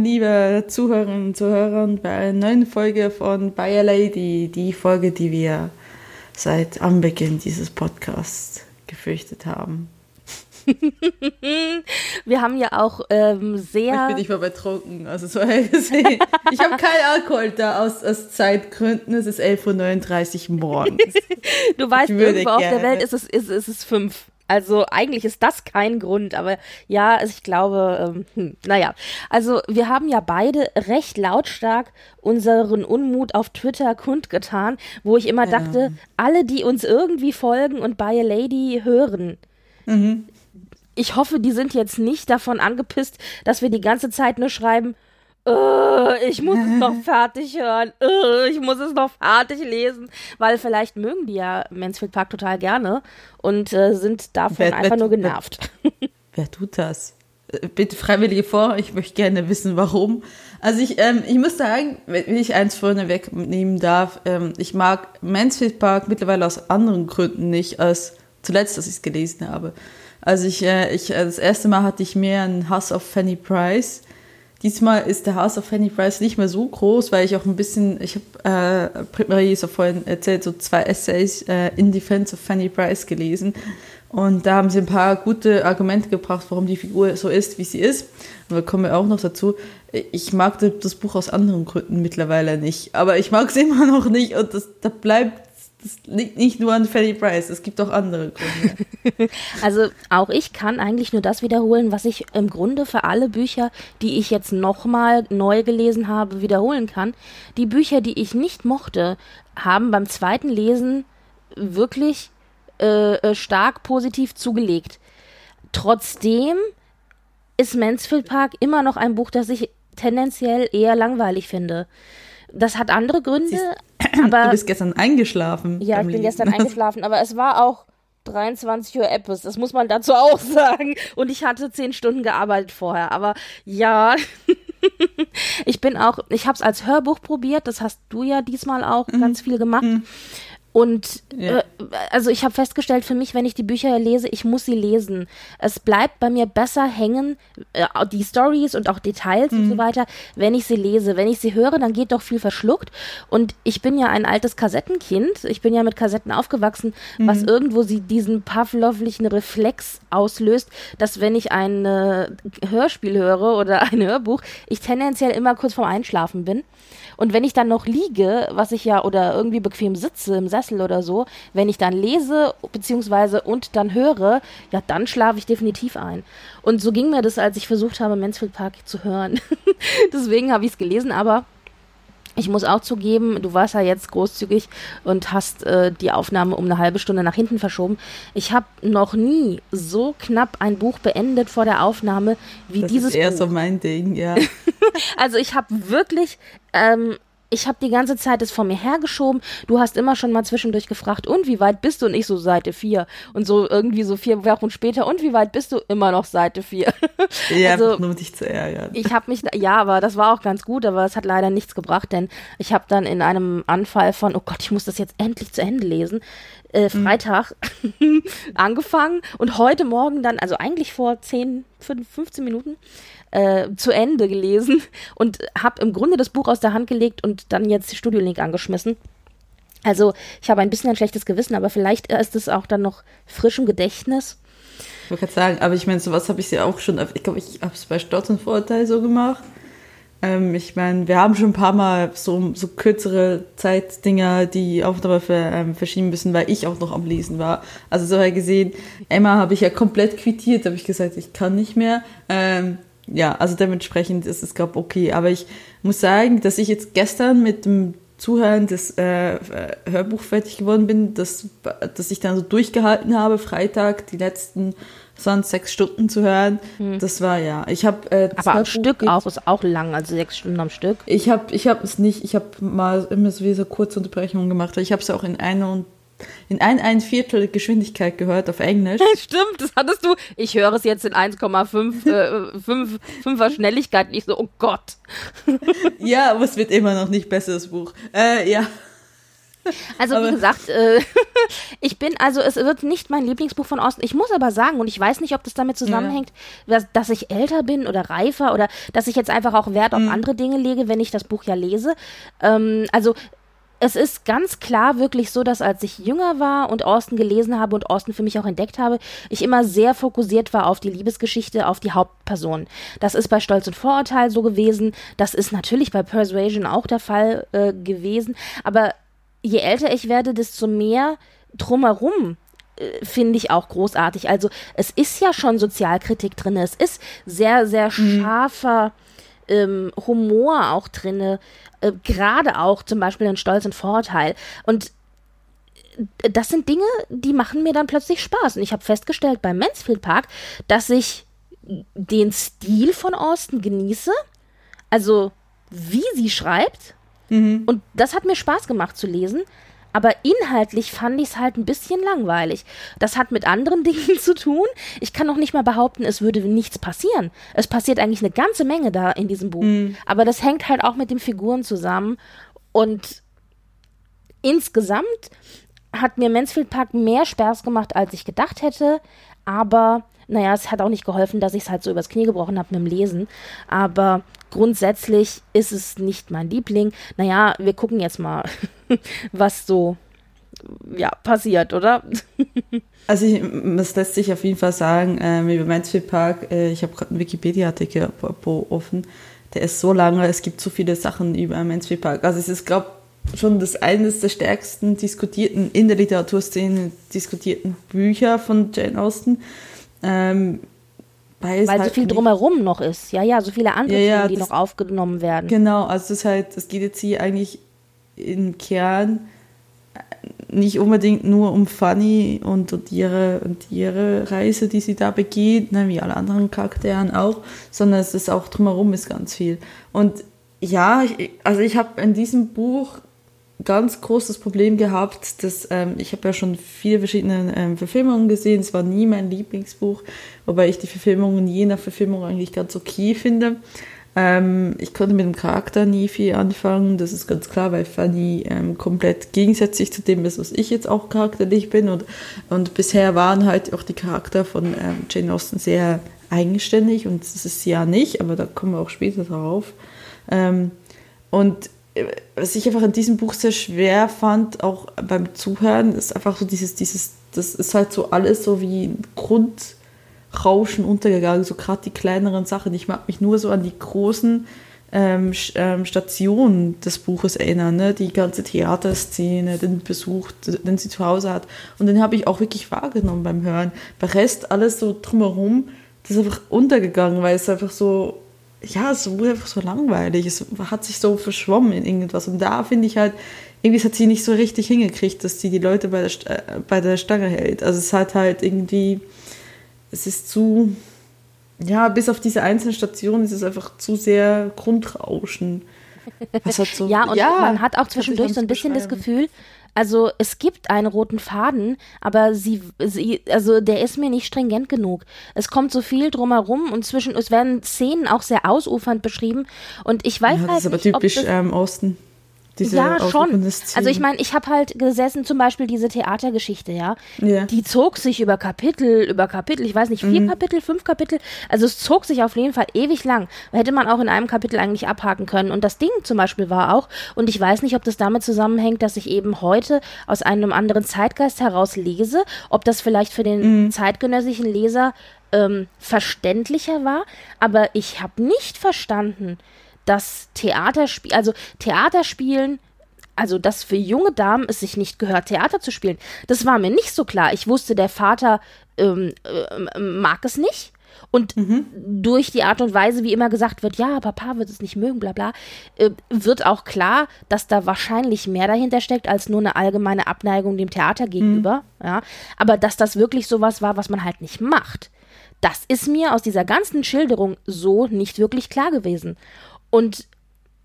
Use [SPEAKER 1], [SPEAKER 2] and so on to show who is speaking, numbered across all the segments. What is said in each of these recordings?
[SPEAKER 1] Willkommen, liebe Zuhörerinnen und Zuhörer, bei einer neuen Folge von Bayer Lady, die Folge, die wir seit Anbeginn dieses Podcasts gefürchtet haben.
[SPEAKER 2] Wir haben ja auch ähm, sehr.
[SPEAKER 1] Ich bin nicht mal betrunken, also so gesehen. Ich habe keinen Alkohol da aus, aus Zeitgründen. Es ist 11.39 Uhr morgens.
[SPEAKER 2] du weißt, irgendwo auf der
[SPEAKER 1] gerne.
[SPEAKER 2] Welt ist es, ist, ist es fünf. Also eigentlich ist das kein Grund, aber ja, also ich glaube, ähm, hm, naja. Also wir haben ja beide recht lautstark unseren Unmut auf Twitter kundgetan, wo ich immer dachte, alle, die uns irgendwie folgen und bei a Lady hören, ich hoffe, die sind jetzt nicht davon angepisst, dass wir die ganze Zeit nur schreiben, äh, ich muss es noch fertig hören, äh, ich muss es noch fertig lesen, weil vielleicht mögen die ja Mansfield Park total gerne und äh, sind davon
[SPEAKER 1] Wer- wer
[SPEAKER 2] einfach nur
[SPEAKER 1] tut-
[SPEAKER 2] genervt.
[SPEAKER 1] Wer tut das? Äh, Bitte freiwillige vor, ich möchte gerne wissen, warum. Also ich, ähm, ich muss sagen, wenn ich eins vorne wegnehmen darf, ähm, ich mag Mansfield Park mittlerweile aus anderen Gründen nicht, als zuletzt, dass ich es gelesen habe. Also ich, äh, ich, das erste Mal hatte ich mehr einen Hass auf Fanny Price. Diesmal ist der Hass auf Fanny Price nicht mehr so groß, weil ich auch ein bisschen, ich habe, äh, Brit Marie ist auch vorhin erzählt, so zwei Essays äh, in Defense of Fanny Price gelesen. Und da haben sie ein paar gute Argumente gebracht, warum die Figur so ist, wie sie ist. Und da kommen wir auch noch dazu. Ich mag das Buch aus anderen Gründen mittlerweile nicht. Aber ich mag es immer noch nicht. Und das, da bleibt, das liegt nicht nur an Fanny Price. Es gibt auch andere Gründe.
[SPEAKER 2] Also auch ich kann eigentlich nur das wiederholen, was ich im Grunde für alle Bücher, die ich jetzt nochmal neu gelesen habe, wiederholen kann. Die Bücher, die ich nicht mochte, haben beim zweiten Lesen wirklich äh, äh, stark positiv zugelegt. Trotzdem ist Mansfield Park immer noch ein Buch, das ich tendenziell eher langweilig finde. Das hat andere Gründe, aber
[SPEAKER 1] du bist gestern eingeschlafen.
[SPEAKER 2] ja, ich bin gestern eingeschlafen, aber es war auch 23 Uhr Eppes, das muss man dazu auch sagen. Und ich hatte zehn Stunden gearbeitet vorher, aber ja. ich bin auch, ich habe es als Hörbuch probiert, das hast du ja diesmal auch ganz viel gemacht. Und
[SPEAKER 1] Ja.
[SPEAKER 2] äh, also ich habe festgestellt für mich, wenn ich die Bücher lese, ich muss sie lesen. Es bleibt bei mir besser hängen, äh, die Stories und auch Details und so weiter, wenn ich sie lese. Wenn ich sie höre, dann geht doch viel verschluckt. Und ich bin ja ein altes Kassettenkind. Ich bin ja mit Kassetten aufgewachsen, was irgendwo sie diesen pavlovlichen Reflex auslöst, dass wenn ich ein äh, Hörspiel höre oder ein Hörbuch, ich tendenziell immer kurz vorm Einschlafen bin. Und wenn ich dann noch liege, was ich ja oder irgendwie bequem sitze im Sessel oder so, wenn ich dann lese beziehungsweise und dann höre, ja, dann schlafe ich definitiv ein. Und so ging mir das, als ich versucht habe, Mansfield Park zu hören. Deswegen habe ich es gelesen, aber ich muss auch zugeben, du warst ja jetzt großzügig und hast äh, die Aufnahme um eine halbe Stunde nach hinten verschoben. Ich habe noch nie so knapp ein Buch beendet vor der Aufnahme wie
[SPEAKER 1] Das
[SPEAKER 2] dieses
[SPEAKER 1] ist eher
[SPEAKER 2] Buch.
[SPEAKER 1] so mein Ding, ja.
[SPEAKER 2] Also ich habe wirklich, ähm, ich habe die ganze Zeit es vor mir hergeschoben. Du hast immer schon mal zwischendurch gefragt, und wie weit bist du? Und ich so Seite 4. Und so irgendwie so vier Wochen später, und wie weit bist du? Immer noch Seite 4.
[SPEAKER 1] Ja,
[SPEAKER 2] Also-
[SPEAKER 1] nur um dich zu ärgern.
[SPEAKER 2] Ich habe mich, ja, aber das war auch ganz gut, aber es hat leider nichts gebracht, denn ich habe dann in einem Anfall von, oh Gott, ich muss das jetzt endlich zu Ende lesen, äh, Freitag angefangen und heute Morgen dann, also eigentlich vor 10, 5, 15 Minuten, äh, zu Ende gelesen und habe im Grunde das Buch aus der Hand gelegt und dann jetzt Studio Link angeschmissen. Also ich habe ein bisschen ein schlechtes Gewissen, aber vielleicht ist es auch dann noch frisch im Gedächtnis.
[SPEAKER 1] Ich wollte gerade sagen, aber ich meine, sowas habe ich ja auch schon, ich glaube, ich habe es bei Stolz und Vorurteil so gemacht. Ähm, ich meine, wir haben schon ein paar Mal so, so kürzere Zeitdinger, die Aufnahme für, ähm, verschieben müssen, weil ich auch noch am Lesen war. Also so gesehen, Emma habe ich ja komplett quittiert, habe ich gesagt, ich kann nicht mehr. Ähm, ja, also dementsprechend ist es, glaube okay. Aber ich muss sagen, dass ich jetzt gestern mit dem Zuhören des äh, Hörbuch fertig geworden bin, dass, dass ich dann so durchgehalten habe, Freitag die letzten sonst sechs Stunden zu hören. Hm. Das war ja. Ich habe äh,
[SPEAKER 2] aber am Stück auch ist auch lang, also sechs Stunden am Stück.
[SPEAKER 1] Ich habe ich habe es nicht. Ich habe mal immer so wie so kurze Unterbrechungen gemacht. Ich habe es auch in einer und in ein, ein Viertel Geschwindigkeit gehört auf Englisch.
[SPEAKER 2] Stimmt, das hattest du. Ich höre es jetzt in 1,5 äh, 5, 5er Schnelligkeit. Ich so, oh Gott.
[SPEAKER 1] ja, aber es wird immer noch nicht besser, das Buch. Äh, ja.
[SPEAKER 2] Also aber wie gesagt, äh, ich bin, also es wird nicht mein Lieblingsbuch von Osten. Ich muss aber sagen, und ich weiß nicht, ob das damit zusammenhängt, ja. dass, dass, ich älter bin oder reifer oder dass ich jetzt einfach auch Wert auf mhm. andere Dinge lege, wenn ich das Buch ja lese. Ähm, also es ist ganz klar wirklich so, dass als ich jünger war und Austin gelesen habe und Austin für mich auch entdeckt habe, ich immer sehr fokussiert war auf die Liebesgeschichte, auf die Hauptperson. Das ist bei Stolz und Vorurteil so gewesen. Das ist natürlich bei Persuasion auch der Fall äh, gewesen. Aber je älter ich werde, desto mehr drumherum äh, finde ich auch großartig. Also es ist ja schon Sozialkritik drin, es ist sehr, sehr mhm. Ähm, Humor auch drin, äh, gerade auch zum Beispiel in Stolz und Vorteil. Und äh, das sind Dinge, die machen mir dann plötzlich Spaß. Und ich habe festgestellt beim Mansfield Park, dass ich den Stil von Austin genieße, also wie sie schreibt, Mhm. Und das hat mir Spaß gemacht zu lesen. Aber inhaltlich fand ich es halt ein bisschen langweilig. Das hat mit anderen Dingen zu tun. Ich kann noch nicht mal behaupten, es würde nichts passieren. Es passiert eigentlich eine ganze Menge da in diesem Buch. Mhm. Aber das hängt halt auch mit den Figuren zusammen. Und insgesamt hat mir Mansfield Park mehr Spaß gemacht, als ich gedacht hätte. Aber naja, es hat auch nicht geholfen, dass ich es halt so übers Knie gebrochen habe mit dem Lesen. Aber grundsätzlich ist es nicht mein Liebling. Naja, wir gucken jetzt mal, was so ja, passiert, oder?
[SPEAKER 1] also ich, das lässt sich auf jeden Fall sagen, ähm, über Mansfield Park, äh, ich habe gerade einen Wikipedia-Artikel offen, der ist so lange, es gibt so viele Sachen über Mansfield Park. Also es ist, glaube schon das eines der stärksten diskutierten, in der Literaturszene diskutierten Bücher von Jane Austen. Ähm,
[SPEAKER 2] weil, weil halt so viel drumherum noch ist. Ja, ja, so viele andere ja, ja, Themen, die noch aufgenommen werden.
[SPEAKER 1] Genau, also es ist halt, es geht jetzt hier eigentlich im Kern nicht unbedingt nur um Fanny und, und, ihre, und ihre Reise, die sie da begeht, ne, wie alle anderen Charakteren auch, sondern es ist auch drumherum ist ganz viel. Und ja, ich, also ich habe in diesem Buch ganz großes Problem gehabt, dass ähm, ich habe ja schon viele verschiedene ähm, Verfilmungen gesehen. Es war nie mein Lieblingsbuch, wobei ich die Verfilmungen jener Verfilmung eigentlich ganz okay finde. Ähm, ich konnte mit dem Charakter nie viel anfangen, das ist ganz klar, weil Fanny ähm, komplett gegensätzlich zu dem ist, was ich jetzt auch charakterlich bin. Und, und bisher waren halt auch die Charakter von ähm, Jane Austen sehr eigenständig und das ist sie ja nicht, aber da kommen wir auch später drauf. Ähm, und was ich einfach in diesem Buch sehr schwer fand, auch beim Zuhören, ist einfach so dieses, dieses, das ist halt so alles so wie ein Grundrauschen untergegangen, so gerade die kleineren Sachen. Ich mag mich nur so an die großen ähm, ähm, Stationen des Buches erinnern, ne? die ganze Theaterszene, den Besuch, den sie zu Hause hat. Und den habe ich auch wirklich wahrgenommen beim Hören. Bei Rest alles so drumherum, das ist einfach untergegangen, weil es einfach so ja, es wurde einfach so langweilig. Es hat sich so verschwommen in irgendwas. Und da finde ich halt, irgendwie hat sie nicht so richtig hingekriegt, dass sie die Leute bei der, äh, bei der Stange hält. Also es hat halt irgendwie, es ist zu, ja, bis auf diese einzelnen Stationen ist es einfach zu sehr Grundrauschen.
[SPEAKER 2] So, ja, und ja, man hat auch zwischendurch so ein bisschen das Gefühl, also es gibt einen roten Faden, aber sie, sie, also der ist mir nicht stringent genug. Es kommt so viel drumherum und zwischen, es werden Szenen auch sehr ausufernd beschrieben und ich weiß ja, halt
[SPEAKER 1] das ist aber
[SPEAKER 2] nicht,
[SPEAKER 1] typisch ähm, Osten
[SPEAKER 2] diese ja, schon. Also ich meine, ich habe halt gesessen, zum Beispiel diese Theatergeschichte, ja. Yeah. Die zog sich über Kapitel, über Kapitel, ich weiß nicht, vier mhm. Kapitel, fünf Kapitel. Also es zog sich auf jeden Fall ewig lang. Hätte man auch in einem Kapitel eigentlich abhaken können. Und das Ding zum Beispiel war auch, und ich weiß nicht, ob das damit zusammenhängt, dass ich eben heute aus einem anderen Zeitgeist heraus lese, ob das vielleicht für den mhm. zeitgenössischen Leser ähm, verständlicher war, aber ich habe nicht verstanden, dass Theaterspiel, also Theaterspielen, also dass für junge Damen es sich nicht gehört, Theater zu spielen. Das war mir nicht so klar. Ich wusste, der Vater ähm, äh, mag es nicht. Und mhm. durch die Art und Weise, wie immer gesagt wird, ja, Papa wird es nicht mögen, bla bla, äh, wird auch klar, dass da wahrscheinlich mehr dahinter steckt als nur eine allgemeine Abneigung dem Theater gegenüber. Mhm. Ja. Aber dass das wirklich sowas war, was man halt nicht macht, das ist mir aus dieser ganzen Schilderung so nicht wirklich klar gewesen. Und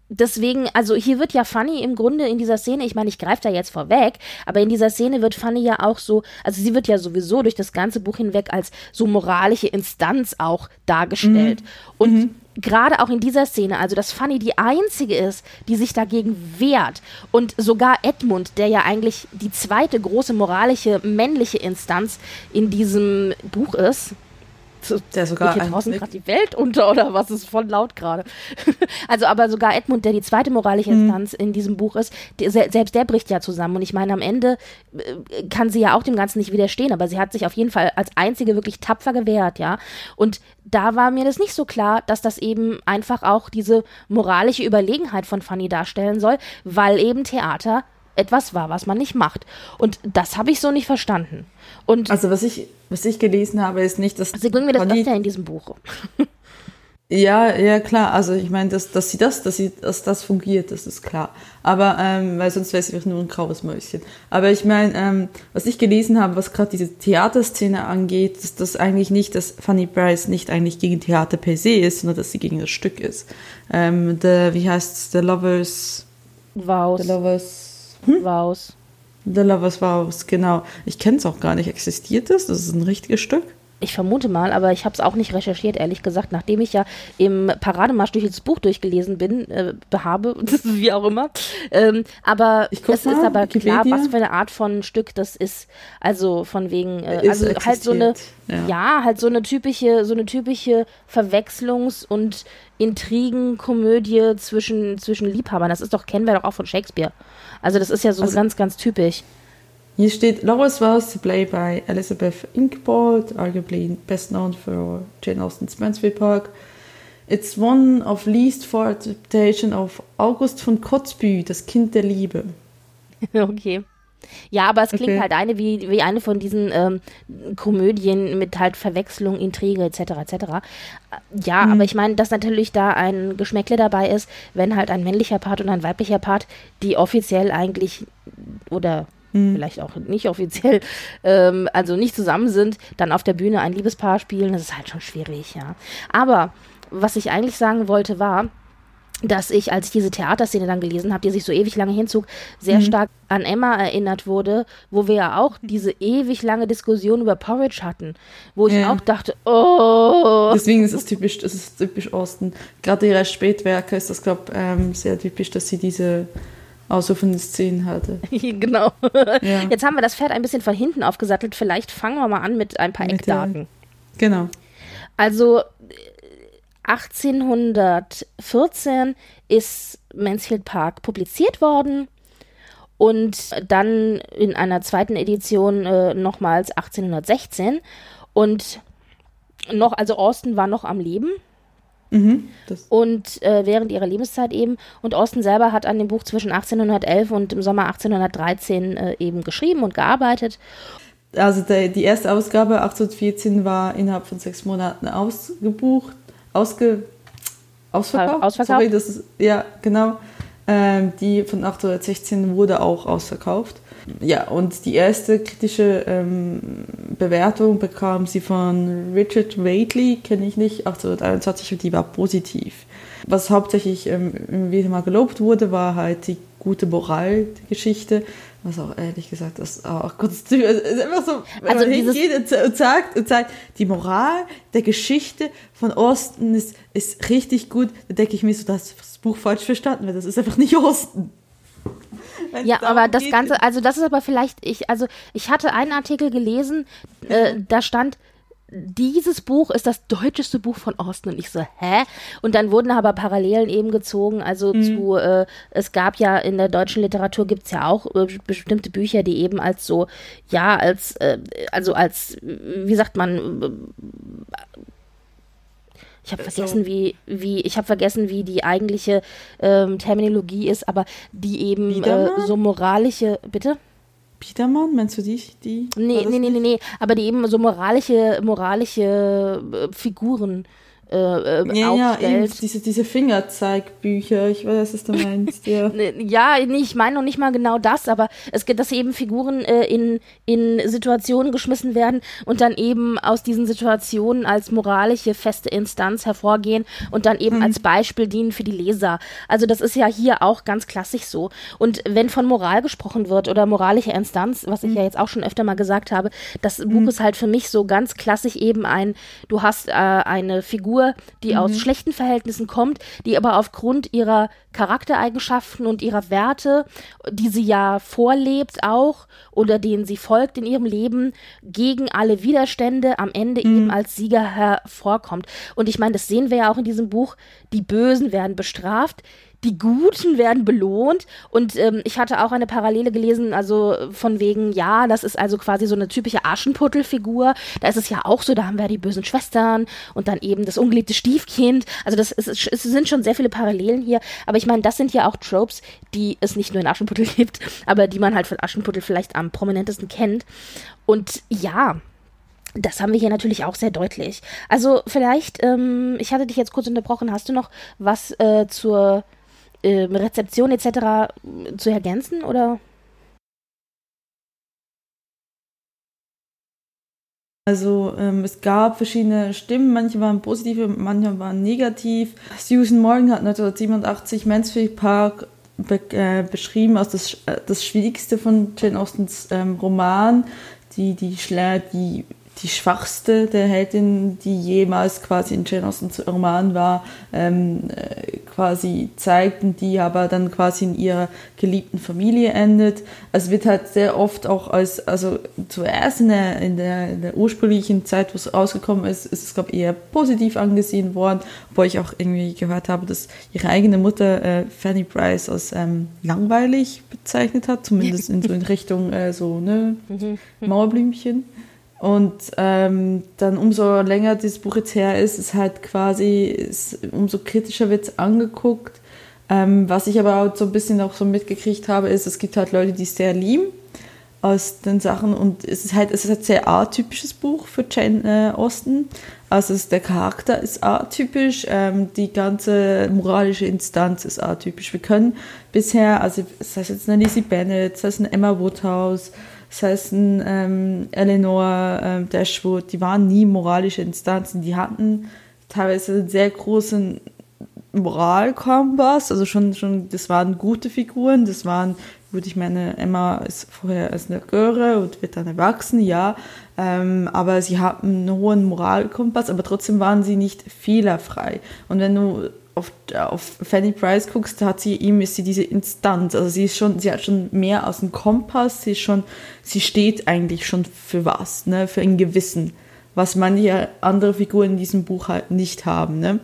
[SPEAKER 2] deswegen, also hier wird ja Fanny im Grunde in dieser Szene, ich meine, ich greife da jetzt vorweg, aber in dieser Szene wird Fanny ja auch so, also sie wird ja sowieso durch das ganze Buch hinweg als so moralische Instanz auch dargestellt. Mhm. Und mhm. gerade auch in dieser Szene, also dass Fanny die einzige ist, die sich dagegen wehrt und sogar Edmund, der ja eigentlich die zweite große moralische männliche Instanz in diesem Buch ist, der sogar geht draußen gerade die Welt unter oder was ist voll laut gerade. also aber sogar Edmund, der die zweite moralische mhm. Instanz mhm. in diesem Buch ist, der, selbst der bricht ja zusammen und ich meine am Ende äh, kann sie ja auch dem Ganzen nicht widerstehen, aber sie hat sich auf jeden Fall als einzige wirklich tapfer gewehrt, ja. Und da war mir das nicht so klar, dass das eben einfach auch diese moralische Überlegenheit von Fanny darstellen soll, weil eben Theater etwas war, was man nicht macht. Und das habe ich so nicht verstanden. Und
[SPEAKER 1] also was ich, was ich gelesen habe, ist nicht, dass.
[SPEAKER 2] Sie bringen mir das öfter in diesem Buch.
[SPEAKER 1] Ja, ja, klar. Also ich meine, dass, dass sie das, dass sie, dass das fungiert, das ist klar. Aber, ähm, weil sonst wäre sie nur ein graues Mäuschen. Aber ich meine, ähm, was ich gelesen habe, was gerade diese Theaterszene angeht, ist das eigentlich nicht, dass Fanny Bryce nicht eigentlich gegen Theater per se ist, sondern dass sie gegen das Stück ist. Ähm, the, wie heißt The Lovers?
[SPEAKER 2] Vows.
[SPEAKER 1] The Lovers.
[SPEAKER 2] Hm? Vows.
[SPEAKER 1] The Lovers Vows, genau. Ich kenne es auch gar nicht. Existiert es? Das? das ist ein richtiges Stück?
[SPEAKER 2] Ich vermute mal, aber ich habe es auch nicht recherchiert, ehrlich gesagt, nachdem ich ja im Parademarsch durch das Buch durchgelesen bin, äh, habe, wie auch immer. Ähm, aber es mal, ist aber Wikipedia. klar, was für eine Art von Stück das ist. Also von wegen, äh, also existiert. halt so eine, ja. ja. halt so eine typische, so eine typische Verwechslungs- und Intrigenkomödie zwischen, zwischen Liebhabern. Das ist doch, kennen wir doch auch von Shakespeare. Also das ist ja so also, ganz, ganz typisch.
[SPEAKER 1] Hier steht, Lois was to play by Elizabeth Inkbold, arguably best known for Jane Austen's Mansfield Park. It's one of least four adaptation of August von Kotzbü, das Kind der Liebe.
[SPEAKER 2] Okay. Ja, aber es klingt okay. halt eine wie, wie eine von diesen ähm, Komödien mit halt Verwechslung, Intrige etc. etc. Ja, mhm. aber ich meine, dass natürlich da ein Geschmäckle dabei ist, wenn halt ein männlicher Part und ein weiblicher Part, die offiziell eigentlich oder hm. vielleicht auch nicht offiziell, ähm, also nicht zusammen sind, dann auf der Bühne ein Liebespaar spielen, das ist halt schon schwierig, ja. Aber was ich eigentlich sagen wollte war, dass ich, als ich diese Theaterszene dann gelesen habe, die sich so ewig lange hinzog, sehr mhm. stark an Emma erinnert wurde, wo wir ja auch diese ewig lange Diskussion über Porridge hatten, wo ich ja. auch dachte, oh.
[SPEAKER 1] Deswegen ist es typisch, das ist typisch Osten. Gerade ihre Spätwerke ist das, glaube ich, ähm, sehr typisch, dass sie diese Außer von den Szenen hatte.
[SPEAKER 2] genau. Ja. Jetzt haben wir das Pferd ein bisschen von hinten aufgesattelt. Vielleicht fangen wir mal an mit ein paar mit Eckdaten.
[SPEAKER 1] Den, genau.
[SPEAKER 2] Also 1814 ist Mansfield Park publiziert worden und dann in einer zweiten Edition äh, nochmals 1816 und noch, also Austin war noch am Leben Mhm, und äh, während ihrer Lebenszeit eben. Und Austin selber hat an dem Buch zwischen 1811 und im Sommer 1813 äh, eben geschrieben und gearbeitet.
[SPEAKER 1] Also der, die erste Ausgabe 1814 war innerhalb von sechs Monaten ausgebucht, ausge, ausverkauft.
[SPEAKER 2] ausverkauft. Sorry,
[SPEAKER 1] das ist, ja, genau. Ähm, die von 1816 wurde auch ausverkauft. Ja, und die erste kritische ähm, Bewertung bekam sie von Richard Waitley, kenne ich nicht, 1821, und die war positiv. Was hauptsächlich ähm, wieder mal gelobt wurde, war halt die gute Moral der Geschichte. Was auch ehrlich gesagt, das oh Gott, es ist einfach so, wenn also man hingeht und sagt, und sagt, die Moral der Geschichte von Osten ist, ist richtig gut, da denke ich mir so, dass das Buch falsch verstanden wird. Das ist einfach nicht Osten
[SPEAKER 2] ja, aber das Ganze, also das ist aber vielleicht, ich, also ich hatte einen Artikel gelesen, äh, da stand, dieses Buch ist das deutscheste Buch von Austin. Und ich so, hä? Und dann wurden aber Parallelen eben gezogen. Also mhm. zu, äh, es gab ja in der deutschen Literatur gibt es ja auch äh, bestimmte Bücher, die eben als so, ja, als, äh, also als, wie sagt man, ich habe vergessen, so. wie, wie, ich habe vergessen, wie die eigentliche ähm, Terminologie ist, aber die eben äh, so moralische, bitte?
[SPEAKER 1] Biedermann, meinst du die? die
[SPEAKER 2] nee, nee, nee, nee, nee, aber die eben so moralische, moralische äh, Figuren äh, äh,
[SPEAKER 1] ja, ja, eben, diese, diese Fingerzeigbücher, ich weiß, was du meinst, ja.
[SPEAKER 2] ja, ich meine noch nicht mal genau das, aber es gibt, dass eben Figuren äh, in, in Situationen geschmissen werden und dann eben aus diesen Situationen als moralische feste Instanz hervorgehen und dann eben mhm. als Beispiel dienen für die Leser. Also das ist ja hier auch ganz klassisch so. Und wenn von Moral gesprochen wird oder moralische Instanz, was ich mhm. ja jetzt auch schon öfter mal gesagt habe, das Buch mhm. ist halt für mich so ganz klassisch eben ein, du hast äh, eine Figur, Figur, die mhm. aus schlechten Verhältnissen kommt, die aber aufgrund ihrer Charaktereigenschaften und ihrer Werte, die sie ja vorlebt auch oder denen sie folgt in ihrem Leben, gegen alle Widerstände am Ende mhm. eben als Sieger hervorkommt. Und ich meine, das sehen wir ja auch in diesem Buch, die Bösen werden bestraft, die Guten werden belohnt. Und ähm, ich hatte auch eine Parallele gelesen, also von wegen, ja, das ist also quasi so eine typische Aschenputtelfigur. Da ist es ja auch so, da haben wir die bösen Schwestern und dann eben das ungeliebte Stiefkind. Also das ist, es sind schon sehr viele Parallelen hier. Aber ich meine, das sind ja auch Tropes, die es nicht nur in Aschenputtel gibt, aber die man halt von Aschenputtel vielleicht am prominentesten kennt. Und ja, das haben wir hier natürlich auch sehr deutlich. Also vielleicht, ähm, ich hatte dich jetzt kurz unterbrochen, hast du noch was äh, zur äh, Rezeption etc. zu ergänzen oder?
[SPEAKER 1] Also ähm, es gab verschiedene Stimmen, manche waren positiv, manche waren negativ. Susan Morgan hat 1987 Mansfield Park be äh, beschrieben als das, äh, das Schwierigste von Jane Austens ähm, Roman, die, die, die die schwachste der Heldin, die jemals quasi in Jane Austens Roman war, ähm, äh, quasi zeigt und die aber dann quasi in ihrer geliebten Familie endet. Also wird halt sehr oft auch als, also zuerst in der, in der, in der ursprünglichen Zeit, wo es rausgekommen ist, ist es, glaube ich, eher positiv angesehen worden, wo ich auch irgendwie gehört habe, dass ihre eigene Mutter äh, Fanny Price als ähm, langweilig bezeichnet hat, zumindest in so in Richtung äh, so, ne, mhm. Mauerblümchen. Und ähm, dann umso länger dieses Buch jetzt her ist, ist halt quasi, ist, umso kritischer wird es angeguckt. Ähm, was ich aber auch so ein bisschen auch so mitgekriegt habe, ist, es gibt halt Leute, die es sehr lieben aus den Sachen und es ist halt, es ist halt sehr atypisches Buch für Jane äh, Austen. Also es, der Charakter ist atypisch, ähm, die ganze moralische Instanz ist atypisch. Wir können bisher, also das heißt jetzt eine Lizzie Bennett, das heißt eine Emma Woodhouse, das heißt, ähm, Eleanor ähm, Dashwood, die waren nie moralische Instanzen. Die hatten teilweise einen sehr großen Moralkompass. Also schon, schon, das waren gute Figuren. Das waren, gut, ich meine, Emma ist vorher als eine Göre und wird dann erwachsen, ja. Ähm, aber sie hatten einen hohen Moralkompass, aber trotzdem waren sie nicht fehlerfrei. Und wenn du auf, auf Fanny Price guckst, hat sie ihm ist sie diese Instanz. Also sie ist schon, sie hat schon mehr aus dem Kompass, sie ist schon, sie steht eigentlich schon für was, ne, für ein Gewissen, was manche andere Figuren in diesem Buch halt nicht haben, ne.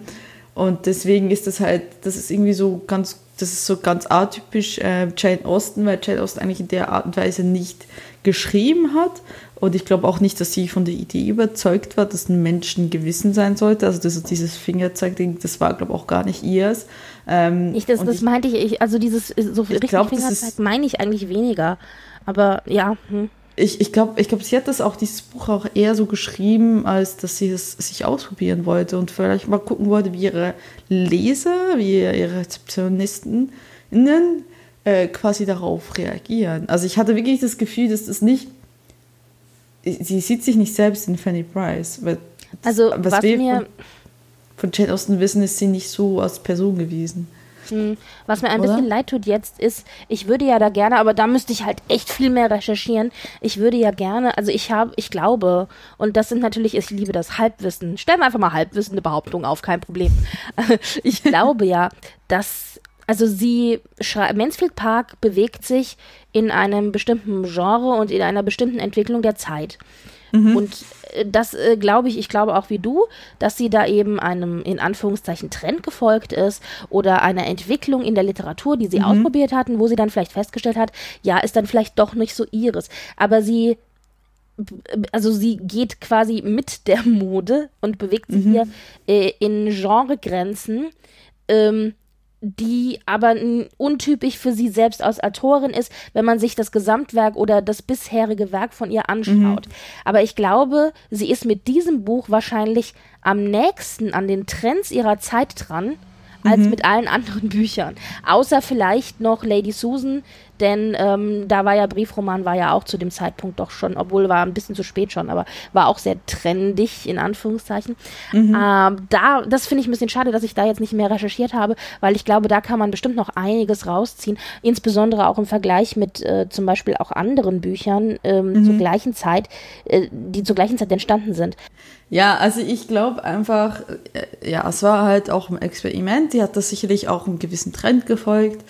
[SPEAKER 1] Und deswegen ist das halt, das ist irgendwie so ganz, das ist so ganz atypisch äh, Jane Austen, weil Jane Austen eigentlich in der Art und Weise nicht geschrieben hat, und ich glaube auch nicht, dass sie von der Idee überzeugt war, dass ein Mensch ein Gewissen sein sollte. Also das, dieses Fingerzeig-Ding, das war, glaube ich, auch gar nicht ihrs.
[SPEAKER 2] Ähm, ich, das, das ich, meinte ich, also dieses so richtig glaub, Fingerzeig meine ich eigentlich weniger. Aber ja. Hm.
[SPEAKER 1] Ich, ich glaube, ich glaub, sie hat das auch, dieses Buch auch eher so geschrieben, als dass sie es sich ausprobieren wollte und vielleicht mal gucken wollte, wie ihre Leser, wie ihre Rezeptionisten äh, quasi darauf reagieren. Also ich hatte wirklich das Gefühl, dass das nicht sie sieht sich nicht selbst in Fanny Price. Weil
[SPEAKER 2] also was, was wir mir
[SPEAKER 1] von, von Jane Austen wissen, ist sie nicht so als Person gewesen.
[SPEAKER 2] Hm, was mir ein Oder? bisschen leid tut jetzt ist, ich würde ja da gerne, aber da müsste ich halt echt viel mehr recherchieren. Ich würde ja gerne, also ich habe, ich glaube, und das sind natürlich, ich liebe das Halbwissen. Stellen wir einfach mal halbwissende Behauptungen auf, kein Problem. ich glaube ja, dass also sie Mansfield Park bewegt sich in einem bestimmten Genre und in einer bestimmten Entwicklung der Zeit. Mhm. Und äh, das äh, glaube ich, ich glaube auch wie du, dass sie da eben einem in Anführungszeichen Trend gefolgt ist oder einer Entwicklung in der Literatur, die sie mhm. ausprobiert hatten, wo sie dann vielleicht festgestellt hat, ja, ist dann vielleicht doch nicht so ihres. Aber sie also sie geht quasi mit der Mode und bewegt sich mhm. hier äh, in Genregrenzen, ähm, die aber untypisch für sie selbst als Autorin ist, wenn man sich das Gesamtwerk oder das bisherige Werk von ihr anschaut. Mhm. Aber ich glaube, sie ist mit diesem Buch wahrscheinlich am nächsten an den Trends ihrer Zeit dran als mhm. mit allen anderen Büchern. Außer vielleicht noch Lady Susan, denn ähm, da war ja Briefroman, war ja auch zu dem Zeitpunkt doch schon, obwohl war ein bisschen zu spät schon, aber war auch sehr trendig, in Anführungszeichen. Mhm. Ähm, da, das finde ich ein bisschen schade, dass ich da jetzt nicht mehr recherchiert habe, weil ich glaube, da kann man bestimmt noch einiges rausziehen, insbesondere auch im Vergleich mit äh, zum Beispiel auch anderen Büchern ähm, mhm. zur gleichen Zeit, äh, die zur gleichen Zeit entstanden sind.
[SPEAKER 1] Ja, also ich glaube einfach, äh, ja, es war halt auch ein Experiment. Die hat das sicherlich auch einem gewissen Trend gefolgt.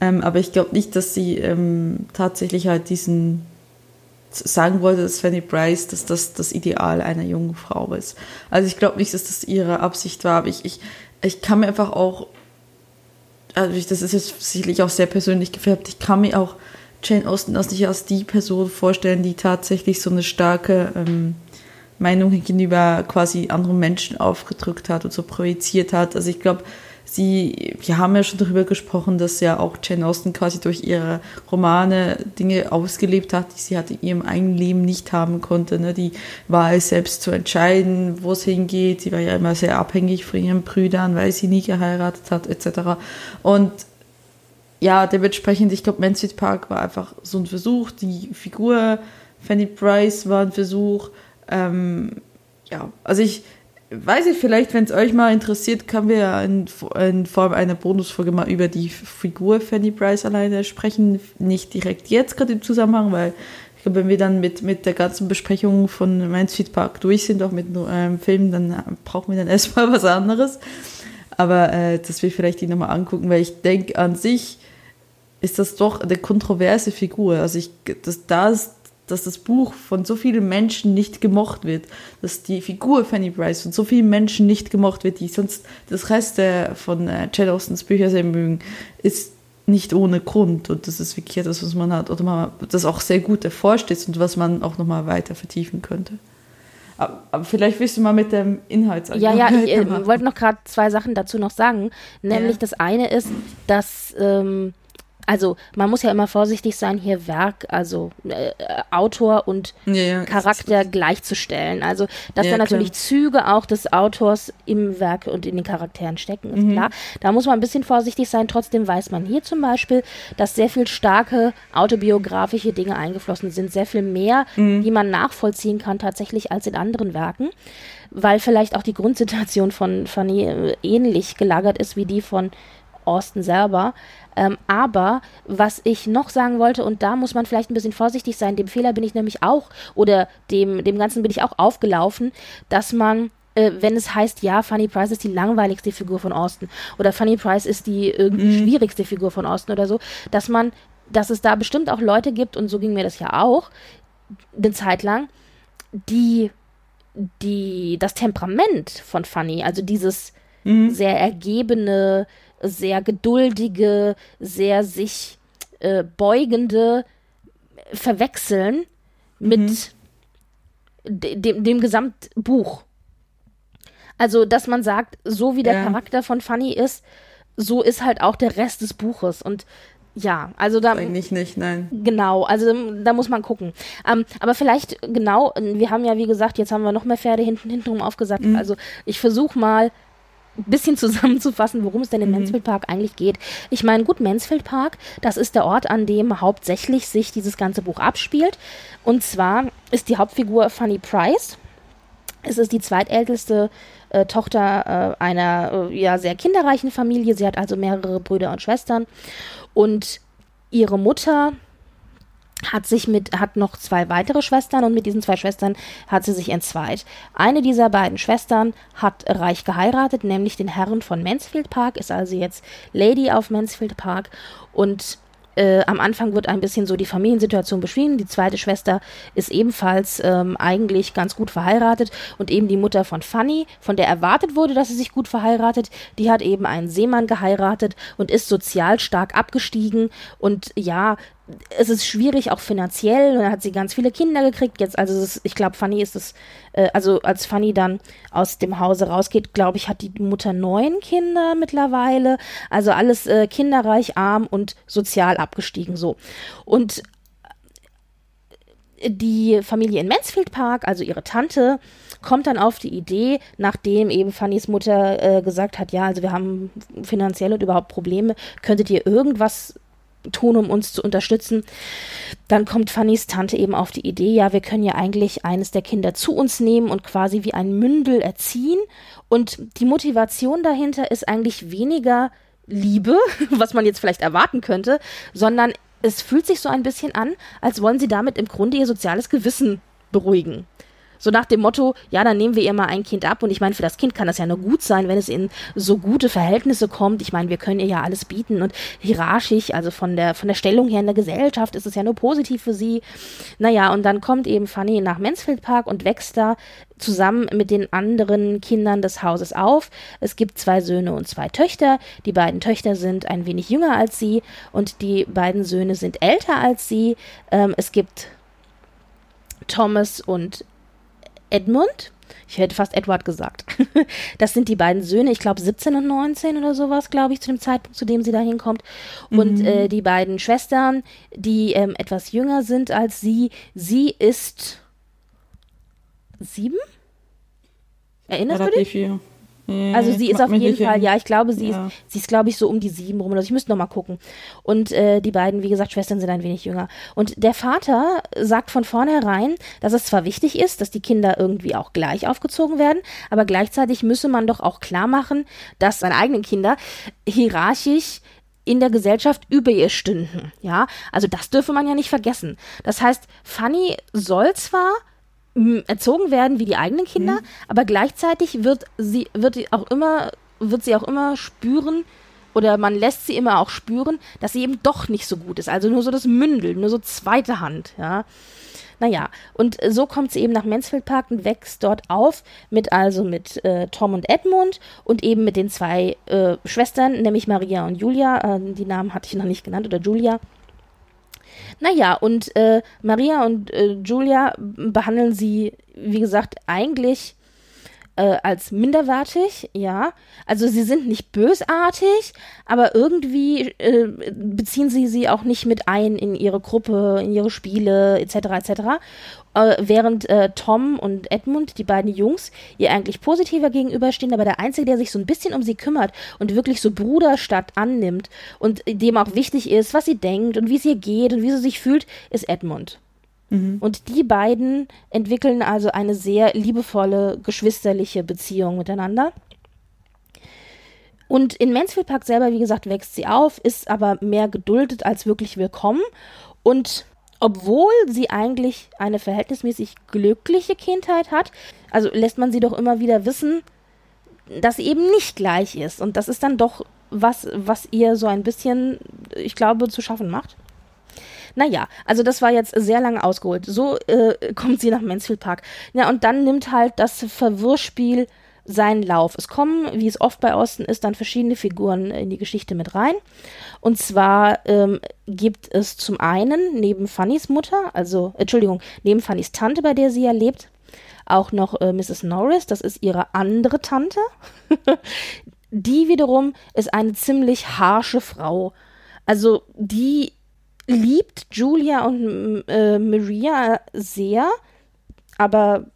[SPEAKER 1] Ähm, aber ich glaube nicht, dass sie ähm, tatsächlich halt diesen sagen wollte, dass Fanny Bryce, dass das das Ideal einer jungen Frau ist. Also ich glaube nicht, dass das ihre Absicht war, aber ich, ich, ich kann mir einfach auch, also ich, das ist jetzt sicherlich auch sehr persönlich gefärbt, ich kann mir auch Jane Austen als nicht als die Person vorstellen, die tatsächlich so eine starke ähm, Meinung gegenüber quasi anderen Menschen aufgedrückt hat und so projiziert hat. Also ich glaube, sie, wir haben ja schon darüber gesprochen, dass ja auch Jane Austen quasi durch ihre Romane Dinge ausgelebt hat, die sie halt in ihrem eigenen Leben nicht haben konnte. Ne? Die Wahl selbst zu entscheiden, wo es hingeht. Sie war ja immer sehr abhängig von ihren Brüdern, weil sie nie geheiratet hat, etc. Und ja, dementsprechend, ich glaube, Mansfield Park war einfach so ein Versuch. Die Figur Fanny Price war ein Versuch. Ähm, ja, also ich weiß ich vielleicht, wenn es euch mal interessiert, können wir in, in, Form einer Bonusfolge mal über die Figur Fanny Price alleine sprechen. Nicht direkt jetzt gerade im Zusammenhang, weil ich glaube, wenn wir dann mit, mit der ganzen Besprechung von Mansfield Park durch sind, auch mit einem Film, dann brauchen wir dann erstmal was anderes. Aber äh, das will ich vielleicht die nochmal angucken, weil ich denke an sich ist das doch eine kontroverse Figur. Also ich, das, da ist dass das Buch von so vielen Menschen nicht gemocht wird, dass die Figur Fanny Bryce von so vielen Menschen nicht gemocht wird, die sonst das Rest von äh, Jane Austens Bücher sehr mögen, ist nicht ohne Grund und das ist wirklich etwas, was man hat oder man das auch sehr gut erforscht ist und was man auch nochmal weiter vertiefen könnte. Aber, aber, vielleicht willst du mal mit dem Inhalt
[SPEAKER 2] sagen. Ja, ja, ich äh, wollte noch gerade zwei Sachen dazu noch sagen. Nämlich ja. das eine ist, dass ähm, also man muss ja immer vorsichtig sein, hier Werk, also äh, Autor und ja, ja, Charakter gleichzustellen. Also dass ja, da natürlich klar. Züge auch des Autors im Werk und in den Charakteren stecken, ist mhm. klar. Da muss man ein bisschen vorsichtig sein. Trotzdem weiß man hier zum Beispiel, dass sehr viel starke autobiografische Dinge eingeflossen sind, sehr viel mehr, mhm. die man nachvollziehen kann tatsächlich als in anderen Werken weil vielleicht auch die Grundsituation von Fanny äh, ähnlich gelagert ist wie die von Austin selber. Ähm, aber was ich noch sagen wollte, und da muss man vielleicht ein bisschen vorsichtig sein, dem Fehler bin ich nämlich auch, oder dem, dem Ganzen bin ich auch aufgelaufen, dass man äh, wenn es heißt, ja, Funny Price ist die langweiligste Figur von Austin oder Funny Price ist die irgendwie mhm. schwierigste Figur von Austin oder so, dass man, dass es da bestimmt auch Leute gibt, und so ging mir das ja auch, eine Zeit lang, die, die, das Temperament von Funny, also dieses mhm. sehr ergebene, sehr geduldige, sehr sich äh, beugende verwechseln mit mhm. dem, dem Gesamtbuch. Also, dass man sagt, so wie der ja. Charakter von Funny ist, so ist halt auch der Rest des Buches. Und ja, also da.
[SPEAKER 1] Eigentlich nicht, nein.
[SPEAKER 2] Genau, also da muss man gucken. Ähm, aber vielleicht, genau, wir haben ja, wie gesagt, jetzt haben wir noch mehr Pferde hinten hintenrum aufgesagt. Mhm. Also ich versuche mal ein bisschen zusammenzufassen, worum es denn im mhm. Mansfield Park eigentlich geht. Ich meine, gut, Mansfield Park, das ist der Ort, an dem hauptsächlich sich dieses ganze Buch abspielt. Und zwar ist die Hauptfigur Fanny Price. Es ist die zweitälteste äh, Tochter äh, einer äh, ja, sehr kinderreichen Familie. Sie hat also mehrere Brüder und Schwestern. Und ihre Mutter hat sich mit, hat noch zwei weitere Schwestern und mit diesen zwei Schwestern hat sie sich entzweit. Eine dieser beiden Schwestern hat reich geheiratet, nämlich den Herrn von Mansfield Park, ist also jetzt Lady auf Mansfield Park und äh, am Anfang wird ein bisschen so die Familiensituation beschrieben. Die zweite Schwester ist ebenfalls ähm, eigentlich ganz gut verheiratet und eben die Mutter von Fanny, von der erwartet wurde, dass sie sich gut verheiratet, die hat eben einen Seemann geheiratet und ist sozial stark abgestiegen und ja, es ist schwierig, auch finanziell. Und hat sie ganz viele Kinder gekriegt. Jetzt, also ist, ich glaube, Fanny ist es, äh, also als Fanny dann aus dem Hause rausgeht, glaube ich, hat die Mutter neun Kinder mittlerweile. Also alles äh, kinderreich, arm und sozial abgestiegen so. Und die Familie in Mansfield Park, also ihre Tante, kommt dann auf die Idee, nachdem eben Fannys Mutter äh, gesagt hat, ja, also wir haben finanziell und überhaupt Probleme, könntet ihr irgendwas tun, um uns zu unterstützen. Dann kommt Fannys Tante eben auf die Idee, ja, wir können ja eigentlich eines der Kinder zu uns nehmen und quasi wie ein Mündel erziehen. Und die Motivation dahinter ist eigentlich weniger Liebe, was man jetzt vielleicht erwarten könnte, sondern es fühlt sich so ein bisschen an, als wollen sie damit im Grunde ihr soziales Gewissen beruhigen. So nach dem Motto, ja, dann nehmen wir ihr mal ein Kind ab. Und ich meine, für das Kind kann das ja nur gut sein, wenn es in so gute Verhältnisse kommt. Ich meine, wir können ihr ja alles bieten und hierarchisch, also von der, von der Stellung her in der Gesellschaft ist es ja nur positiv für sie. Naja, und dann kommt eben Fanny nach Mansfield Park und wächst da zusammen mit den anderen Kindern des Hauses auf. Es gibt zwei Söhne und zwei Töchter. Die beiden Töchter sind ein wenig jünger als sie und die beiden Söhne sind älter als sie. Ähm, es gibt Thomas und Edmund. Ich hätte fast Edward gesagt. Das sind die beiden Söhne, ich glaube 17 und 19 oder sowas, glaube ich, zu dem Zeitpunkt, zu dem sie da hinkommt. Und mhm. äh, die beiden Schwestern, die ähm, etwas jünger sind als sie. Sie ist sieben? Erinnerst du dich? Viel. Nee, also sie ist auf jeden Fall, ja, ich glaube, sie ja. ist, sie ist, glaube ich, so um die sieben rum. Also ich müsste noch mal gucken. Und äh, die beiden, wie gesagt, Schwestern sind ein wenig jünger. Und der Vater sagt von vornherein, dass es zwar wichtig ist, dass die Kinder irgendwie auch gleich aufgezogen werden, aber gleichzeitig müsse man doch auch klar machen, dass seine eigenen Kinder hierarchisch in der Gesellschaft über ihr stünden. Ja, also das dürfe man ja nicht vergessen. Das heißt, Fanny soll zwar erzogen werden wie die eigenen Kinder, mhm. aber gleichzeitig wird sie wird auch immer wird sie auch immer spüren oder man lässt sie immer auch spüren, dass sie eben doch nicht so gut ist. Also nur so das Mündel, nur so zweite Hand, ja. Naja, und so kommt sie eben nach Mansfield Park und wächst dort auf mit also mit äh, Tom und Edmund und eben mit den zwei äh, Schwestern, nämlich Maria und Julia. Äh, die Namen hatte ich noch nicht genannt oder Julia. Naja, und äh, Maria und äh, Julia behandeln sie, wie gesagt, eigentlich äh, als minderwertig, ja. Also sie sind nicht bösartig, aber irgendwie äh, beziehen sie sie auch nicht mit ein in ihre Gruppe, in ihre Spiele etc. etc. Äh, während äh, Tom und Edmund, die beiden Jungs, ihr eigentlich positiver gegenüberstehen, aber der Einzige, der sich so ein bisschen um sie kümmert und wirklich so Bruder statt annimmt und dem auch wichtig ist, was sie denkt und wie es ihr geht und wie sie sich fühlt, ist Edmund. Mhm. Und die beiden entwickeln also eine sehr liebevolle, geschwisterliche Beziehung miteinander. Und in Mansfield Park selber, wie gesagt, wächst sie auf, ist aber mehr geduldet als wirklich willkommen. Und obwohl sie eigentlich eine verhältnismäßig glückliche Kindheit hat, also lässt man sie doch immer wieder wissen, dass sie eben nicht gleich ist. Und das ist dann doch was, was ihr so ein bisschen, ich glaube, zu schaffen macht. Naja, also das war jetzt sehr lange ausgeholt. So äh, kommt sie nach Mansfield Park. Ja, und dann nimmt halt das Verwirrspiel seinen Lauf. Es kommen, wie es oft bei Osten ist, dann verschiedene Figuren in die Geschichte mit rein. Und zwar ähm, gibt es zum einen neben Fannys Mutter, also Entschuldigung, neben Fannys Tante, bei der sie ja lebt, auch noch äh, Mrs. Norris, das ist ihre andere Tante. die wiederum ist eine ziemlich harsche Frau. Also die liebt Julia und äh, Maria sehr, aber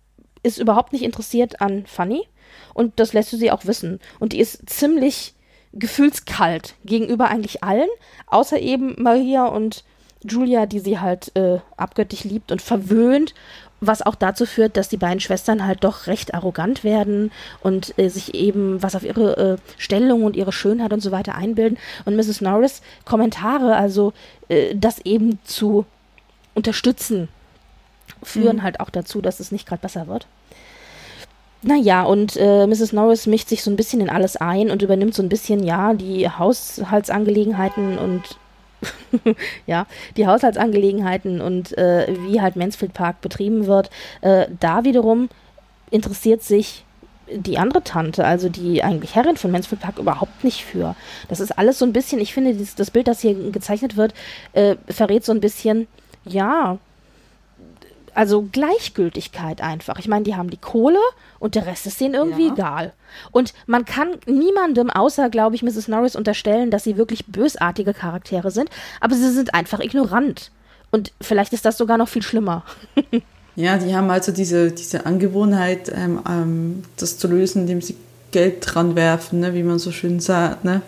[SPEAKER 2] ist überhaupt nicht interessiert an Fanny. Und das lässt du sie auch wissen. Und die ist ziemlich gefühlskalt gegenüber eigentlich allen, außer eben Maria und Julia, die sie halt äh, abgöttisch liebt und verwöhnt was auch dazu führt, dass die beiden Schwestern halt doch recht arrogant werden und äh, sich eben was auf ihre äh, Stellung und ihre Schönheit und so weiter einbilden. Und Mrs. Norris Kommentare, also äh, das eben zu unterstützen, führen mhm. halt auch dazu, dass es nicht gerade besser wird. Naja, und äh, Mrs. Norris mischt sich so ein bisschen in alles ein und übernimmt so ein bisschen, ja, die Haushaltsangelegenheiten und ja, die Haushaltsangelegenheiten und äh, wie halt Mansfield Park betrieben wird. Äh, da wiederum interessiert sich die andere Tante, also die eigentlich Herrin von Mansfield Park, überhaupt nicht für. Das ist alles so ein bisschen, ich finde, dieses, das Bild, das hier gezeichnet wird, äh, verrät so ein bisschen, ja, also Gleichgültigkeit einfach. Ich meine, die haben die Kohle und der Rest ist denen irgendwie ja. egal. Und man kann niemandem, außer, glaube ich, Mrs. Norris unterstellen, dass sie wirklich bösartige Charaktere sind, aber sie sind einfach ignorant. Und vielleicht ist das sogar noch viel schlimmer.
[SPEAKER 1] Ja, die haben also diese, diese Angewohnheit, ähm, ähm, das zu lösen, indem sie Geld dran werfen, ne, wie man so schön sagt. Ne?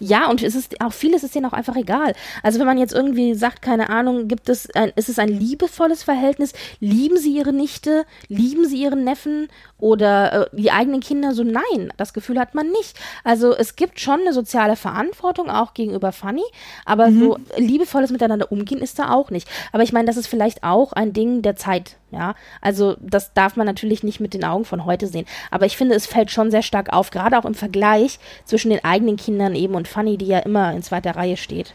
[SPEAKER 2] Ja, und es ist auch vieles ist denen auch einfach egal. Also wenn man jetzt irgendwie sagt, keine Ahnung, gibt es ein, ist es ein liebevolles Verhältnis? Lieben sie ihre Nichte? Lieben sie ihren Neffen? Oder äh, die eigenen Kinder? So nein, das Gefühl hat man nicht. Also es gibt schon eine soziale Verantwortung auch gegenüber Fanny, aber mhm. so liebevolles Miteinander umgehen ist da auch nicht. Aber ich meine, das ist vielleicht auch ein Ding der Zeit. Ja, also das darf man natürlich nicht mit den Augen von heute sehen. Aber ich finde, es fällt schon sehr stark auf, gerade auch im Vergleich zwischen den eigenen Kindern eben und Fanny, die ja immer in zweiter Reihe steht.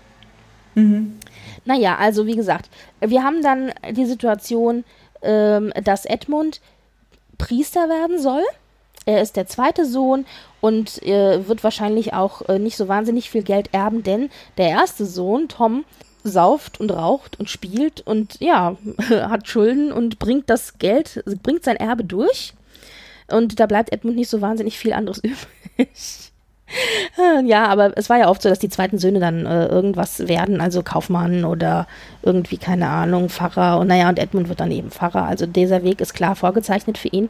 [SPEAKER 2] Mhm. Naja, also wie gesagt, wir haben dann die Situation, ähm, dass Edmund Priester werden soll. Er ist der zweite Sohn und äh, wird wahrscheinlich auch äh, nicht so wahnsinnig viel Geld erben, denn der erste Sohn, Tom, sauft und raucht und spielt und ja, hat Schulden und bringt das Geld, bringt sein Erbe durch. Und da bleibt Edmund nicht so wahnsinnig viel anderes übrig. ja, aber es war ja oft so, dass die zweiten Söhne dann äh, irgendwas werden, also Kaufmann oder irgendwie, keine Ahnung, Pfarrer. Und naja, und Edmund wird dann eben Pfarrer. Also dieser Weg ist klar vorgezeichnet für ihn.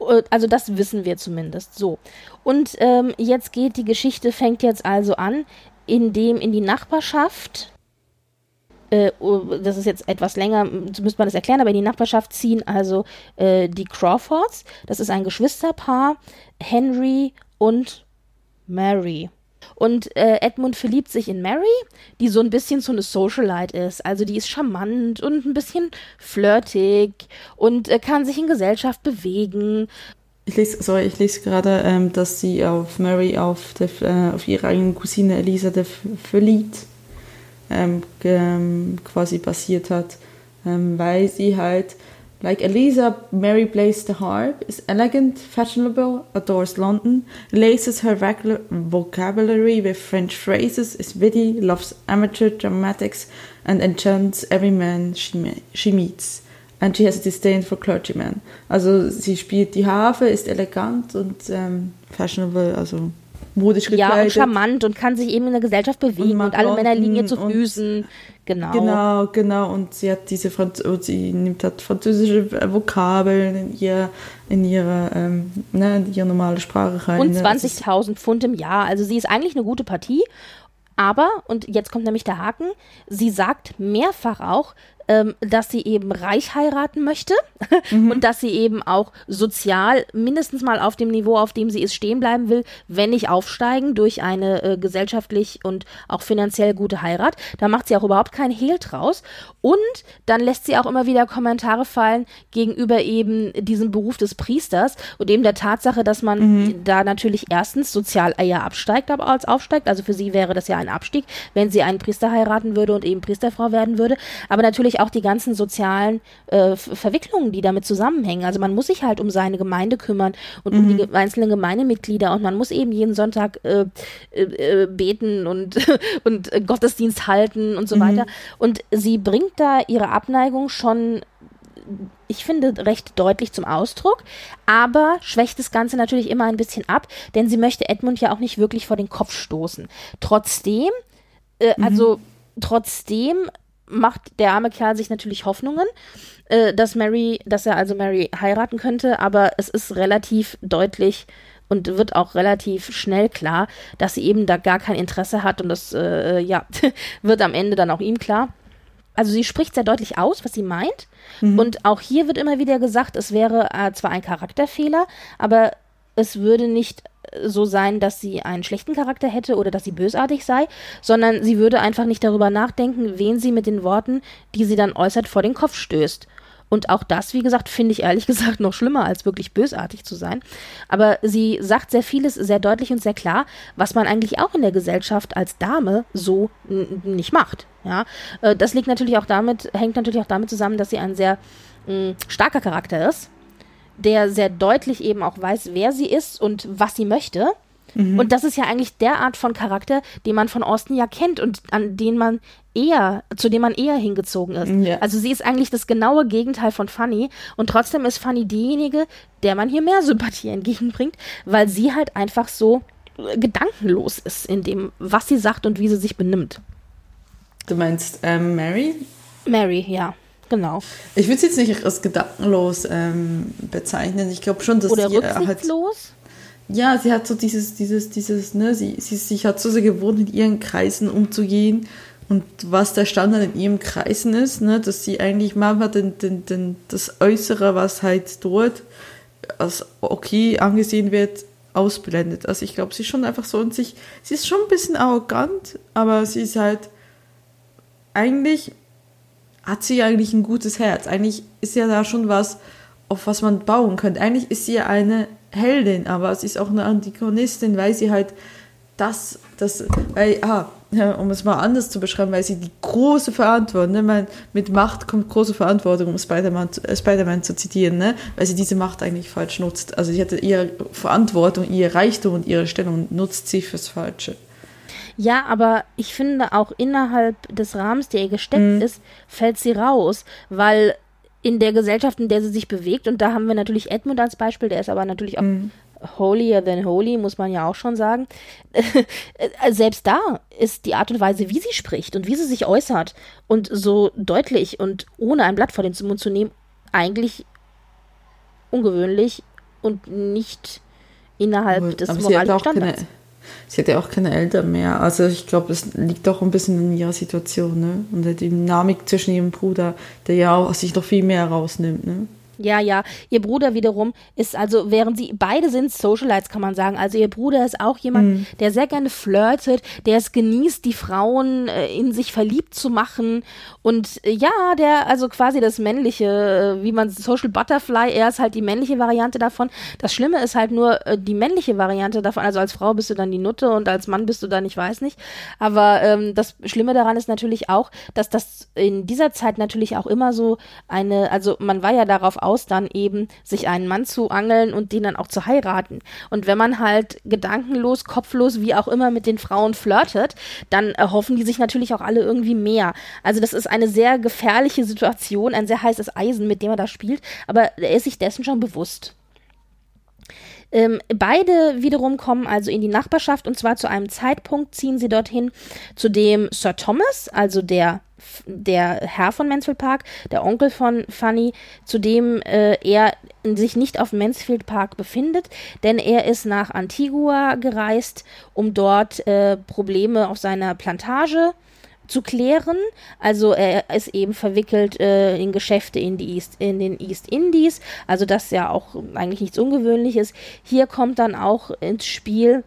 [SPEAKER 2] Äh, also das wissen wir zumindest so. Und ähm, jetzt geht die Geschichte, fängt jetzt also an, indem in die Nachbarschaft äh, oh, das ist jetzt etwas länger, müsste man das erklären, aber in die Nachbarschaft ziehen also äh, die Crawfords. Das ist ein Geschwisterpaar, Henry und Mary. Und äh, Edmund verliebt sich in Mary, die so ein bisschen so eine Socialite ist. Also die ist charmant und ein bisschen flirtig und äh, kann sich in Gesellschaft bewegen.
[SPEAKER 1] Ich lese, sorry, ich lese gerade, ähm, dass sie auf Mary auf, der, äh, auf ihre eigene Cousine Elisa verliebt ähm, ähm, quasi basiert hat, ähm, weil sie halt, like Elisa, Mary plays the harp, is elegant, fashionable, adores London, laces her vocabulary with French phrases, is witty, loves amateur dramatics, and enchants every man she, she meets. And she has a disdain for clergymen. Also sie spielt die Harfe, ist elegant und ähm, fashionable, also modisch gekleidet.
[SPEAKER 2] Ja, und charmant und kann sich eben in der Gesellschaft bewegen und, und alle Männer liegen ihr zu Füßen. Genau.
[SPEAKER 1] Genau, genau. Und sie hat diese Franz oh, sie nimmt halt französische Vokabeln in ihr in ihre, ähm, ne, in ihre normale Sprache rein.
[SPEAKER 2] Und 20.000 ne? Pfund im Jahr. Also sie ist eigentlich eine gute Partie. Aber, und jetzt kommt nämlich der Haken, sie sagt mehrfach auch, ähm, dass sie eben reich heiraten möchte mhm. und dass sie eben auch sozial mindestens mal auf dem Niveau, auf dem sie ist, stehen bleiben will, wenn nicht aufsteigen durch eine äh, gesellschaftlich und auch finanziell gute Heirat. Da macht sie auch überhaupt keinen Hehl draus. Und dann lässt sie auch immer wieder Kommentare fallen gegenüber eben diesem Beruf des Priesters und eben der Tatsache, dass man mhm. da natürlich erstens sozial eher absteigt, aber als aufsteigt. Also für sie wäre das ja ein Abstieg, wenn sie einen Priester heiraten würde und eben Priesterfrau werden würde. Aber natürlich auch die ganzen sozialen äh, Verwicklungen, die damit zusammenhängen. Also man muss sich halt um seine Gemeinde kümmern und mhm. um die mhm. einzelnen Gemeindemitglieder und man muss eben jeden Sonntag äh, äh, äh beten und, und Gottesdienst halten und so mhm. weiter. Und sie bringt da ihre Abneigung schon ich finde, recht deutlich zum Ausdruck, aber schwächt das Ganze natürlich immer ein bisschen ab, denn sie möchte Edmund ja auch nicht wirklich vor den Kopf stoßen. Trotzdem, äh, mhm. also trotzdem macht der arme Kerl sich natürlich Hoffnungen, äh, dass Mary, dass er also Mary heiraten könnte, aber es ist relativ deutlich und wird auch relativ schnell klar, dass sie eben da gar kein Interesse hat und das äh, ja wird am Ende dann auch ihm klar. Also sie spricht sehr deutlich aus, was sie meint. Mhm. Und auch hier wird immer wieder gesagt, es wäre äh, zwar ein Charakterfehler, aber es würde nicht so sein, dass sie einen schlechten Charakter hätte oder dass sie bösartig sei, sondern sie würde einfach nicht darüber nachdenken, wen sie mit den Worten, die sie dann äußert, vor den Kopf stößt. Und auch das, wie gesagt, finde ich ehrlich gesagt noch schlimmer, als wirklich bösartig zu sein. Aber sie sagt sehr vieles sehr deutlich und sehr klar, was man eigentlich auch in der Gesellschaft als Dame so nicht macht. Ja, äh, das liegt natürlich auch damit, hängt natürlich auch damit zusammen, dass sie ein sehr mh, starker Charakter ist der sehr deutlich eben auch weiß, wer sie ist und was sie möchte. Mhm. Und das ist ja eigentlich der Art von Charakter, den man von Austin ja kennt und an den man eher, zu dem man eher hingezogen ist. Ja. Also sie ist eigentlich das genaue Gegenteil von Fanny und trotzdem ist Fanny diejenige, der man hier mehr Sympathie entgegenbringt, weil sie halt einfach so äh, gedankenlos ist in dem, was sie sagt und wie sie sich benimmt.
[SPEAKER 1] Du meinst ähm, Mary?
[SPEAKER 2] Mary, ja. Genau.
[SPEAKER 1] Ich würde es jetzt nicht als gedankenlos ähm, bezeichnen. Ich glaube schon, dass
[SPEAKER 2] Oder sie rücksichtslos? Halt,
[SPEAKER 1] ja, sie hat so dieses, dieses, dieses, ne, sie, sie, sie hat so sehr gewohnt, in ihren Kreisen umzugehen und was der Standard in ihrem Kreisen ist, ne, dass sie eigentlich manchmal den, den, den, das Äußere, was halt dort als okay angesehen wird, ausblendet. Also ich glaube, sie ist schon einfach so und sich, sie ist schon ein bisschen arrogant, aber sie ist halt eigentlich hat sie eigentlich ein gutes Herz. Eigentlich ist ja da schon was, auf was man bauen könnte. Eigentlich ist sie ja eine Heldin, aber sie ist auch eine Antagonistin, weil sie halt das, das, weil, ah, um es mal anders zu beschreiben, weil sie die große Verantwortung, ne, man, mit Macht kommt große Verantwortung, um Spider-Man äh, Spider zu zitieren, ne, weil sie diese Macht eigentlich falsch nutzt. Also sie hatte ihre Verantwortung, ihr Reichtum und ihre Stellung nutzt sie fürs Falsche.
[SPEAKER 2] Ja, aber ich finde auch innerhalb des Rahmens, der ihr gesteckt mhm. ist, fällt sie raus, weil in der Gesellschaft, in der sie sich bewegt, und da haben wir natürlich Edmund als Beispiel, der ist aber natürlich auch mhm. holier than holy, muss man ja auch schon sagen. Selbst da ist die Art und Weise, wie sie spricht und wie sie sich äußert und so deutlich und ohne ein Blatt vor den Mund zu nehmen, eigentlich ungewöhnlich und nicht innerhalb aber, des moralischen Standards.
[SPEAKER 1] Keine Sie hat ja auch keine Eltern mehr. Also ich glaube, es liegt doch ein bisschen in ihrer Situation, ne? Und der Dynamik zwischen ihrem Bruder, der ja auch sich noch viel mehr rausnimmt, ne?
[SPEAKER 2] Ja, ja. Ihr Bruder wiederum ist also, während sie beide sind Socialites, kann man sagen. Also ihr Bruder ist auch jemand, mhm. der sehr gerne flirtet, der es genießt, die Frauen äh, in sich verliebt zu machen. Und äh, ja, der also quasi das männliche, äh, wie man Social Butterfly, er ist halt die männliche Variante davon. Das Schlimme ist halt nur äh, die männliche Variante davon. Also als Frau bist du dann die Nutte und als Mann bist du dann, ich weiß nicht. Aber ähm, das Schlimme daran ist natürlich auch, dass das in dieser Zeit natürlich auch immer so eine, also man war ja darauf aus, dann eben sich einen Mann zu angeln und den dann auch zu heiraten. Und wenn man halt gedankenlos, kopflos, wie auch immer mit den Frauen flirtet, dann erhoffen die sich natürlich auch alle irgendwie mehr. Also das ist eine sehr gefährliche Situation, ein sehr heißes Eisen, mit dem er da spielt, aber er ist sich dessen schon bewusst. Ähm, beide wiederum kommen also in die Nachbarschaft und zwar zu einem Zeitpunkt ziehen sie dorthin, zu dem Sir Thomas, also der der Herr von Mansfield Park, der Onkel von Fanny, zu dem äh, er sich nicht auf Mansfield Park befindet, denn er ist nach Antigua gereist, um dort äh, Probleme auf seiner Plantage zu klären. Also er ist eben verwickelt äh, in Geschäfte in, die East, in den East Indies, also das ja auch eigentlich nichts Ungewöhnliches. Hier kommt dann auch ins Spiel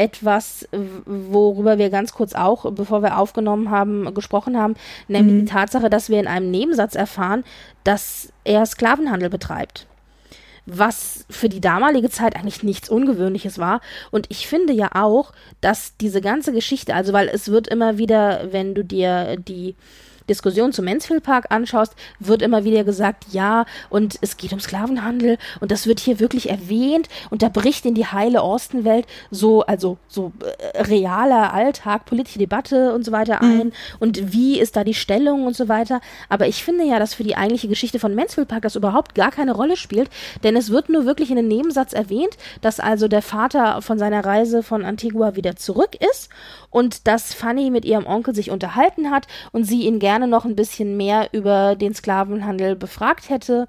[SPEAKER 2] etwas, worüber wir ganz kurz auch, bevor wir aufgenommen haben, gesprochen haben, nämlich mhm. die Tatsache, dass wir in einem Nebensatz erfahren, dass er Sklavenhandel betreibt was für die damalige Zeit eigentlich nichts Ungewöhnliches war. Und ich finde ja auch, dass diese ganze Geschichte, also weil es wird immer wieder, wenn du dir die Diskussion zum Mansfield Park anschaust, wird immer wieder gesagt, ja, und es geht um Sklavenhandel und das wird hier wirklich erwähnt und da bricht in die heile Austin-Welt so, also so äh, realer Alltag, politische Debatte und so weiter mhm. ein mhm. und wie ist da die Stellung und so weiter. Aber ich finde ja, dass für die eigentliche Geschichte von Mansfield Park das überhaupt gar keine Rolle spielt, denn es wird nur wirklich in einem Nebensatz erwähnt, dass also der Vater von seiner Reise von Antigua wieder zurück ist und dass Fanny mit ihrem Onkel sich unterhalten hat und sie ihn gerne noch ein bisschen mehr über den Sklavenhandel befragt hätte,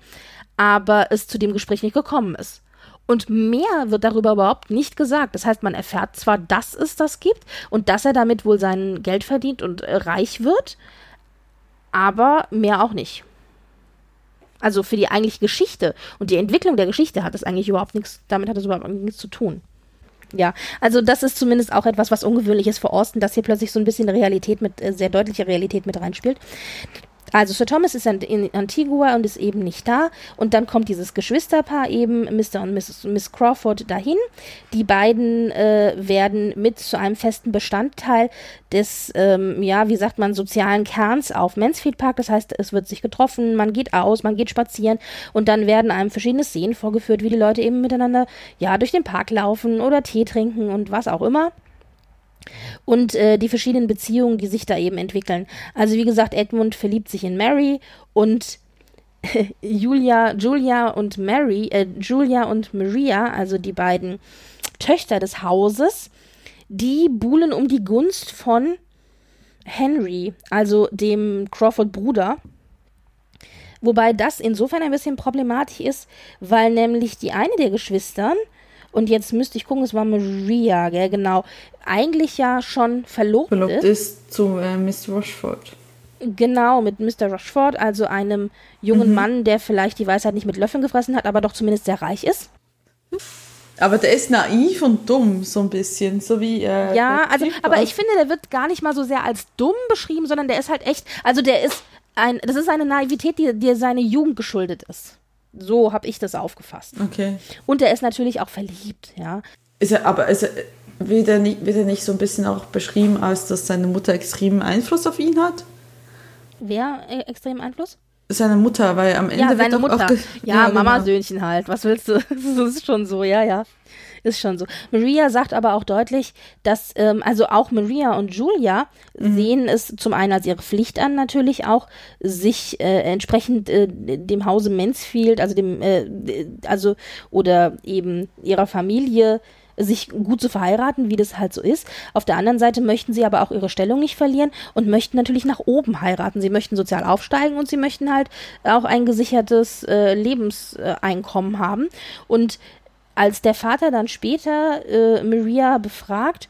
[SPEAKER 2] aber es zu dem Gespräch nicht gekommen ist. Und mehr wird darüber überhaupt nicht gesagt. Das heißt, man erfährt zwar, dass es das gibt und dass er damit wohl sein Geld verdient und äh, reich wird, aber mehr auch nicht. Also für die eigentliche Geschichte und die Entwicklung der Geschichte hat es eigentlich überhaupt nichts, damit hat es überhaupt nichts zu tun. Ja, also das ist zumindest auch etwas, was ungewöhnlich ist für Austin, dass hier plötzlich so ein bisschen Realität mit, äh, sehr deutliche Realität mit reinspielt. Also Sir Thomas ist in Antigua und ist eben nicht da. Und dann kommt dieses Geschwisterpaar eben, Mr. und Miss, Miss Crawford, dahin. Die beiden äh, werden mit zu einem festen Bestandteil des, ähm, ja, wie sagt man, sozialen Kerns auf Mansfield Park. Das heißt, es wird sich getroffen, man geht aus, man geht spazieren und dann werden einem verschiedene Szenen vorgeführt, wie die Leute eben miteinander, ja, durch den Park laufen oder Tee trinken und was auch immer und äh, die verschiedenen Beziehungen, die sich da eben entwickeln. Also wie gesagt, Edmund verliebt sich in Mary und Julia, Julia und Mary, äh, Julia und Maria, also die beiden Töchter des Hauses, die buhlen um die Gunst von Henry, also dem Crawford-Bruder. Wobei das insofern ein bisschen problematisch ist, weil nämlich die eine der Geschwistern und jetzt müsste ich gucken, es war Maria, gell, genau. Eigentlich ja schon verlobt,
[SPEAKER 1] verlobt ist. ist zu äh, Mr. Rochford.
[SPEAKER 2] Genau, mit Mr. Rochford, also einem jungen mhm. Mann, der vielleicht die Weisheit nicht mit Löffeln gefressen hat, aber doch zumindest sehr reich ist.
[SPEAKER 1] Aber der ist naiv und dumm, so ein bisschen, so wie. Äh,
[SPEAKER 2] ja, also, aber ich finde, der wird gar nicht mal so sehr als dumm beschrieben, sondern der ist halt echt, also der ist ein, das ist eine Naivität, die, die seine Jugend geschuldet ist. So habe ich das aufgefasst.
[SPEAKER 1] Okay.
[SPEAKER 2] Und er ist natürlich auch verliebt, ja.
[SPEAKER 1] Ist er, aber ist er, wird, er nicht, wird er nicht so ein bisschen auch beschrieben, als dass seine Mutter extremen Einfluss auf ihn hat?
[SPEAKER 2] Wer äh, extremen Einfluss?
[SPEAKER 1] Seine Mutter, weil am Ende
[SPEAKER 2] ja,
[SPEAKER 1] seine
[SPEAKER 2] Mutter.
[SPEAKER 1] Auch
[SPEAKER 2] ja, ja genau. Mama-Söhnchen halt. Was willst du? das ist schon so, ja, ja. Ist schon so. Maria sagt aber auch deutlich, dass, ähm, also auch Maria und Julia mhm. sehen es zum einen als ihre Pflicht an, natürlich auch, sich äh, entsprechend äh, dem Hause Mansfield, also dem, äh, also, oder eben ihrer Familie sich gut zu verheiraten, wie das halt so ist. Auf der anderen Seite möchten sie aber auch ihre Stellung nicht verlieren und möchten natürlich nach oben heiraten. Sie möchten sozial aufsteigen und sie möchten halt auch ein gesichertes äh, Lebenseinkommen haben. Und als der Vater dann später äh, Maria befragt,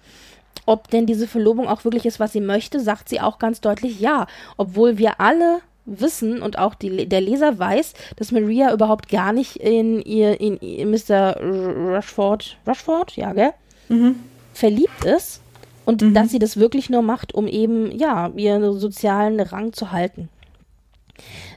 [SPEAKER 2] ob denn diese Verlobung auch wirklich ist, was sie möchte, sagt sie auch ganz deutlich ja. Obwohl wir alle wissen und auch die, der Leser weiß, dass Maria überhaupt gar nicht in ihr, in, in Mr. Rushford, Rushford, ja, gell? Mhm. Verliebt ist und mhm. dass sie das wirklich nur macht, um eben, ja, ihren sozialen Rang zu halten.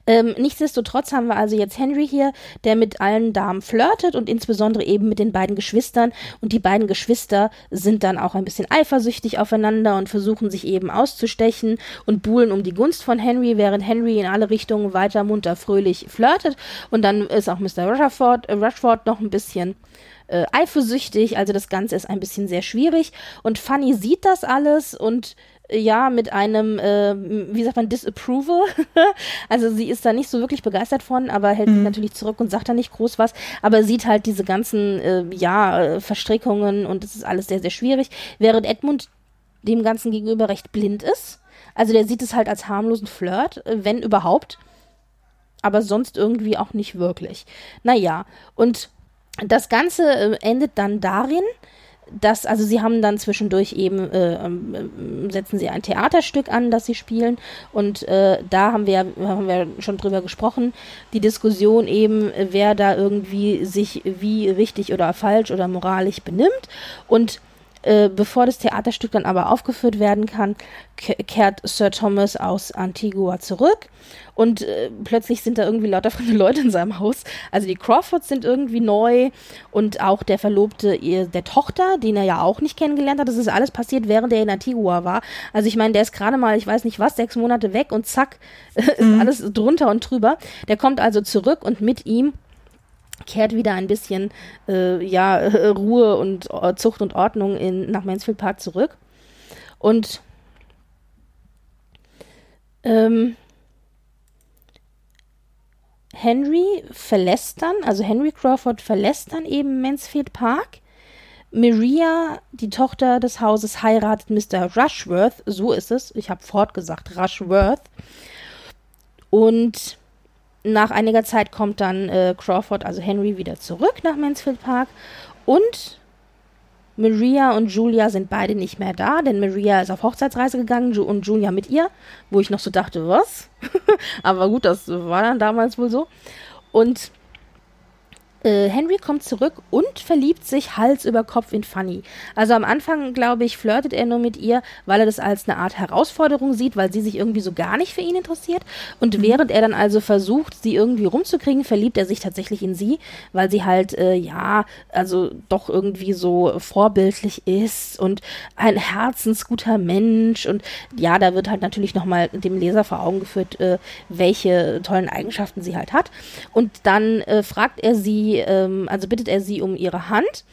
[SPEAKER 2] Ähm, nichtsdestotrotz haben wir also jetzt Henry hier, der mit allen Damen flirtet und insbesondere eben mit den beiden Geschwistern. Und die beiden Geschwister sind dann auch ein bisschen eifersüchtig aufeinander und versuchen sich eben auszustechen und buhlen um die Gunst von Henry, während Henry in alle Richtungen weiter munter fröhlich flirtet. Und dann ist auch Mr. Rushford, äh, Rushford noch ein bisschen äh, eifersüchtig. Also das Ganze ist ein bisschen sehr schwierig. Und Fanny sieht das alles und ja, mit einem, äh, wie sagt man, Disapproval. also sie ist da nicht so wirklich begeistert von, aber hält mhm. sich natürlich zurück und sagt da nicht groß was, aber sieht halt diese ganzen, äh, ja, Verstrickungen und es ist alles sehr, sehr schwierig, während Edmund dem Ganzen gegenüber recht blind ist. Also der sieht es halt als harmlosen Flirt, äh, wenn überhaupt, aber sonst irgendwie auch nicht wirklich. Naja, und das Ganze äh, endet dann darin, das, also sie haben dann zwischendurch eben, äh, äh, setzen sie ein Theaterstück an, das sie spielen. Und äh, da haben wir, haben wir schon drüber gesprochen, die Diskussion eben, wer da irgendwie sich wie richtig oder falsch oder moralisch benimmt. Und äh, bevor das Theaterstück dann aber aufgeführt werden kann, kehrt Sir Thomas aus Antigua zurück und äh, plötzlich sind da irgendwie lauter fremde Leute in seinem Haus. Also die Crawfords sind irgendwie neu und auch der Verlobte ihr, der Tochter, den er ja auch nicht kennengelernt hat. Das ist alles passiert, während er in Antigua war. Also ich meine, der ist gerade mal, ich weiß nicht was, sechs Monate weg und zack, ist mhm. alles drunter und drüber. Der kommt also zurück und mit ihm kehrt wieder ein bisschen äh, ja, Ruhe und äh, Zucht und Ordnung in, nach Mansfield Park zurück. Und ähm, Henry verlässt dann, also Henry Crawford verlässt dann eben Mansfield Park. Maria, die Tochter des Hauses, heiratet Mr. Rushworth, so ist es, ich habe fortgesagt, Rushworth. Und nach einiger Zeit kommt dann äh, Crawford, also Henry, wieder zurück nach Mansfield Park und Maria und Julia sind beide nicht mehr da, denn Maria ist auf Hochzeitsreise gegangen und Julia mit ihr, wo ich noch so dachte, was? Aber gut, das war dann damals wohl so. Und äh, Henry kommt zurück und verliebt sich Hals über Kopf in Fanny. Also am Anfang, glaube ich, flirtet er nur mit ihr, weil er das als eine Art Herausforderung sieht, weil sie sich irgendwie so gar nicht für ihn interessiert. Und mhm. während er dann also versucht, sie irgendwie rumzukriegen, verliebt er sich tatsächlich in sie, weil sie halt, äh, ja, also doch irgendwie so vorbildlich ist und ein herzensguter Mensch. Und ja, da wird halt natürlich nochmal dem Leser vor Augen geführt, äh, welche tollen Eigenschaften sie halt hat. Und dann äh, fragt er sie, ähm, also bittet er sie um ihre Hand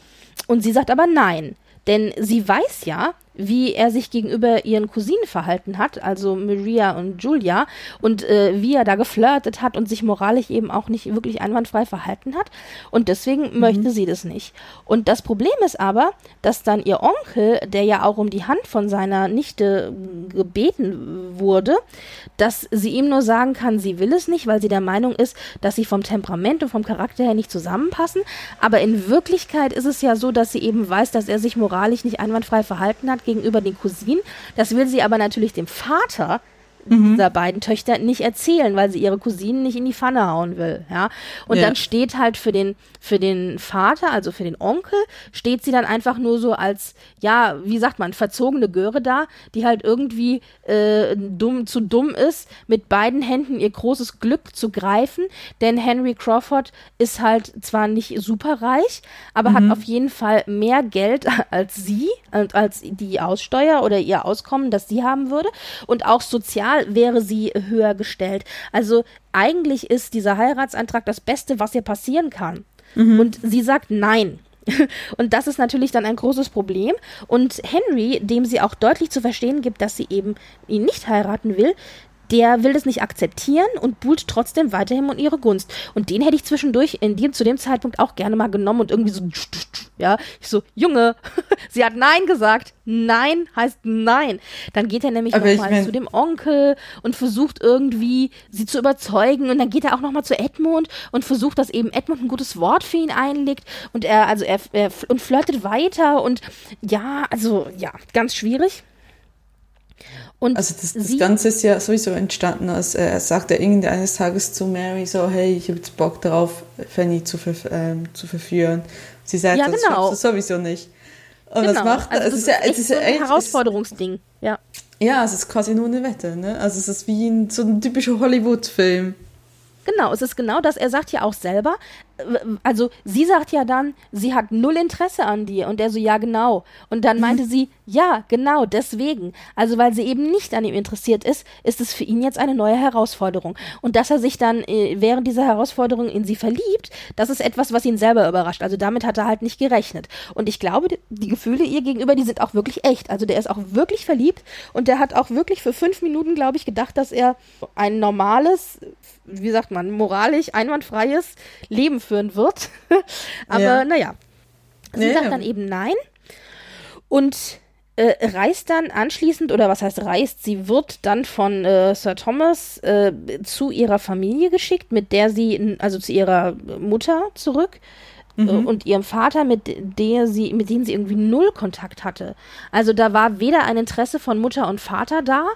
[SPEAKER 2] und sie sagt aber nein. Denn sie weiß ja, wie er sich gegenüber ihren Cousinen verhalten hat, also Maria und Julia, und äh, wie er da geflirtet hat und sich moralisch eben auch nicht wirklich einwandfrei verhalten hat. Und deswegen mhm. möchte sie das nicht. Und das Problem ist aber, dass dann ihr Onkel, der ja auch um die Hand von seiner Nichte gebeten wurde, dass sie ihm nur sagen kann, sie will es nicht, weil sie der Meinung ist, dass sie vom Temperament und vom Charakter her nicht zusammenpassen. Aber in Wirklichkeit ist es ja so, dass sie eben weiß, dass er sich moralisch nicht einwandfrei verhalten hat gegenüber den Cousinen. Das will sie aber natürlich dem Vater mhm. dieser beiden Töchter nicht erzählen, weil sie ihre Cousinen nicht in die Pfanne hauen will, ja. Und ja. dann steht halt für den, für den Vater, also für den Onkel, steht sie dann einfach nur so als, ja, wie sagt man, verzogene Göre da, die halt irgendwie äh, dumm, zu dumm ist, mit beiden Händen ihr großes Glück zu greifen, denn Henry Crawford ist halt zwar nicht superreich, aber mhm. hat auf jeden Fall mehr Geld als sie, als die Aussteuer oder ihr Auskommen, das sie haben würde und auch sozial sozial wäre sie höher gestellt. Also eigentlich ist dieser Heiratsantrag das Beste, was ihr passieren kann. Mhm. Und sie sagt nein. Und das ist natürlich dann ein großes Problem. Und Henry, dem sie auch deutlich zu verstehen gibt, dass sie eben ihn nicht heiraten will, der will das nicht akzeptieren und buhlt trotzdem weiterhin um ihre Gunst. Und den hätte ich zwischendurch in dem, zu dem Zeitpunkt auch gerne mal genommen und irgendwie so, ja, ich so, Junge, sie hat Nein gesagt. Nein heißt Nein. Dann geht er nämlich nochmal mein zu dem Onkel und versucht irgendwie sie zu überzeugen und dann geht er auch nochmal zu Edmund und versucht, dass eben Edmund ein gutes Wort für ihn einlegt und er, also er, er und flirtet weiter und ja, also ja, ganz schwierig.
[SPEAKER 1] Und also das, das Ganze ist ja sowieso entstanden, als äh, sagt er irgendeines Tages zu Mary so, hey, ich habe jetzt Bock darauf, Fanny zu, ver ähm, zu verführen. Sie sagt, ja, das genau. du sowieso nicht. Und genau. das macht, also, das ist, ja,
[SPEAKER 2] es ist, so ein Herausforderungsding, ja.
[SPEAKER 1] Ja, es ist quasi nur eine Wette, ne? Also es ist wie ein, so ein typischer Hollywood-Film.
[SPEAKER 2] Genau, es ist genau das. Er sagt ja auch selber, also sie sagt ja dann, sie hat null Interesse an dir. Und er so, ja, genau. Und dann mhm. meinte sie, ja, genau, deswegen. Also weil sie eben nicht an ihm interessiert ist, ist es für ihn jetzt eine neue Herausforderung. Und dass er sich dann äh, während dieser Herausforderung in sie verliebt, das ist etwas, was ihn selber überrascht. Also damit hat er halt nicht gerechnet. Und ich glaube, die Gefühle ihr gegenüber, die sind auch wirklich echt. Also der ist auch wirklich verliebt und der hat auch wirklich für fünf Minuten, glaube ich, gedacht, dass er ein normales, wie sagt man, moralisch einwandfreies Leben führen wird. Aber ja. naja, sie ja, sagt ja. dann eben nein und äh, reist dann anschließend, oder was heißt reist, sie wird dann von äh, Sir Thomas äh, zu ihrer Familie geschickt, mit der sie, also zu ihrer Mutter zurück. Äh, mhm. Und ihrem Vater, mit der sie, mit denen sie irgendwie null Kontakt hatte. Also da war weder ein Interesse von Mutter und Vater da,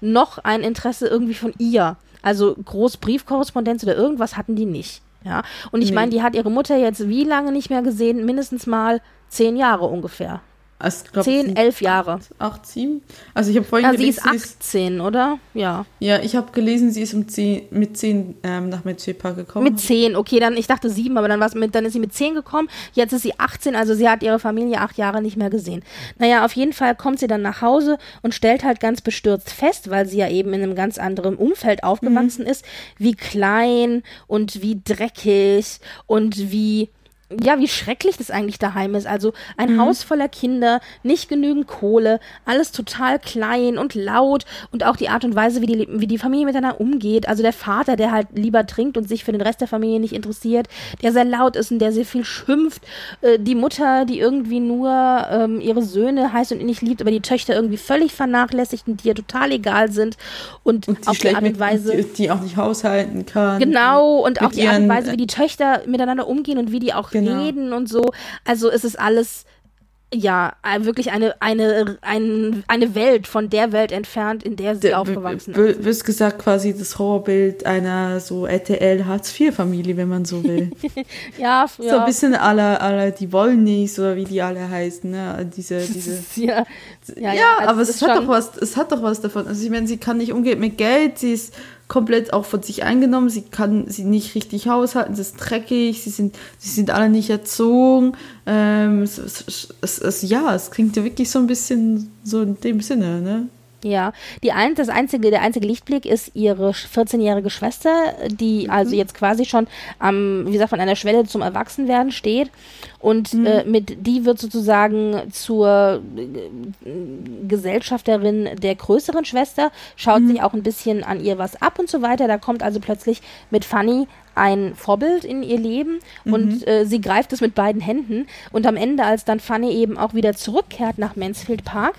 [SPEAKER 2] noch ein Interesse irgendwie von ihr. Also groß Briefkorrespondenz oder irgendwas hatten die nicht. Ja, und ich nee. meine, die hat ihre Mutter jetzt wie lange nicht mehr gesehen? Mindestens mal zehn Jahre ungefähr. Also, glaub, Zehn, elf Jahre.
[SPEAKER 1] Acht, sieben? Also ich habe vorhin
[SPEAKER 2] ja, gelesen, sie ist 18, sie oder? Ja.
[SPEAKER 1] Ja, ich habe gelesen, sie ist um 10, mit zehn ähm, nach Metze Park gekommen.
[SPEAKER 2] Mit zehn, okay, dann ich dachte sieben, aber dann war's mit, dann ist sie mit zehn gekommen. Jetzt ist sie 18, also sie hat ihre Familie acht Jahre nicht mehr gesehen. Naja, auf jeden Fall kommt sie dann nach Hause und stellt halt ganz bestürzt fest, weil sie ja eben in einem ganz anderen Umfeld aufgewachsen mhm. ist, wie klein und wie dreckig und wie ja, wie schrecklich das eigentlich daheim ist. Also ein mhm. Haus voller Kinder, nicht genügend Kohle, alles total klein und laut und auch die Art und Weise, wie die, wie die Familie miteinander umgeht. Also der Vater, der halt lieber trinkt und sich für den Rest der Familie nicht interessiert, der sehr laut ist und der sehr viel schimpft. Äh, die Mutter, die irgendwie nur ähm, ihre Söhne heiß und nicht liebt, aber die Töchter irgendwie völlig vernachlässigt und die ihr total egal sind. Und, und auf die Art und Weise.
[SPEAKER 1] Die, die, auch nicht haushalten kann.
[SPEAKER 2] Genau, und auch die Art und Weise, wie die Töchter miteinander umgehen und wie die auch genau. reden und so. Also es ist alles ja, wirklich eine, eine, ein, eine Welt von der Welt entfernt, in der sie aufgewachsen
[SPEAKER 1] ist. Wirst gesagt quasi das Horrorbild einer so RTL Hartz-IV-Familie, wenn man so will.
[SPEAKER 2] ja,
[SPEAKER 1] ja. So ein bisschen aller, aller die Wollnis oder wie die alle heißen, ne? Diese, diese.
[SPEAKER 2] ja,
[SPEAKER 1] ja, ja, also aber es hat doch was, es hat doch was davon. Also ich meine, sie kann nicht umgehen mit Geld, sie ist komplett auch von sich eingenommen. Sie kann sie nicht richtig haushalten, sie ist dreckig, sie sind, sie sind alle nicht erzogen. Ähm, es, es, es, ja, es klingt ja wirklich so ein bisschen so in dem Sinne, ne?
[SPEAKER 2] Ja, die ein, das einzige, der einzige Lichtblick ist ihre 14-jährige Schwester, die mhm. also jetzt quasi schon am, wie sagt man, an der Schwelle zum Erwachsenwerden steht. Und mhm. äh, mit die wird sozusagen zur äh, Gesellschafterin der größeren Schwester, schaut mhm. sich auch ein bisschen an ihr was ab und so weiter. Da kommt also plötzlich mit Fanny ein Vorbild in ihr Leben mhm. und äh, sie greift es mit beiden Händen. Und am Ende, als dann Fanny eben auch wieder zurückkehrt nach Mansfield Park,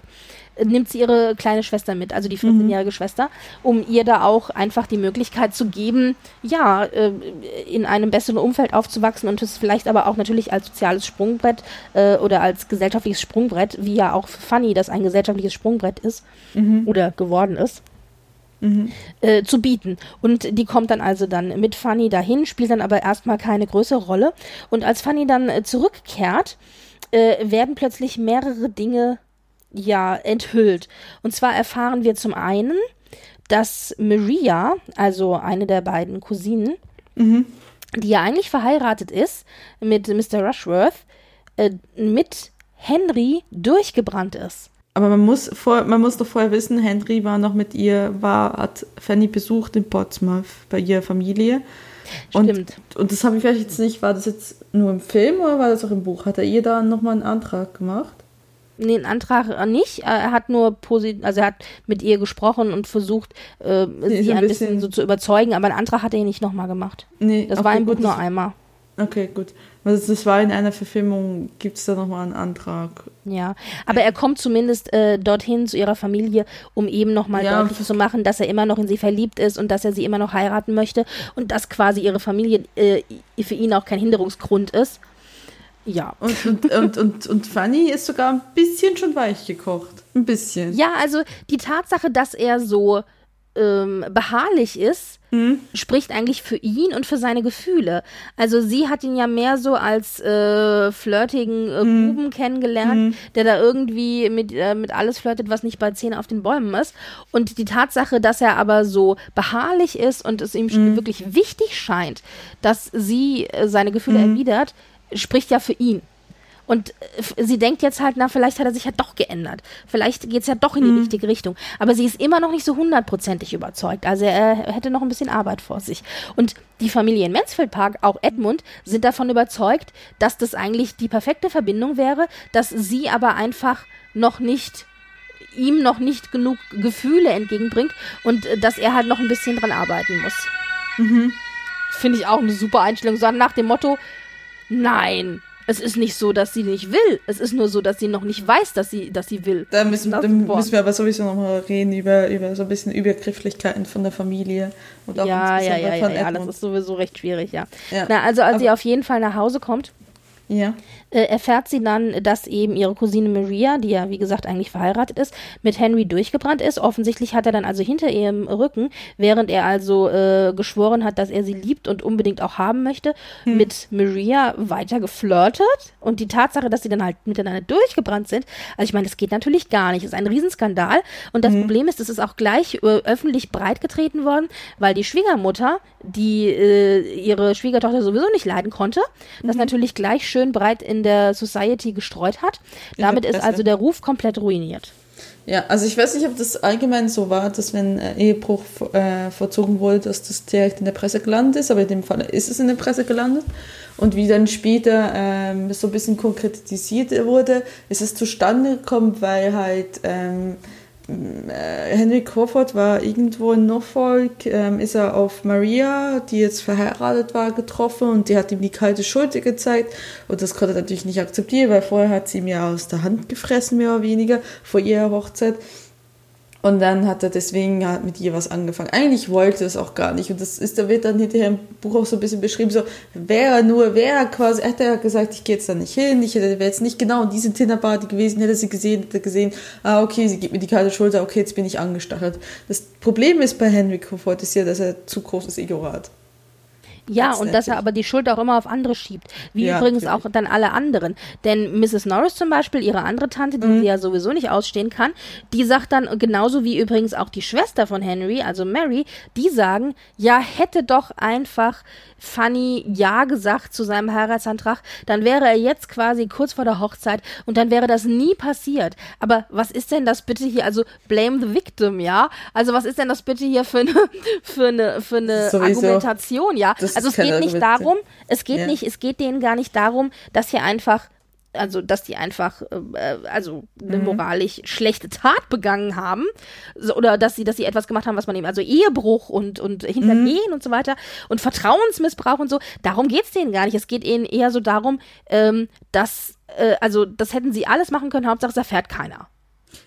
[SPEAKER 2] nimmt sie ihre kleine Schwester mit, also die 14-jährige mhm. Schwester, um ihr da auch einfach die Möglichkeit zu geben, ja, äh, in einem besseren Umfeld aufzuwachsen und es vielleicht aber auch natürlich als soziales Sprungbrett äh, oder als gesellschaftliches Sprungbrett, wie ja auch für Fanny das ein gesellschaftliches Sprungbrett ist mhm. oder geworden ist. Mhm. Äh, zu bieten. Und die kommt dann also dann mit Fanny dahin, spielt dann aber erstmal keine größere Rolle. Und als Fanny dann äh, zurückkehrt, äh, werden plötzlich mehrere Dinge ja enthüllt. Und zwar erfahren wir zum einen, dass Maria, also eine der beiden Cousinen, mhm. die ja eigentlich verheiratet ist mit Mr. Rushworth, äh, mit Henry durchgebrannt ist.
[SPEAKER 1] Aber man muss, vor, man muss doch vorher wissen, Henry war noch mit ihr, war, hat Fanny besucht in Portsmouth bei ihrer Familie. Und, Stimmt. Und das habe ich vielleicht jetzt nicht, war das jetzt nur im Film oder war das auch im Buch? Hat er ihr da nochmal einen Antrag gemacht?
[SPEAKER 2] Nee, einen Antrag äh, nicht. Er hat nur positiv, also er hat mit ihr gesprochen und versucht, äh, nee, sie ein bisschen, bisschen, so zu überzeugen, aber einen Antrag hat er nicht nochmal gemacht. Nee, das okay, war im Buch nur einmal.
[SPEAKER 1] Okay, gut. Also das war in einer Verfilmung, gibt es da nochmal einen Antrag.
[SPEAKER 2] Ja, aber er kommt zumindest äh, dorthin zu ihrer Familie, um eben nochmal ja. deutlich zu machen, dass er immer noch in sie verliebt ist und dass er sie immer noch heiraten möchte und dass quasi ihre Familie äh, für ihn auch kein Hinderungsgrund ist.
[SPEAKER 1] Ja. Und, und, und, und, und Fanny ist sogar ein bisschen schon weich gekocht. Ein bisschen.
[SPEAKER 2] Ja, also die Tatsache, dass er so ähm, beharrlich ist, mhm. spricht eigentlich für ihn und für seine Gefühle. Also sie hat ihn ja mehr so als äh, flirtigen äh, mhm. Buben kennengelernt, mhm. der da irgendwie mit, äh, mit alles flirtet, was nicht bei Zähne auf den Bäumen ist. Und die Tatsache, dass er aber so beharrlich ist und es ihm mhm. wirklich wichtig scheint, dass sie äh, seine Gefühle mhm. erwidert, spricht ja für ihn. Und äh, sie denkt jetzt halt, na, vielleicht hat er sich ja doch geändert. Vielleicht geht es ja doch in die mhm. richtige Richtung. Aber sie ist immer noch nicht so hundertprozentig überzeugt. Also er hätte noch ein bisschen Arbeit vor sich. Und die Familie in Mansfield Park, auch Edmund, sind davon überzeugt, dass das eigentlich die perfekte Verbindung wäre, dass sie aber einfach noch nicht ihm noch nicht genug Gefühle entgegenbringt und äh, dass er halt noch ein bisschen dran arbeiten muss. Mhm. Finde ich auch eine super Einstellung. So nach dem Motto, Nein. Es ist nicht so, dass sie nicht will. Es ist nur so, dass sie noch nicht weiß, dass sie, dass sie will.
[SPEAKER 1] Da müssen, da müssen wir aber sowieso nochmal reden über, über so ein bisschen Übergrifflichkeiten von der Familie.
[SPEAKER 2] Und auch ja, ja, ja, ja, ja, das ist sowieso recht schwierig, ja. ja. Na, also als aber, sie auf jeden Fall nach Hause kommt,
[SPEAKER 1] ja.
[SPEAKER 2] Äh, erfährt sie dann, dass eben ihre Cousine Maria, die ja wie gesagt eigentlich verheiratet ist, mit Henry durchgebrannt ist. Offensichtlich hat er dann also hinter ihrem Rücken, während er also äh, geschworen hat, dass er sie liebt und unbedingt auch haben möchte, hm. mit Maria weiter geflirtet. Und die Tatsache, dass sie dann halt miteinander durchgebrannt sind, also ich meine, das geht natürlich gar nicht. Das ist ein Riesenskandal. Und das hm. Problem ist, es ist auch gleich äh, öffentlich breitgetreten worden, weil die Schwiegermutter, die äh, ihre Schwiegertochter sowieso nicht leiden konnte, das mhm. natürlich gleich schön schön breit in der Society gestreut hat. Damit ist also der Ruf komplett ruiniert.
[SPEAKER 1] Ja, also ich weiß nicht, ob das allgemein so war, dass wenn äh, Ehebruch äh, vollzogen wurde, dass das direkt in der Presse gelandet ist, aber in dem Fall ist es in der Presse gelandet. Und wie dann später ähm, so ein bisschen konkretisiert wurde, ist es zustande gekommen, weil halt ähm, äh, Henry Crawford war irgendwo in Norfolk, ähm, ist er auf Maria, die jetzt verheiratet war, getroffen und die hat ihm die kalte Schulter gezeigt und das konnte er natürlich nicht akzeptieren, weil vorher hat sie ihm ja aus der Hand gefressen, mehr oder weniger, vor ihrer Hochzeit. Und dann hat er deswegen halt mit ihr was angefangen. Eigentlich wollte es auch gar nicht. Und das ist, da wird dann hinterher im Buch auch so ein bisschen beschrieben, so, wäre nur, wäre quasi, hätte er gesagt, ich gehe jetzt da nicht hin, ich hätte, wäre jetzt nicht genau in diese Tinderparty gewesen, hätte sie gesehen, hätte gesehen, ah, okay, sie gibt mir die kalte Schulter, okay, jetzt bin ich angestachelt. Das Problem ist bei Henry Crawford ist ja, dass er zu großes Ego hat.
[SPEAKER 2] Ja, und dass er aber die Schuld auch immer auf andere schiebt. Wie ja, übrigens natürlich. auch dann alle anderen. Denn Mrs. Norris zum Beispiel, ihre andere Tante, die mhm. sie ja sowieso nicht ausstehen kann, die sagt dann, genauso wie übrigens auch die Schwester von Henry, also Mary, die sagen, ja, hätte doch einfach Fanny Ja gesagt zu seinem Heiratsantrag, dann wäre er jetzt quasi kurz vor der Hochzeit und dann wäre das nie passiert. Aber was ist denn das bitte hier? Also blame the victim, ja? Also was ist denn das bitte hier für eine, für eine, für eine Argumentation, ja? Also es geht nicht darum, es geht ja. nicht, es geht denen gar nicht darum, dass hier einfach also dass die einfach äh, also eine mhm. moralisch schlechte Tat begangen haben so, oder dass sie dass sie etwas gemacht haben, was man eben also Ehebruch und und Hintergehen mhm. und so weiter und Vertrauensmissbrauch und so. Darum geht's denen gar nicht. Es geht ihnen eher so darum, ähm, dass äh, also das hätten sie alles machen können. Hauptsache es erfährt keiner.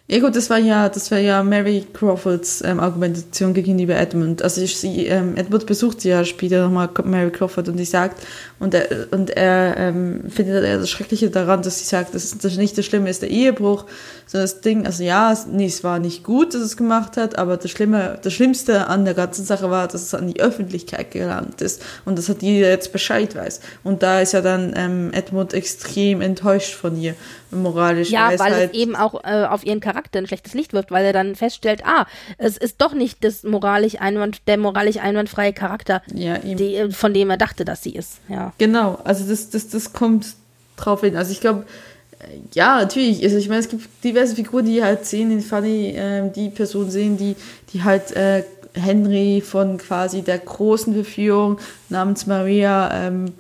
[SPEAKER 1] Ja gut, das war ja, das war ja Mary Crawfords ähm, Argumentation gegenüber Edmund. Also ich, sie, ähm, Edmund besucht sie ja später nochmal Mary Crawford und sie sagt, und er, und er ähm, findet das Schreckliche daran, dass sie sagt, dass das nicht das Schlimme ist der Ehebruch, sondern das Ding, also ja, nee, es war nicht gut, dass es gemacht hat, aber das Schlimme, das Schlimmste an der ganzen Sache war, dass es an die Öffentlichkeit gelangt ist und dass hat jeder jetzt Bescheid weiß. Und da ist ja dann ähm, Edmund extrem enttäuscht von ihr, moralisch.
[SPEAKER 2] Ja, weil halt es eben auch äh, auf ihren Charakter ein schlechtes Licht wirft, weil er dann feststellt, ah, es ist doch nicht das moralisch einwand, der moralisch einwandfreie Charakter, ja, die, von dem er dachte, dass sie ist. Ja.
[SPEAKER 1] Genau, also das, das, das kommt drauf hin. Also ich glaube, äh, ja, natürlich. Also ich meine, es gibt diverse Figuren, die halt sehen in Funny, äh, die Person sehen, die, die halt äh, Henry von quasi der großen Verführung namens Maria ähm,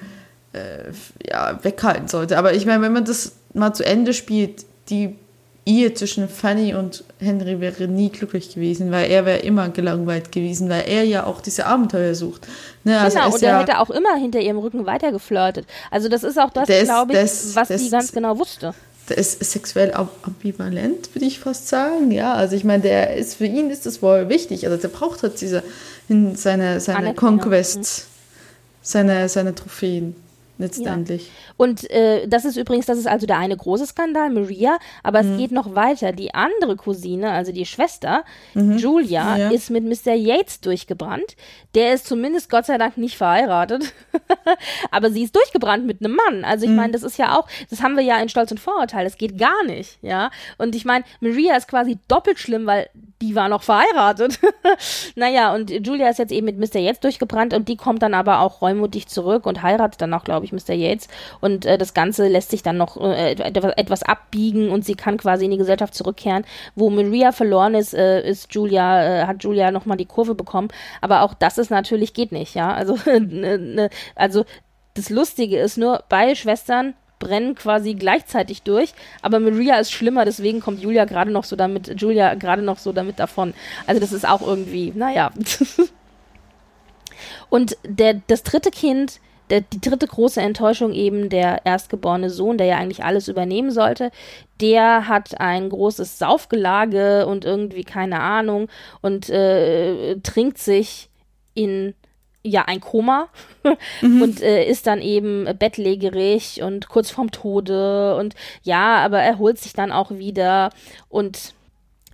[SPEAKER 1] äh, ja, weghalten sollte. Aber ich meine, wenn man das mal zu Ende spielt, die Ehe zwischen Fanny und Henry wäre nie glücklich gewesen, weil er wäre immer gelangweilt gewesen, weil er ja auch diese Abenteuer sucht.
[SPEAKER 2] Ne, also genau, und er ja, hätte auch immer hinter ihrem Rücken weiter geflirtet. Also das ist auch das, glaube ich, das, was sie ganz genau wusste.
[SPEAKER 1] Der ist sexuell ambivalent, würde ich fast sagen. Ja, also ich meine, der ist für ihn ist das wohl wichtig. Also der braucht halt diese seine seine Conquests, seine seine Trophäen letztendlich. Ja.
[SPEAKER 2] Und äh, das ist übrigens, das ist also der eine große Skandal, Maria, aber mhm. es geht noch weiter. Die andere Cousine, also die Schwester, mhm. Julia, ja. ist mit Mr. Yates durchgebrannt. Der ist zumindest Gott sei Dank nicht verheiratet, aber sie ist durchgebrannt mit einem Mann. Also ich mhm. meine, das ist ja auch, das haben wir ja in Stolz und Vorurteil, das geht gar nicht, ja. Und ich meine, Maria ist quasi doppelt schlimm, weil die war noch verheiratet. naja, und Julia ist jetzt eben mit Mr. Yates durchgebrannt und die kommt dann aber auch reumutig zurück und heiratet dann auch, glaube ich, Mr. Yates. Und äh, das Ganze lässt sich dann noch äh, etwas abbiegen und sie kann quasi in die Gesellschaft zurückkehren. Wo Maria verloren ist, äh, ist Julia, äh, hat Julia nochmal die Kurve bekommen. Aber auch das ist natürlich, geht nicht, ja. Also, ne, ne, also das Lustige ist nur, beide Schwestern brennen quasi gleichzeitig durch, aber Maria ist schlimmer, deswegen kommt Julia gerade noch so damit, Julia gerade noch so damit davon. Also das ist auch irgendwie, naja. Und der, das dritte Kind, der, die dritte große Enttäuschung eben, der erstgeborene Sohn, der ja eigentlich alles übernehmen sollte, der hat ein großes Saufgelage und irgendwie keine Ahnung und äh, trinkt sich in ja ein Koma mhm. und äh, ist dann eben bettlägerig und kurz vorm Tode und ja, aber er holt sich dann auch wieder und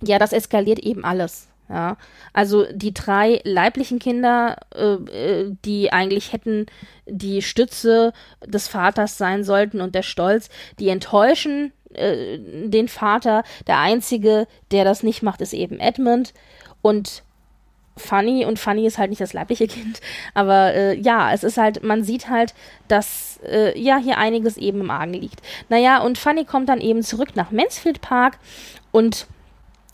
[SPEAKER 2] ja, das eskaliert eben alles. Ja, also die drei leiblichen Kinder, äh, äh die eigentlich hätten die Stütze des Vaters sein sollten und der Stolz, die enttäuschen äh, den Vater. Der einzige, der das nicht macht, ist eben Edmund und funny und funny ist halt nicht das leibliche Kind, aber äh, ja, es ist halt, man sieht halt, dass äh, ja hier einiges eben im Argen liegt. Naja, und Funny kommt dann eben zurück nach Mansfield Park und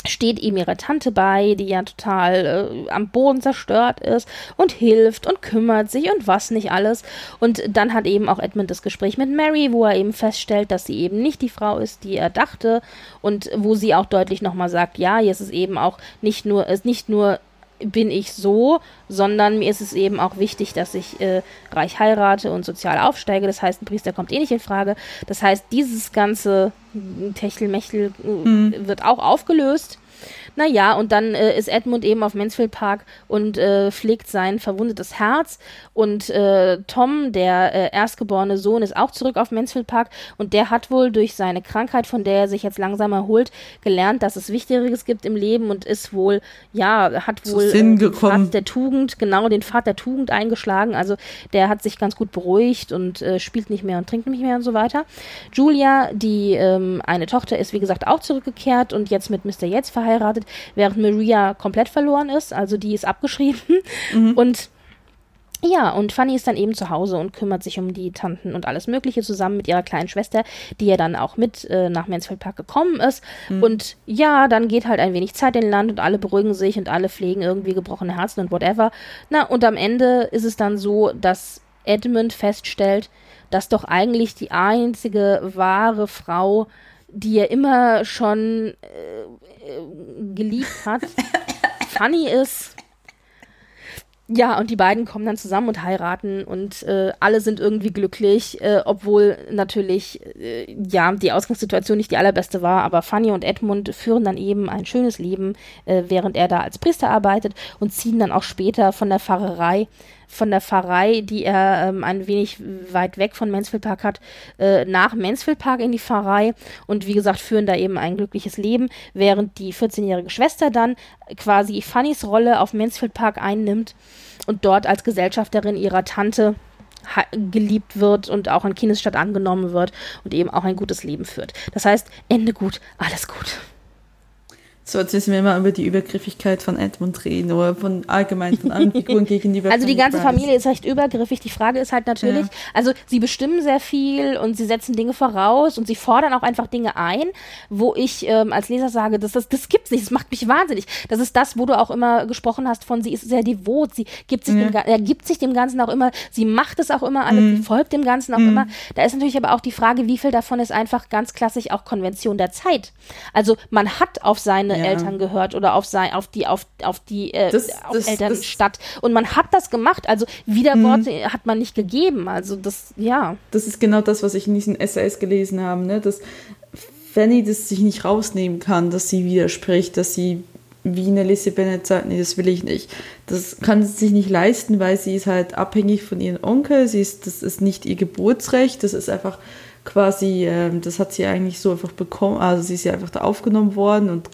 [SPEAKER 2] steht ihm ihre Tante bei, die ja total äh, am Boden zerstört ist und hilft und kümmert sich und was nicht alles. Und dann hat eben auch Edmund das Gespräch mit Mary, wo er eben feststellt, dass sie eben nicht die Frau ist, die er dachte und wo sie auch deutlich nochmal sagt, ja, jetzt ist eben auch nicht nur, ist nicht nur bin ich so, sondern mir ist es eben auch wichtig, dass ich äh, reich heirate und sozial aufsteige. Das heißt, ein Priester kommt eh nicht in Frage. Das heißt, dieses ganze Techtelmechtel äh, mhm. wird auch aufgelöst. Naja, und dann äh, ist Edmund eben auf Mansfield Park und äh, pflegt sein verwundetes Herz. Und äh, Tom, der äh, erstgeborene Sohn, ist auch zurück auf Mansfield Park und der hat wohl durch seine Krankheit, von der er sich jetzt langsam erholt, gelernt, dass es Wichtigeres gibt im Leben und ist wohl, ja, hat wohl
[SPEAKER 1] Sinn den
[SPEAKER 2] Pfad der Tugend, genau den Pfad der Tugend eingeschlagen. Also der hat sich ganz gut beruhigt und äh, spielt nicht mehr und trinkt nicht mehr und so weiter. Julia, die ähm, eine Tochter ist, wie gesagt, auch zurückgekehrt und jetzt mit Mr. Yates verheiratet während Maria komplett verloren ist, also die ist abgeschrieben. Mhm. Und ja, und Fanny ist dann eben zu Hause und kümmert sich um die Tanten und alles Mögliche zusammen mit ihrer kleinen Schwester, die ja dann auch mit äh, nach Mansfield Park gekommen ist. Mhm. Und ja, dann geht halt ein wenig Zeit in Land und alle beruhigen sich und alle pflegen irgendwie gebrochene Herzen und whatever. Na, und am Ende ist es dann so, dass Edmund feststellt, dass doch eigentlich die einzige wahre Frau, die er immer schon äh, geliebt hat, funny ist. Ja, und die beiden kommen dann zusammen und heiraten und äh, alle sind irgendwie glücklich, äh, obwohl natürlich äh, ja die Ausgangssituation nicht die allerbeste war, aber Fanny und Edmund führen dann eben ein schönes Leben, äh, während er da als Priester arbeitet und ziehen dann auch später von der Pfarrerei von der Pfarrei, die er ähm, ein wenig weit weg von Mansfield Park hat, äh, nach Mansfield Park in die Pfarrei und wie gesagt führen da eben ein glückliches Leben, während die 14-jährige Schwester dann quasi Fannys Rolle auf Mansfield Park einnimmt und dort als Gesellschafterin ihrer Tante geliebt wird und auch in Kindesstadt angenommen wird und eben auch ein gutes Leben führt. Das heißt, Ende gut, alles gut.
[SPEAKER 1] So, jetzt müssen wir mal über die Übergriffigkeit von Edmund reden oder von allgemein von anderen Figuren gegenüber.
[SPEAKER 2] Also die ganze Familie ist recht übergriffig. Die Frage ist halt natürlich, ja. also sie bestimmen sehr viel und sie setzen Dinge voraus und sie fordern auch einfach Dinge ein, wo ich ähm, als Leser sage, das, das, das gibt's nicht, das macht mich wahnsinnig. Das ist das, wo du auch immer gesprochen hast von, sie ist sehr devot, sie gibt sich, ja. dem, er gibt sich dem Ganzen auch immer, sie macht es auch immer alles, mhm. sie folgt dem Ganzen auch mhm. immer. Da ist natürlich aber auch die Frage, wie viel davon ist einfach ganz klassisch auch Konvention der Zeit. Also man hat auf seine ja. Eltern gehört oder auf sein, auf die, auf, auf die äh, das, auf das, Elternstadt. Das, und man hat das gemacht. Also Widerworte mhm. hat man nicht gegeben. Also das, ja.
[SPEAKER 1] Das ist genau das, was ich in diesen Essays gelesen habe, ne? Dass Fanny das sich nicht rausnehmen kann, dass sie widerspricht, dass sie wie eine Lizzie Bennett sagt, nee, das will ich nicht. Das kann sie sich nicht leisten, weil sie ist halt abhängig von ihrem Onkel. Sie ist, das ist nicht ihr Geburtsrecht, das ist einfach quasi, ähm, das hat sie eigentlich so einfach bekommen, also sie ist ja einfach da aufgenommen worden und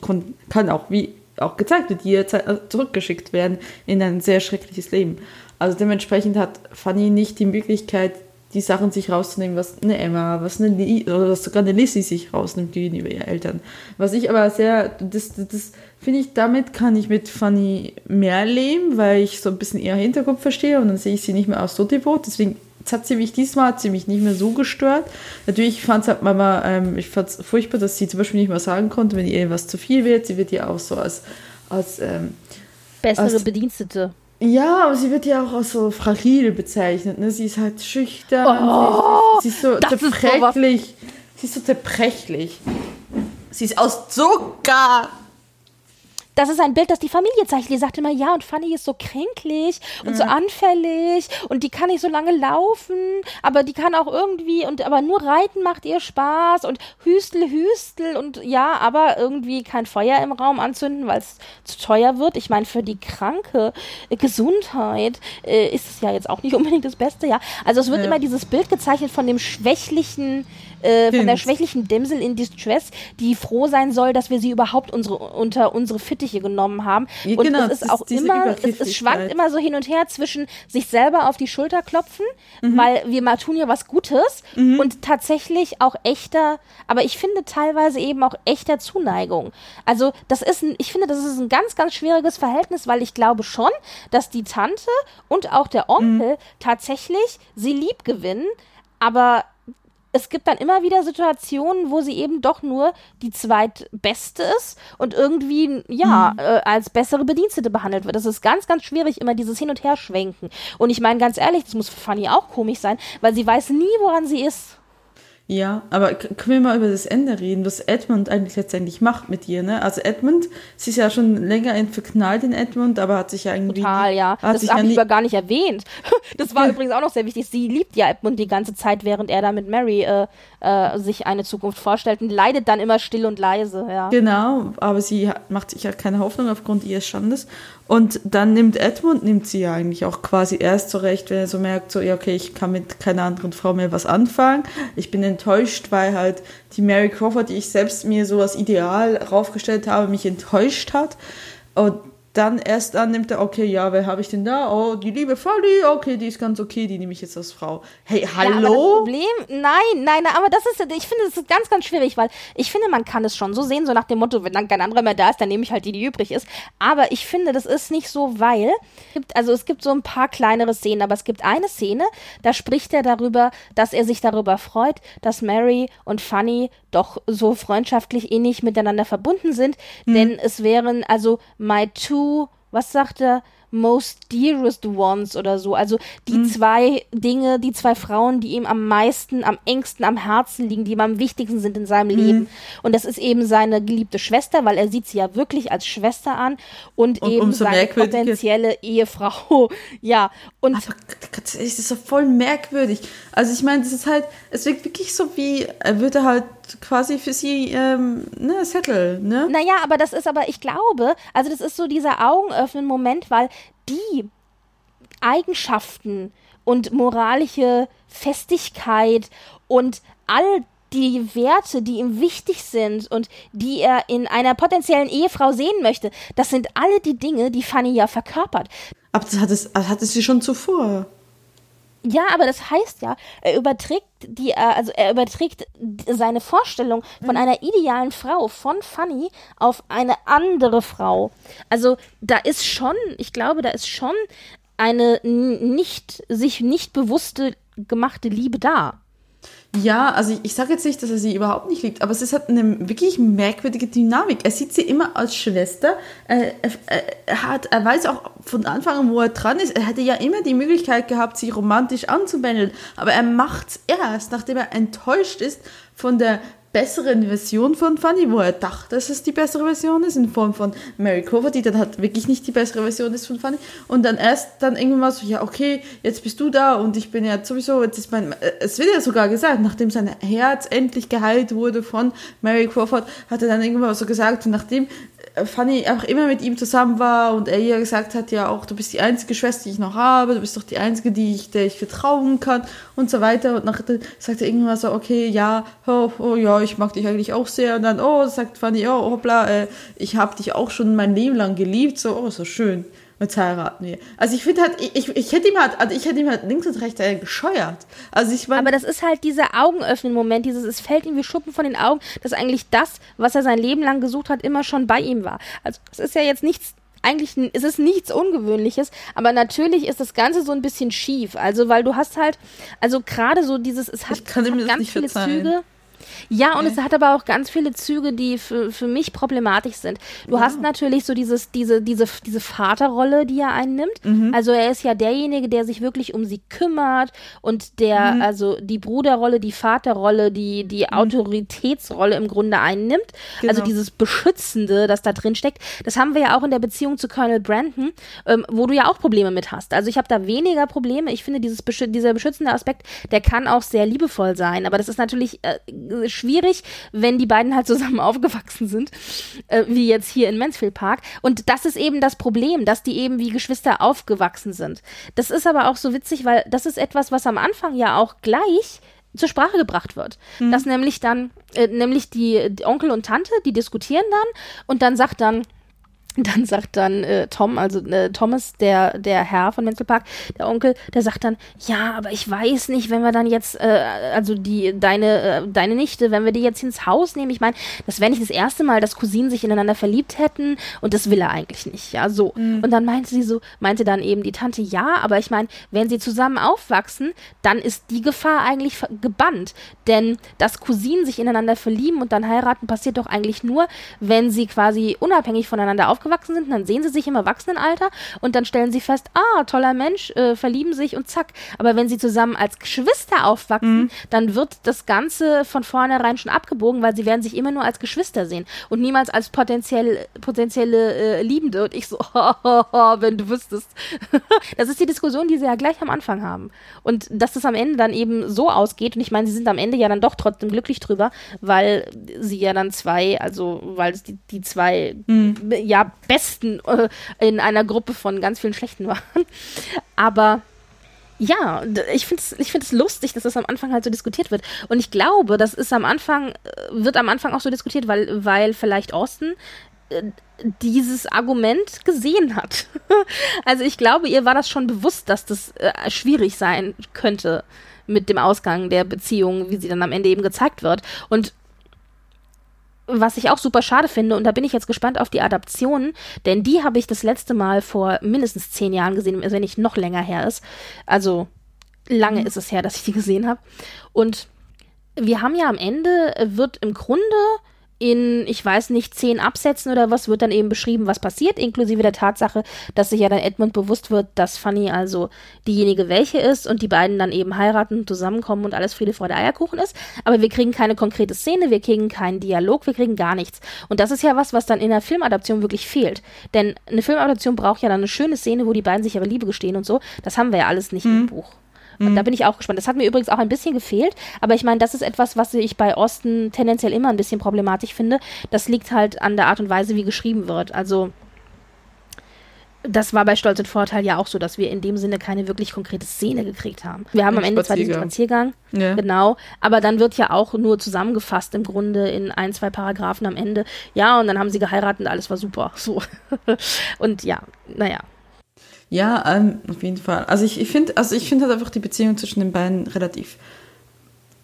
[SPEAKER 1] kann auch, wie auch gezeigt wird, jederzeit äh, zurückgeschickt werden in ein sehr schreckliches Leben. Also dementsprechend hat Fanny nicht die Möglichkeit, die Sachen sich rauszunehmen, was eine Emma, was eine Li oder was sogar eine Lissy sich rausnimmt gegenüber ihren Eltern. Was ich aber sehr, das, das finde ich, damit kann ich mit Fanny mehr leben, weil ich so ein bisschen ihr Hinterkopf verstehe und dann sehe ich sie nicht mehr aus so devot. Deswegen Jetzt hat sie mich diesmal hat sie mich nicht mehr so gestört. Natürlich fand es halt Mama, ähm, ich fand es furchtbar, dass sie zum Beispiel nicht mehr sagen konnte, wenn ihr was zu viel wird. Sie wird ja auch so als, als ähm,
[SPEAKER 2] bessere als, Bedienstete.
[SPEAKER 1] Ja, aber sie wird ja auch als so fragil bezeichnet. Ne? Sie ist halt schüchtern. Oh, sie, ist so zerbrechlich. Ist sie ist so zerbrechlich. Sie ist aus Zucker
[SPEAKER 2] das ist ein Bild, das die Familie zeichnet. Die sagt immer, ja, und Fanny ist so kränklich und mhm. so anfällig und die kann nicht so lange laufen, aber die kann auch irgendwie und aber nur reiten macht ihr Spaß und Hüstel, Hüstel und ja, aber irgendwie kein Feuer im Raum anzünden, weil es zu teuer wird. Ich meine, für die kranke Gesundheit äh, ist es ja jetzt auch nicht unbedingt das Beste, ja. Also es wird ja. immer dieses Bild gezeichnet von dem schwächlichen äh, von der schwächlichen Dämsel in Distress, die froh sein soll, dass wir sie überhaupt unsere, unter unsere Fittiche genommen haben. Ja, und genau, es ist auch immer, es, es, schwankt immer so hin und her zwischen sich selber auf die Schulter klopfen, mhm. weil wir mal tun ja was Gutes mhm. und tatsächlich auch echter, aber ich finde teilweise eben auch echter Zuneigung. Also das ist ein, ich finde, das ist ein ganz, ganz schwieriges Verhältnis, weil ich glaube schon, dass die Tante und auch der Onkel mhm. tatsächlich sie lieb gewinnen, aber es gibt dann immer wieder Situationen, wo sie eben doch nur die zweitbeste ist und irgendwie, ja, mhm. äh, als bessere Bedienstete behandelt wird. Das ist ganz, ganz schwierig, immer dieses Hin- und Herschwenken. Und ich meine, ganz ehrlich, das muss für Fanny auch komisch sein, weil sie weiß nie, woran sie ist.
[SPEAKER 1] Ja, aber können wir mal über das Ende reden, was Edmund eigentlich letztendlich macht mit ihr, ne? Also Edmund, sie ist ja schon länger verknallt in Edmund, aber hat sich ja irgendwie...
[SPEAKER 2] Total, ja. das habe ich aber gar nicht erwähnt. Das war übrigens auch noch sehr wichtig. Sie liebt ja Edmund die ganze Zeit, während er da mit Mary äh, äh, sich eine Zukunft vorstellt und leidet dann immer still und leise, ja.
[SPEAKER 1] Genau, aber sie macht sich ja keine Hoffnung aufgrund ihres Standes. Und dann nimmt Edmund, nimmt sie ja eigentlich auch quasi erst zurecht, wenn er so merkt, so, ja, okay, ich kann mit keiner anderen Frau mehr was anfangen. Ich bin enttäuscht, weil halt die Mary Crawford, die ich selbst mir so als Ideal raufgestellt habe, mich enttäuscht hat. Und dann erst dann nimmt er, okay, ja, wer habe ich denn da? Oh, die liebe Folly, okay, die ist ganz okay, die nehme ich jetzt als Frau. Hey, hallo? Ja, das
[SPEAKER 2] Problem, nein, nein, aber das ist, ich finde, das ist ganz, ganz schwierig, weil ich finde, man kann es schon so sehen, so nach dem Motto, wenn dann kein anderer mehr da ist, dann nehme ich halt die, die übrig ist. Aber ich finde, das ist nicht so, weil, also es gibt so ein paar kleinere Szenen, aber es gibt eine Szene, da spricht er darüber, dass er sich darüber freut, dass Mary und Fanny doch so freundschaftlich ähnlich miteinander verbunden sind, hm. denn es wären also my two, was sagt er? Most dearest ones oder so. Also die mhm. zwei Dinge, die zwei Frauen, die ihm am meisten, am engsten am Herzen liegen, die ihm am wichtigsten sind in seinem mhm. Leben. Und das ist eben seine geliebte Schwester, weil er sieht sie ja wirklich als Schwester an und, und eben seine potenzielle Ehefrau. ja. Und
[SPEAKER 1] Aber das ist so voll merkwürdig. Also ich meine, das ist halt, es wirkt wirklich so wie, er würde halt quasi für sie ähm, ne, Settle, ne?
[SPEAKER 2] Naja, aber das ist aber, ich glaube, also das ist so dieser augenöffnenden Moment, weil die Eigenschaften und moralische Festigkeit und all die Werte, die ihm wichtig sind und die er in einer potenziellen Ehefrau sehen möchte, das sind alle die Dinge, die Fanny ja verkörpert.
[SPEAKER 1] Aber das hat es, hatte sie schon zuvor.
[SPEAKER 2] Ja, aber das heißt ja, er überträgt die, äh, also er überträgt seine Vorstellung von mhm. einer idealen Frau von Fanny auf eine andere Frau. Also da ist schon, ich glaube, da ist schon eine nicht sich nicht bewusste gemachte Liebe da.
[SPEAKER 1] Ja, also ich, ich sage jetzt nicht, dass er sie überhaupt nicht liebt, aber es halt eine wirklich merkwürdige Dynamik. Er sieht sie immer als Schwester. Er, er, er, hat, er weiß auch von Anfang an, wo er dran ist. Er hätte ja immer die Möglichkeit gehabt, sie romantisch anzubändeln, aber er macht es erst, nachdem er enttäuscht ist von der besseren Version von Fanny, wo er dachte, dass es die bessere Version ist, in Form von Mary Cover, die dann halt wirklich nicht die bessere Version ist von Fanny. Und dann erst dann irgendwann mal so, ja, okay, jetzt bist du da und ich bin ja sowieso, jetzt ist mein, äh, es wird ja sogar gesagt, nachdem sein Herz endlich geheilt wurde von Mary Crawford, hat er dann irgendwann so gesagt, nachdem äh, Fanny auch immer mit ihm zusammen war und er ihr gesagt hat, ja auch, du bist die einzige Schwester, die ich noch habe, du bist doch die einzige, die ich, der ich vertrauen kann und so weiter. Und nachher sagt er irgendwann so, okay, ja, oh, oh ja, ich mag dich eigentlich auch sehr. Und dann, oh, sagt Fanny, oh, hoppla, äh, ich habe dich auch schon mein Leben lang geliebt, so, oh, so schön. Jetzt heiraten wir. Also ich finde halt, ich, ich hätte ihm halt, also ich hätte ihm halt links und rechts gescheuert. Also ich
[SPEAKER 2] meine. Aber das ist halt dieser Augenöffnen-Moment, dieses, es fällt ihm wie Schuppen von den Augen, dass eigentlich das, was er sein Leben lang gesucht hat, immer schon bei ihm war. Also es ist ja jetzt nichts eigentlich ist es nichts Ungewöhnliches, aber natürlich ist das Ganze so ein bisschen schief. Also, weil du hast halt, also gerade so dieses, es hat, es hat ganz viele verzeihen. Züge. Ja, und es hat aber auch ganz viele Züge, die für, für mich problematisch sind. Du ja. hast natürlich so dieses, diese, diese, diese Vaterrolle, die er einnimmt. Mhm. Also er ist ja derjenige, der sich wirklich um sie kümmert und der, mhm. also die Bruderrolle, die Vaterrolle, die, die mhm. Autoritätsrolle im Grunde einnimmt. Also genau. Also dieses Beschützende, das da drin steckt. Das haben wir ja auch in der Beziehung zu Colonel Brandon, ähm, wo du ja auch Probleme mit hast. Also ich habe da weniger Probleme. Ich finde, dieses beschü dieser beschützende Aspekt, der kann auch sehr liebevoll sein. Aber das ist natürlich äh, schwierig, wenn die beiden halt zusammen aufgewachsen sind, äh, wie jetzt hier in Mansfield Park. Und das ist eben das Problem, dass die eben wie Geschwister aufgewachsen sind. Das ist aber auch so witzig, weil das ist etwas, was am Anfang ja auch gleich zur Sprache gebracht wird. Mhm. Dass nämlich dann, äh, nämlich die, die Onkel und Tante, die diskutieren dann und dann sagt dann, dann sagt dann äh, Tom, also äh, Thomas, der, der Herr von Menzel Park, der Onkel, der sagt dann, ja, aber ich weiß nicht, wenn wir dann jetzt, äh, also die, deine, äh, deine Nichte, wenn wir die jetzt ins Haus nehmen, ich meine, das wäre nicht das erste Mal, dass Cousinen sich ineinander verliebt hätten und das will er eigentlich nicht, ja, so. Mhm. Und dann meinte sie so, meinte dann eben die Tante, ja, aber ich meine, wenn sie zusammen aufwachsen, dann ist die Gefahr eigentlich gebannt, denn dass Cousinen sich ineinander verlieben und dann heiraten, passiert doch eigentlich nur, wenn sie quasi unabhängig voneinander aufwachsen aufgewachsen sind, dann sehen sie sich im Erwachsenenalter und dann stellen sie fest, ah, toller Mensch, äh, verlieben sich und zack. Aber wenn sie zusammen als Geschwister aufwachsen, mhm. dann wird das Ganze von vornherein schon abgebogen, weil sie werden sich immer nur als Geschwister sehen und niemals als potenziell, potenzielle äh, Liebende. Und ich so, wenn du wüsstest. das ist die Diskussion, die sie ja gleich am Anfang haben. Und dass das am Ende dann eben so ausgeht, und ich meine, sie sind am Ende ja dann doch trotzdem glücklich drüber, weil sie ja dann zwei, also weil es die, die zwei mhm. ja besten äh, in einer Gruppe von ganz vielen schlechten waren. Aber ja, ich finde es ich find's lustig, dass das am Anfang halt so diskutiert wird. Und ich glaube, das ist am Anfang, äh, wird am Anfang auch so diskutiert, weil, weil vielleicht Austin äh, dieses Argument gesehen hat. also ich glaube, ihr war das schon bewusst, dass das schwierig sein könnte mit dem Ausgang der Beziehung, wie sie dann am Ende eben gezeigt wird. Und was ich auch super schade finde, und da bin ich jetzt gespannt auf die Adaptionen, denn die habe ich das letzte Mal vor mindestens zehn Jahren gesehen, wenn nicht noch länger her ist. Also lange mhm. ist es her, dass ich die gesehen habe. Und wir haben ja am Ende, wird im Grunde in, ich weiß nicht, zehn Absätzen oder was, wird dann eben beschrieben, was passiert, inklusive der Tatsache, dass sich ja dann Edmund bewusst wird, dass Fanny also diejenige welche ist und die beiden dann eben heiraten, zusammenkommen und alles Friede, Freude, Eierkuchen ist. Aber wir kriegen keine konkrete Szene, wir kriegen keinen Dialog, wir kriegen gar nichts. Und das ist ja was, was dann in der Filmadaption wirklich fehlt. Denn eine Filmadaption braucht ja dann eine schöne Szene, wo die beiden sich aber Liebe gestehen und so. Das haben wir ja alles nicht mhm. im Buch. Und da mhm. bin ich auch gespannt. Das hat mir übrigens auch ein bisschen gefehlt, aber ich meine, das ist etwas, was ich bei Osten tendenziell immer ein bisschen problematisch finde. Das liegt halt an der Art und Weise, wie geschrieben wird. Also das war bei Stolz und Vorteil ja auch so, dass wir in dem Sinne keine wirklich konkrete Szene gekriegt haben. Wir haben am Ende zwar diesen Spaziergang, ja. genau, aber dann wird ja auch nur zusammengefasst im Grunde in ein, zwei Paragraphen am Ende. Ja, und dann haben sie geheiratet und alles war super. So. und ja, naja.
[SPEAKER 1] Ja, ähm, auf jeden Fall. Also ich, ich finde also ich finde halt einfach die Beziehung zwischen den beiden relativ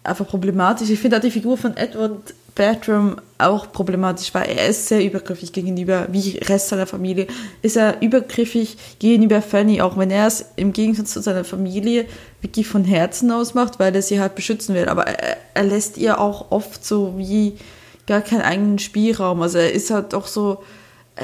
[SPEAKER 1] einfach problematisch. Ich finde halt die Figur von Edward Bertram auch problematisch, weil er ist sehr übergriffig gegenüber, wie Rest seiner Familie, ist er übergriffig gegenüber Fanny, auch wenn er es im Gegensatz zu seiner Familie wirklich von Herzen aus macht, weil er sie halt beschützen will. Aber er, er lässt ihr auch oft so wie gar keinen eigenen Spielraum. Also er ist halt auch so,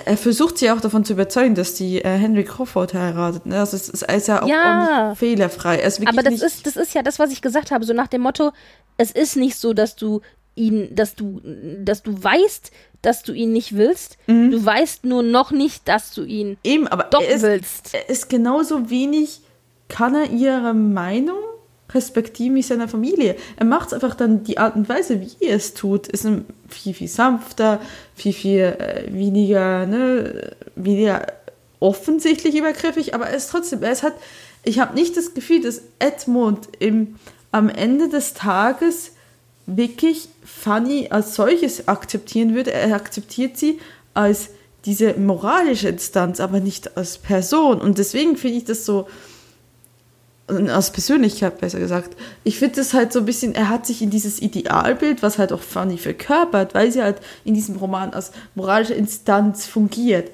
[SPEAKER 1] er versucht sie auch davon zu überzeugen, dass die äh, Henry Crawford heiratet. Ne? Also es ist, ist ja auch, ja. fehlerfrei.
[SPEAKER 2] Aber das ist, das ist ja das, was ich gesagt habe, so nach dem Motto, es ist nicht so, dass du ihn, dass du, dass du weißt, dass du ihn nicht willst. Mhm. Du weißt nur noch nicht, dass du ihn
[SPEAKER 1] Eben, aber doch er ist, willst. Er ist genauso wenig, kann er ihre Meinung respektieren wie seiner Familie. Er macht es einfach dann die Art und Weise, wie er es tut, ist viel, viel sanfter, viel, viel äh, weniger, ne, weniger offensichtlich übergriffig, aber er ist trotzdem, er ist halt, ich habe nicht das Gefühl, dass Edmund im, am Ende des Tages wirklich Fanny als solches akzeptieren würde. Er akzeptiert sie als diese moralische Instanz, aber nicht als Person. Und deswegen finde ich das so, als Persönlichkeit besser gesagt. Ich finde es halt so ein bisschen, er hat sich in dieses Idealbild, was halt auch Fanny verkörpert, weil sie halt in diesem Roman als moralische Instanz fungiert.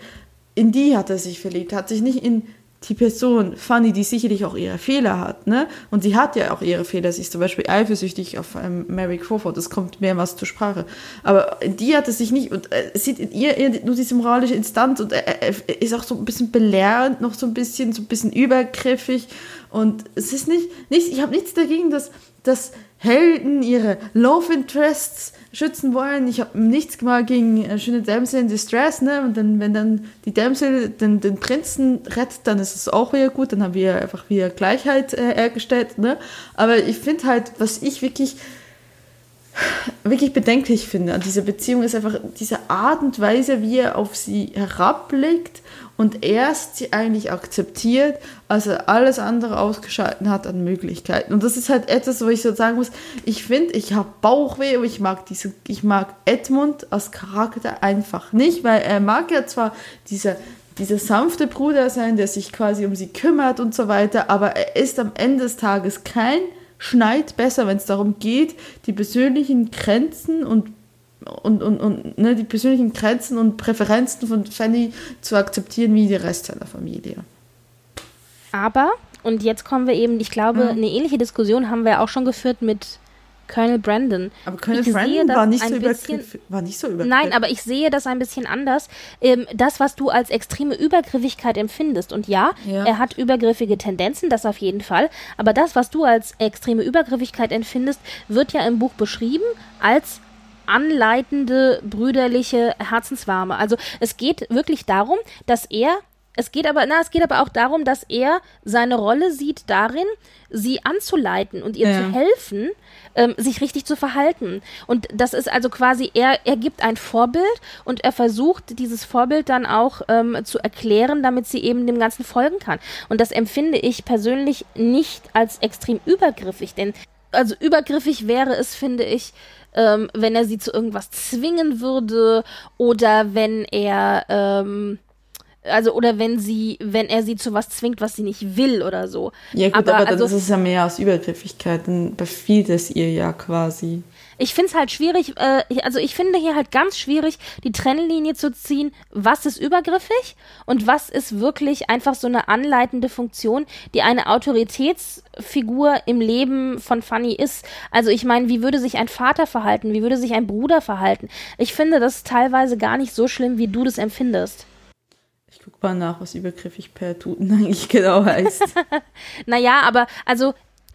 [SPEAKER 1] In die hat er sich verliebt, hat sich nicht in die Person, Fanny, die sicherlich auch ihre Fehler hat, ne? Und sie hat ja auch ihre Fehler. Sie ist zum Beispiel eifersüchtig auf ähm, Mary Crawford, das kommt mehrmals zur Sprache. Aber die hat es sich nicht, und äh, sieht in ihr nur diese moralische Instanz und er, er ist auch so ein bisschen belehrend, noch so ein bisschen, so ein bisschen übergriffig und es ist nicht, nicht ich habe nichts dagegen, dass, dass Helden ihre Love Interests schützen wollen. Ich habe nichts gemacht gegen äh, schöne Damsel in Distress, ne? Und dann, wenn dann die Damsel den, den Prinzen rettet, dann ist es auch wieder gut. Dann haben wir einfach wieder Gleichheit äh, hergestellt, ne? Aber ich finde halt, was ich wirklich wirklich bedenklich finde an dieser Beziehung ist einfach diese Art und Weise, wie er auf sie herabblickt und erst sie eigentlich akzeptiert, als er alles andere ausgeschalten hat an Möglichkeiten. Und das ist halt etwas, wo ich so sagen muss, ich finde, ich habe Bauchweh und ich mag diese, ich mag Edmund als Charakter einfach nicht, weil er mag ja zwar diese dieser sanfte Bruder sein, der sich quasi um sie kümmert und so weiter, aber er ist am Ende des Tages kein Schneid besser, wenn es darum geht, die persönlichen Grenzen und und, und, und ne, die persönlichen Grenzen und Präferenzen von Fanny zu akzeptieren wie der Rest seiner Familie.
[SPEAKER 2] Aber, und jetzt kommen wir eben, ich glaube, mhm. eine ähnliche Diskussion haben wir auch schon geführt mit Colonel Brandon.
[SPEAKER 1] Aber Colonel ich Brandon war nicht, so bisschen, war nicht so übergriffig.
[SPEAKER 2] Nein, aber ich sehe das ein bisschen anders. Ähm, das, was du als extreme Übergriffigkeit empfindest, und ja, ja, er hat übergriffige Tendenzen, das auf jeden Fall, aber das, was du als extreme Übergriffigkeit empfindest, wird ja im Buch beschrieben als anleitende, brüderliche Herzenswarme. Also es geht wirklich darum, dass er es geht aber, na, es geht aber auch darum, dass er seine Rolle sieht darin, sie anzuleiten und ihr ja. zu helfen, ähm, sich richtig zu verhalten. Und das ist also quasi, er, er gibt ein Vorbild und er versucht, dieses Vorbild dann auch ähm, zu erklären, damit sie eben dem Ganzen folgen kann. Und das empfinde ich persönlich nicht als extrem übergriffig, denn also übergriffig wäre es, finde ich, ähm, wenn er sie zu irgendwas zwingen würde oder wenn er ähm, also oder wenn sie, wenn er sie zu was zwingt, was sie nicht will oder so.
[SPEAKER 1] Ja gut, aber, aber dann also, ist es ja mehr aus Übergriffigkeit, dann befiehlt es ihr ja quasi.
[SPEAKER 2] Ich finde es halt schwierig, äh, also ich finde hier halt ganz schwierig, die Trennlinie zu ziehen, was ist übergriffig und was ist wirklich einfach so eine anleitende Funktion, die eine Autoritätsfigur im Leben von Fanny ist. Also ich meine, wie würde sich ein Vater verhalten, wie würde sich ein Bruder verhalten? Ich finde das teilweise gar nicht so schlimm, wie du das empfindest.
[SPEAKER 1] Ich guck mal nach, was übergriffig per Tuten eigentlich genau heißt.
[SPEAKER 2] naja, aber also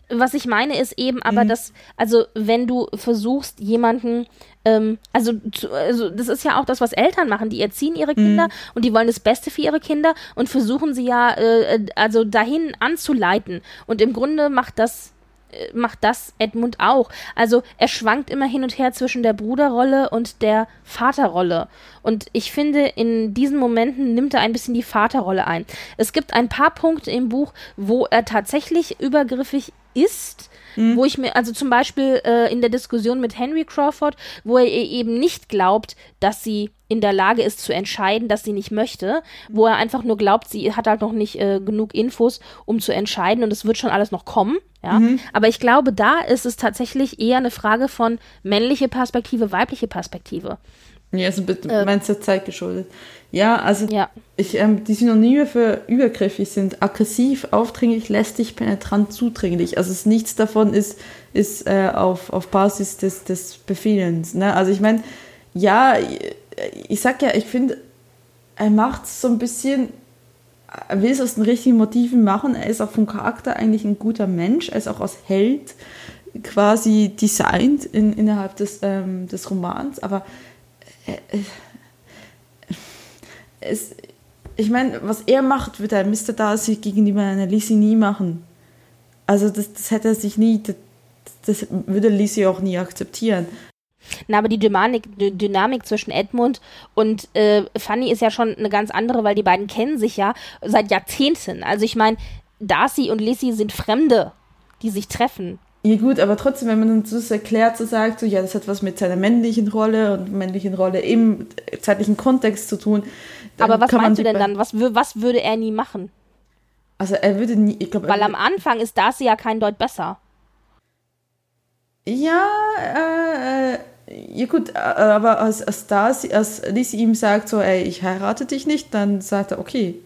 [SPEAKER 2] was ich meine ist eben aber, mhm. dass, also wenn du versuchst, jemanden, ähm, also, zu, also das ist ja auch das, was Eltern machen, die erziehen ihre Kinder mhm. und die wollen das Beste für ihre Kinder und versuchen sie ja, äh, also dahin anzuleiten. Und im Grunde macht das macht das Edmund auch. Also er schwankt immer hin und her zwischen der Bruderrolle und der Vaterrolle. Und ich finde, in diesen Momenten nimmt er ein bisschen die Vaterrolle ein. Es gibt ein paar Punkte im Buch, wo er tatsächlich übergriffig ist. Mhm. Wo ich mir, also zum Beispiel äh, in der Diskussion mit Henry Crawford, wo er eben nicht glaubt, dass sie in der Lage ist zu entscheiden, dass sie nicht möchte, wo er einfach nur glaubt, sie hat halt noch nicht äh, genug Infos, um zu entscheiden und es wird schon alles noch kommen. Ja? Mhm. Aber ich glaube, da ist es tatsächlich eher eine Frage von männliche Perspektive, weibliche Perspektive.
[SPEAKER 1] Ja, also äh, meinst du Zeit geschuldet. Ja, also ja. Ich, ähm, die Synonyme für übergriffig sind aggressiv, aufdringlich, lästig, penetrant, zudringlich. Also es, nichts davon ist, ist äh, auf, auf Basis des, des Befehlens. Ne? Also ich meine, ja, ich sag ja, ich finde, er macht so ein bisschen, er will es aus den richtigen Motiven machen. Er ist auch vom Charakter eigentlich ein guter Mensch. Er ist auch als Held quasi designt in, innerhalb des, ähm, des Romans. Aber äh, es, ich meine, was er macht, wird er Mr. Darcy gegenüber einer Lizzie nie machen. Also das, das hätte er sich nie, das, das würde Lizzie auch nie akzeptieren.
[SPEAKER 2] Na, aber die Dynamik, die Dynamik zwischen Edmund und äh, Fanny ist ja schon eine ganz andere, weil die beiden kennen sich ja seit Jahrzehnten. Also ich meine, Darcy und Lizzie sind Fremde, die sich treffen.
[SPEAKER 1] Ja gut, aber trotzdem, wenn man dann so erklärt, so sagt, so ja, das hat was mit seiner männlichen Rolle und männlichen Rolle im zeitlichen Kontext zu tun.
[SPEAKER 2] Aber was meinst du denn dann? Was, was würde er nie machen?
[SPEAKER 1] Also er würde nie, ich glaube.
[SPEAKER 2] Weil am Anfang ist Darcy ja kein Deut besser.
[SPEAKER 1] Ja, äh, äh ja gut, äh, aber als, als, das, als Lizzie ihm sagt so, ey, ich heirate dich nicht, dann sagt er, okay.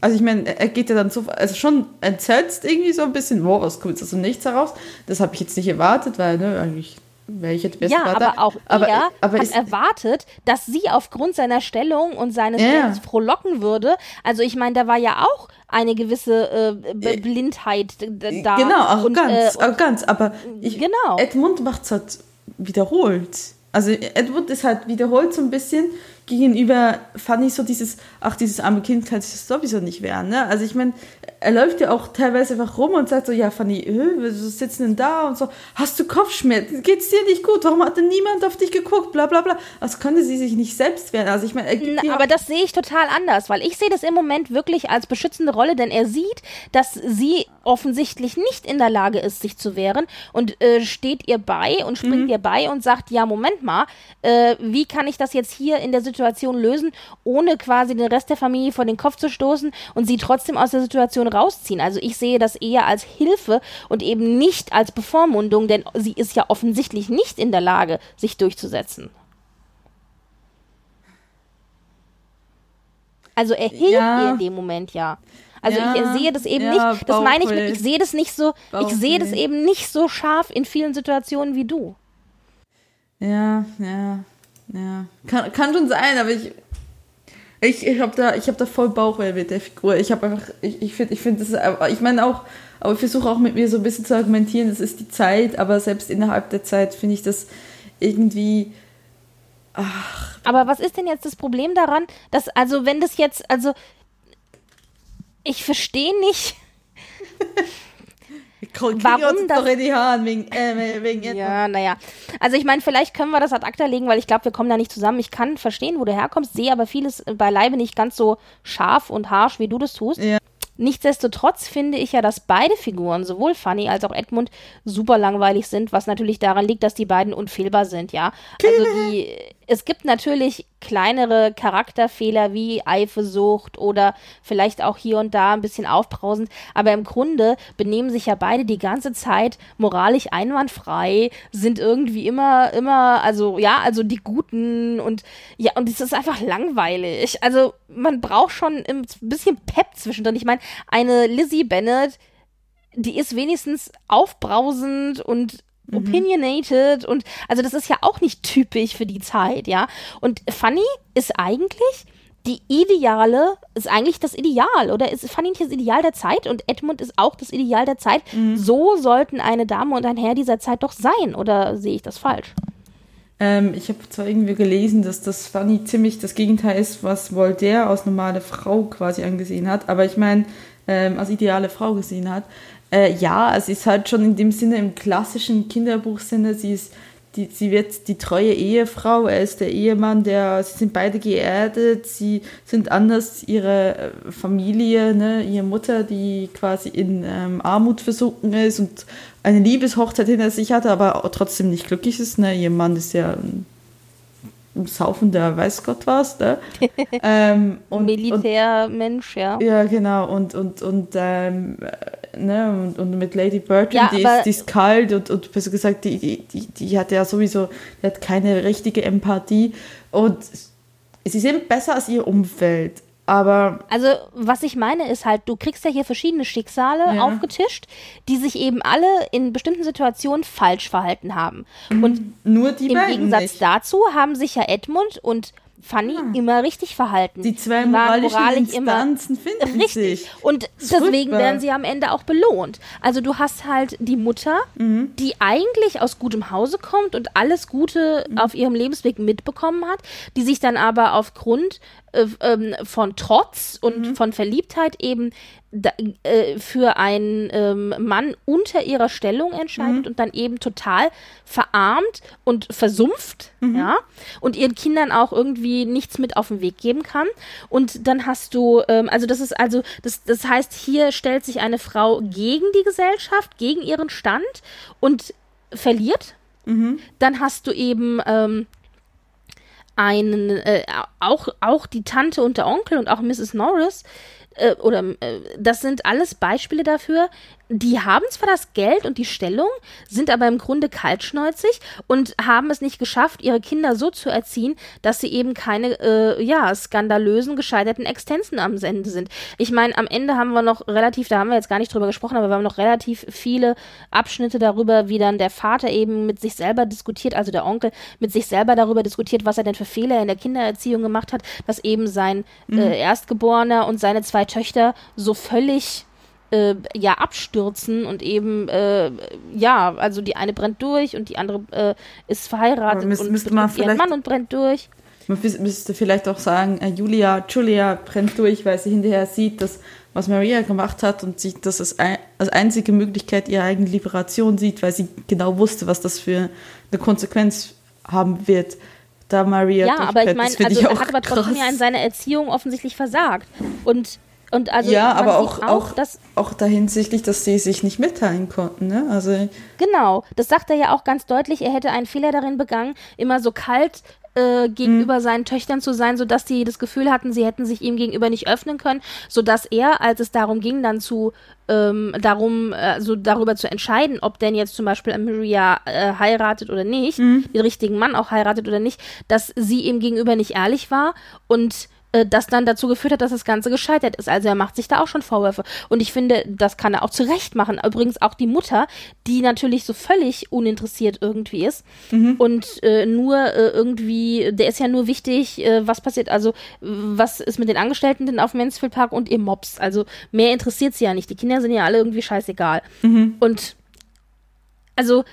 [SPEAKER 1] Also ich meine, er geht ja dann so, also schon entsetzt irgendwie so ein bisschen, wow, was kommt jetzt aus dem Nichts heraus? Das habe ich jetzt nicht erwartet, weil, ne, eigentlich wäre ich jetzt
[SPEAKER 2] besser Ja, aber auch aber, er aber hat erwartet, dass sie aufgrund seiner Stellung und seines ja. Lebens frohlocken würde. Also ich meine, da war ja auch eine gewisse äh, Blindheit da.
[SPEAKER 1] Genau, Arroganz, und, äh, Arroganz. Aber ich, genau. Edmund macht es halt wiederholt. Also Edward ist halt wiederholt so ein bisschen gegenüber fand ich so dieses, ach, dieses arme Kind kann sich das sowieso nicht wehren. Ne? Also ich meine, er läuft ja auch teilweise einfach rum und sagt so, ja, Fanny, wir sitzen denn da und so, hast du Kopfschmerzen? Geht's dir nicht gut? Warum hat denn niemand auf dich geguckt? Bla bla bla. Als könnte sie sich nicht selbst wehren. Also ich meine,
[SPEAKER 2] aber das sehe ich total anders, weil ich sehe das im Moment wirklich als beschützende Rolle, denn er sieht, dass sie offensichtlich nicht in der Lage ist, sich zu wehren und äh, steht ihr bei und springt mhm. ihr bei und sagt, ja, Moment mal, äh, wie kann ich das jetzt hier in der Situation lösen, ohne quasi den Rest der Familie vor den Kopf zu stoßen und sie trotzdem aus der Situation rausziehen. Also ich sehe das eher als Hilfe und eben nicht als Bevormundung, denn sie ist ja offensichtlich nicht in der Lage, sich durchzusetzen. Also er hilft ja. ihr in dem Moment ja. Also
[SPEAKER 1] Ja,
[SPEAKER 2] ich sehe das eben
[SPEAKER 1] ja,
[SPEAKER 2] nicht, das meine ich mit, ich sehe das nicht so, ich sehe das eben nicht so scharf in vielen Situationen wie du.
[SPEAKER 1] Ja, ja, ja. Kann, kann schon sein, aber ich. Ich, ich habe da, ich hab da voll Bauchweh mit der Figur. Ich habe einfach, ich, ich finde, ich finde das, ich meine auch, aber ich versuche auch mit mir so ein bisschen zu argumentieren, das ist die Zeit, aber selbst innerhalb der Zeit finde ich das irgendwie,
[SPEAKER 2] Aber was ist denn jetzt das Problem daran, dass, also wenn das jetzt, also ich verstehe nicht,
[SPEAKER 1] Warum
[SPEAKER 2] das-
[SPEAKER 1] doch in die Haaren wegen, äh, wegen
[SPEAKER 2] Ja, naja. Also ich meine, vielleicht können wir das ad acta legen, weil ich glaube, wir kommen da nicht zusammen. Ich kann verstehen, wo du herkommst, sehe aber vieles beileibe nicht ganz so scharf und harsch, wie du das tust.
[SPEAKER 1] Ja.
[SPEAKER 2] Nichtsdestotrotz finde ich ja, dass beide Figuren, sowohl Fanny als auch Edmund, super langweilig sind, was natürlich daran liegt, dass die beiden unfehlbar sind, ja. Also die, es gibt natürlich kleinere Charakterfehler wie Eifersucht oder vielleicht auch hier und da ein bisschen aufbrausend, aber im Grunde benehmen sich ja beide die ganze Zeit moralisch einwandfrei, sind irgendwie immer, immer, also ja, also die Guten und ja, und es ist einfach langweilig. Also man braucht schon ein bisschen Pep zwischendrin. Ich meine, eine Lizzie Bennett, die ist wenigstens aufbrausend und opinionated und also das ist ja auch nicht typisch für die Zeit, ja. Und Fanny ist eigentlich die ideale, ist eigentlich das Ideal, oder ist Fanny nicht das Ideal der Zeit und Edmund ist auch das Ideal der Zeit. So sollten eine Dame und ein Herr dieser Zeit doch sein, oder sehe ich das falsch?
[SPEAKER 1] Ähm, ich habe zwar irgendwie gelesen, dass das Fanny ziemlich das Gegenteil ist, was Voltaire als normale Frau quasi angesehen hat, aber ich meine, ähm, als ideale Frau gesehen hat. Äh, ja, es ist halt schon in dem Sinne, im klassischen Kinderbuchsinne, sie ist die, sie wird die treue Ehefrau, er ist der Ehemann, der, sie sind beide geerdet, sie sind anders, ihre äh, Familie, ne, ihre Mutter, die quasi in ähm, Armut versunken ist und eine Liebeshochzeit hinter sich hatte, aber trotzdem nicht glücklich ist, ne, ihr Mann ist ja ein, ein saufender weiß Gott was, ne, ähm, und,
[SPEAKER 2] Militärmensch, ja.
[SPEAKER 1] ja, genau. Und, und, und, ähm, äh, ne, und, und mit Lady Bertram,
[SPEAKER 2] Ja,
[SPEAKER 1] die, ist, die ist kalt und, und besser gesagt, die, die, die, die hat ja sowieso, die hat keine richtige Empathie. Und sie sind besser als ihr Umfeld. Aber
[SPEAKER 2] Also, was ich meine, ist halt, du kriegst ja hier verschiedene Schicksale
[SPEAKER 1] Ja.
[SPEAKER 2] aufgetischt, die sich eben alle in bestimmten Situationen falsch verhalten haben. Und
[SPEAKER 1] nur die
[SPEAKER 2] im Gegensatz
[SPEAKER 1] nicht.
[SPEAKER 2] dazu haben sich ja Edmund und Fanny immer richtig verhalten.
[SPEAKER 1] Die zwei
[SPEAKER 2] waren
[SPEAKER 1] moralischen
[SPEAKER 2] moralisch immer
[SPEAKER 1] Instanzen finden
[SPEAKER 2] Richtig.
[SPEAKER 1] sich.
[SPEAKER 2] Und deswegen
[SPEAKER 1] furchtbar.
[SPEAKER 2] werden sie am Ende auch belohnt. Also du hast halt die Mutter,
[SPEAKER 1] Mhm.
[SPEAKER 2] die eigentlich aus gutem Hause kommt und alles Gute
[SPEAKER 1] Mhm.
[SPEAKER 2] auf ihrem Lebensweg mitbekommen hat, die sich dann aber aufgrund von Trotz und
[SPEAKER 1] Mhm.
[SPEAKER 2] von Verliebtheit eben da, äh, für einen ähm, Mann unter ihrer Stellung entscheidet
[SPEAKER 1] Mhm.
[SPEAKER 2] und dann eben total verarmt und versumpft,
[SPEAKER 1] Mhm.
[SPEAKER 2] ja, und ihren Kindern auch irgendwie nichts mit auf den Weg geben kann. Und dann hast du, ähm, also das ist also, das, das heißt, hier stellt sich eine Frau gegen die Gesellschaft, gegen ihren Stand und verliert. Dann hast du eben ähm, einen, äh, auch, auch die Tante und der Onkel und auch Mrs. Norris, äh, oder äh, das sind alles Beispiele dafür, die haben zwar das Geld und die Stellung, sind aber im Grunde kaltschnäuzig und haben es nicht geschafft, ihre Kinder so zu erziehen, dass sie eben keine, äh, ja, skandalösen, gescheiterten Extensen am Ende sind. Ich meine, am Ende haben wir noch relativ, da haben wir jetzt gar nicht drüber gesprochen, aber wir haben noch relativ viele Abschnitte darüber, wie dann der Vater eben mit sich selber diskutiert, also der Onkel mit sich selber darüber diskutiert, was er denn für Fehler in der Kindererziehung gemacht hat, dass eben sein äh, Erstgeborener und seine zwei Töchter so völlig äh, ja abstürzen und eben äh, ja, also die eine brennt durch und die andere äh, ist verheiratet
[SPEAKER 1] müß-
[SPEAKER 2] und
[SPEAKER 1] müsste man
[SPEAKER 2] ihren Mann und brennt durch.
[SPEAKER 1] Man müs- müsste vielleicht auch sagen, äh, Julia, Julia brennt durch, weil sie hinterher sieht, dass was Maria gemacht hat und sie das als, ein, als einzige Möglichkeit ihrer eigenen Liberation sieht, weil sie genau wusste, was das für eine Konsequenz haben wird, da Maria
[SPEAKER 2] Ja, aber ich meine, also
[SPEAKER 1] ich
[SPEAKER 2] er hat aber trotzdem
[SPEAKER 1] krass.
[SPEAKER 2] ja in seiner Erziehung offensichtlich versagt. Und, und also
[SPEAKER 1] ja, aber auch, auch,
[SPEAKER 2] dass
[SPEAKER 1] auch da hinsichtlich, dass sie sich nicht mitteilen konnten. Ne? Also,
[SPEAKER 2] Genau, das sagt er ja auch ganz deutlich. Er hätte einen Fehler darin begangen, immer so kalt äh, gegenüber
[SPEAKER 1] Mhm.
[SPEAKER 2] seinen Töchtern zu sein, sodass die das Gefühl hatten, sie hätten sich ihm gegenüber nicht öffnen können, sodass er, als es darum ging, dann zu ähm, darum, äh, so darüber zu entscheiden, ob denn jetzt zum Beispiel Maria äh, heiratet oder nicht,
[SPEAKER 1] Mhm.
[SPEAKER 2] den richtigen Mann auch heiratet oder nicht, dass sie ihm gegenüber nicht ehrlich war und äh, das dann dazu geführt hat, dass das Ganze gescheitert ist. Also er macht sich da auch schon Vorwürfe. Und ich finde, das kann er auch zu Recht machen. Übrigens auch die Mutter, die natürlich so völlig uninteressiert irgendwie ist mhm. und äh, nur äh, irgendwie, der ist ja nur wichtig, äh, was passiert, also was ist mit den Angestellten denn auf Mansfield Park und ihr Mobs. Also mehr interessiert sie ja nicht. Die Kinder sind ja alle irgendwie scheißegal. Mhm. Und also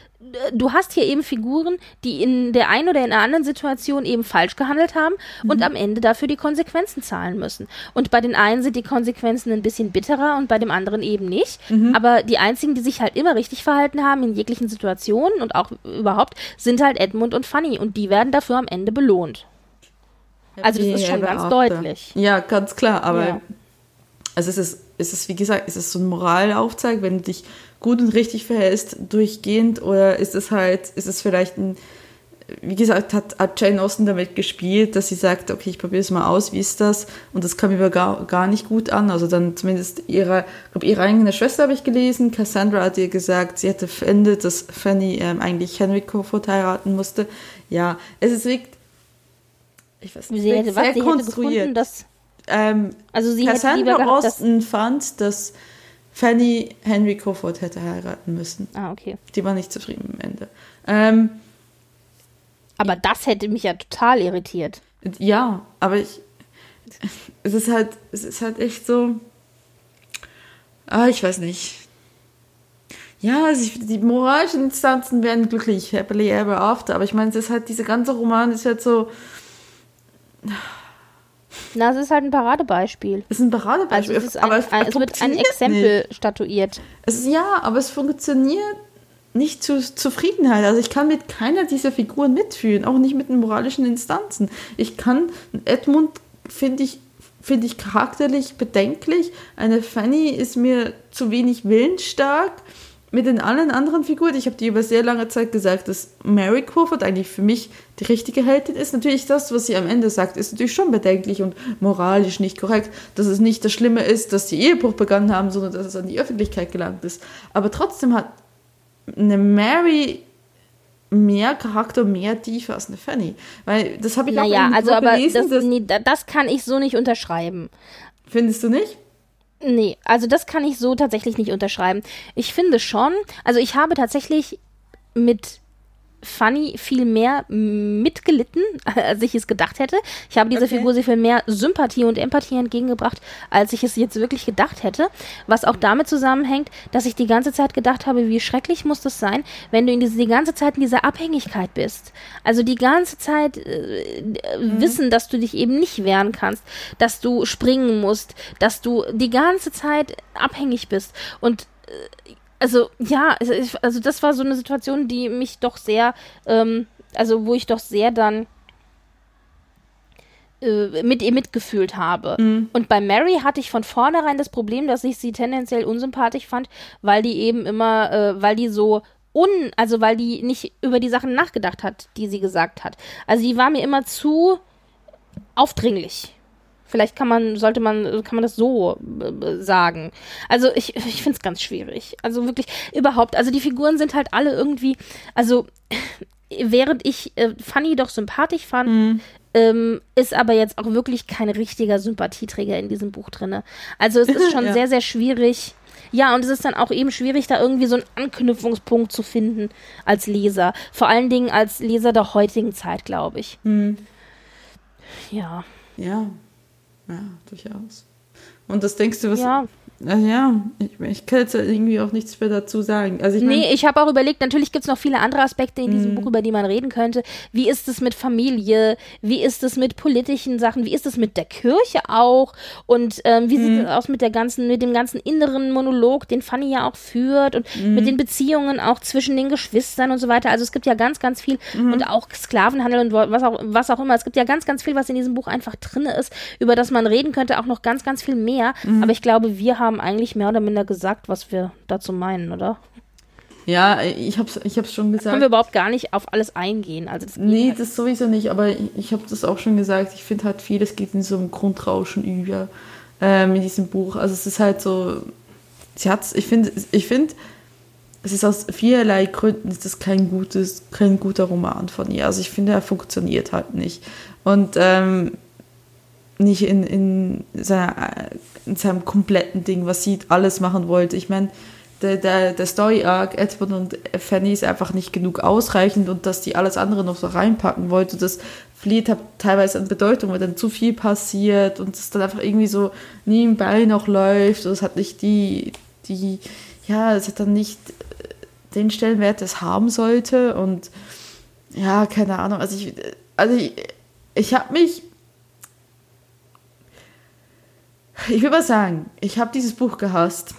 [SPEAKER 2] du hast hier eben Figuren, die in der einen oder in der anderen Situation eben falsch gehandelt haben mhm. und am Ende dafür die Konsequenzen zahlen müssen. Und bei den einen sind die Konsequenzen ein bisschen bitterer und bei dem anderen eben nicht. Mhm. Aber die einzigen, die sich halt immer richtig verhalten haben in jeglichen Situationen und auch überhaupt, sind halt Edmund und Fanny und die werden dafür am Ende belohnt. Also das ist schon ganz deutlich.
[SPEAKER 1] Ja, ganz klar, aber ja. also es ist, es ist, wie gesagt, es ist so ein Moralaufzeig, wenn du dich gut und richtig verhältst durchgehend oder ist es halt, ist es vielleicht ein, wie gesagt, hat, hat Jane Austen damit gespielt, dass sie sagt, okay, ich probiere es mal aus, wie ist das? Und das kam mir gar, gar nicht gut an. Also dann zumindest ihre, glaube, ihre eigene Schwester habe ich gelesen. Cassandra hat ihr gesagt, sie hätte verendet, dass Fanny ähm, eigentlich Henry Crawford heiraten musste. Ja, es ist wirklich,
[SPEAKER 2] ich weiß nicht, sie hätte, sehr was, sie konstruiert. Hätte gefunden, dass,
[SPEAKER 1] ähm, also sie Cassandra hätte lieber gehabt, Austen fand, dass Fanny Henry Crawford hätte heiraten müssen.
[SPEAKER 2] Ah, okay.
[SPEAKER 1] Die war nicht zufrieden am Ende. Ähm,
[SPEAKER 2] aber das hätte mich ja total irritiert.
[SPEAKER 1] Ja, aber ich. Es ist halt, es ist halt echt so. Ah, ich weiß nicht. Ja, also ich, die moralischen Instanzen werden glücklich, happily ever after. Aber ich meine, es ist halt, dieser ganze Roman ist halt so.
[SPEAKER 2] Na, es ist halt ein Paradebeispiel.
[SPEAKER 1] Es ist ein Paradebeispiel.
[SPEAKER 2] Also es, aber es, es wird ein Exempel nicht. statuiert.
[SPEAKER 1] Ist, ja, aber es funktioniert nicht zu Zufriedenheit. Also ich kann mit keiner dieser Figuren mitfühlen, auch nicht mit den moralischen Instanzen. Ich kann, Edmund finde ich, finde ich charakterlich bedenklich. Eine Fanny ist mir zu wenig willensstark mit den allen anderen Figuren, ich habe dir über sehr lange Zeit gesagt, dass Mary Crawford eigentlich für mich die richtige Heldin ist. Natürlich das, was sie am Ende sagt, ist natürlich schon bedenklich und moralisch nicht korrekt, dass es nicht das Schlimme ist, dass sie Ehebruch begangen haben, sondern dass es an die Öffentlichkeit gelangt ist. Aber trotzdem hat eine Mary mehr Charakter, mehr Tiefe als eine Fanny. Weil das habe ich
[SPEAKER 2] naja, auch also aber gelesen, das, nee, das kann ich so nicht unterschreiben.
[SPEAKER 1] Findest du nicht?
[SPEAKER 2] Nee, also das kann ich so tatsächlich nicht unterschreiben. Ich finde schon, also ich habe tatsächlich mit Funny viel mehr mitgelitten, als ich es gedacht hätte. Ich habe dieser okay. Figur sehr viel mehr Sympathie und Empathie entgegengebracht, als ich es jetzt wirklich gedacht hätte. Was auch damit zusammenhängt, dass ich die ganze Zeit gedacht habe, wie schrecklich muss das sein, wenn du in diese, die ganze Zeit in dieser Abhängigkeit bist. Also die ganze Zeit äh, mhm. wissen, dass du dich eben nicht wehren kannst, dass du springen musst, dass du die ganze Zeit abhängig bist. Und äh, also ja, also das war so eine Situation, die mich doch sehr, ähm, also wo ich doch sehr dann äh, mit ihr mitgefühlt habe. Mhm. Und bei Mary hatte ich von vornherein das Problem, dass ich sie tendenziell unsympathisch fand, weil die eben immer, äh, weil die so un, also weil die nicht über die Sachen nachgedacht hat, die sie gesagt hat. Also die war mir immer zu aufdringlich. Vielleicht kann man, sollte man, kann man das so äh, sagen. Also ich, ich finde es ganz schwierig. Also wirklich überhaupt. Also die Figuren sind halt alle irgendwie, also während ich äh, Fanny doch sympathisch fand, mhm. ähm, ist aber jetzt auch wirklich kein richtiger Sympathieträger in diesem Buch drin. Also es ist schon ja. sehr, sehr schwierig. Ja, und es ist dann auch eben schwierig, da irgendwie so einen Anknüpfungspunkt zu finden als Leser. Vor allen Dingen als Leser der heutigen Zeit, glaube ich. Mhm. Ja.
[SPEAKER 1] Ja, ja, durchaus. Und das denkst du, was. Ja. Ja, ich, ich kann jetzt irgendwie auch nichts mehr dazu sagen. Also ich
[SPEAKER 2] mein, nee, ich habe auch überlegt, natürlich gibt es noch viele andere Aspekte in diesem mhm. Buch, über die man reden könnte. Wie ist es mit Familie? Wie ist es mit politischen Sachen? Wie ist es mit der Kirche auch? Und ähm, wie sieht mhm. es aus mit der ganzen, mit dem ganzen inneren Monolog, den Fanny ja auch führt und mhm. mit den Beziehungen auch zwischen den Geschwistern und so weiter. Also es gibt ja ganz, ganz viel mhm. und auch Sklavenhandel und was auch, was auch immer. Es gibt ja ganz, ganz viel, was in diesem Buch einfach drin ist, über das man reden könnte, auch noch ganz, ganz viel mehr. Mhm. Aber ich glaube, wir haben haben eigentlich mehr oder minder gesagt, was wir dazu meinen, oder?
[SPEAKER 1] Ja, ich hab's, ich hab's schon gesagt.
[SPEAKER 2] Können wir überhaupt gar nicht auf alles eingehen. Also
[SPEAKER 1] das nee, halt das sowieso nicht, aber ich, ich habe das auch schon gesagt. Ich finde halt vieles geht in so einem Grundrauschen über ähm, in diesem Buch. Also es ist halt so, sie hat's, ich finde, ich finde, es ist aus vielerlei Gründen ist das kein gutes, kein guter Roman von ihr. Also ich finde, er funktioniert halt nicht. Und ähm, nicht in, in, seiner, in seinem kompletten Ding, was sie alles machen wollte. Ich meine, der, der, der Story-Arc, Edward und Fanny ist einfach nicht genug ausreichend und dass die alles andere noch so reinpacken wollte, das verliert hat teilweise an Bedeutung, weil dann zu viel passiert und es dann einfach irgendwie so nebenbei noch läuft und es hat nicht die, die, ja, es hat dann nicht den Stellenwert, das haben sollte und ja, keine Ahnung, also ich, also ich, ich habe mich ich will mal sagen, ich habe dieses Buch gehasst.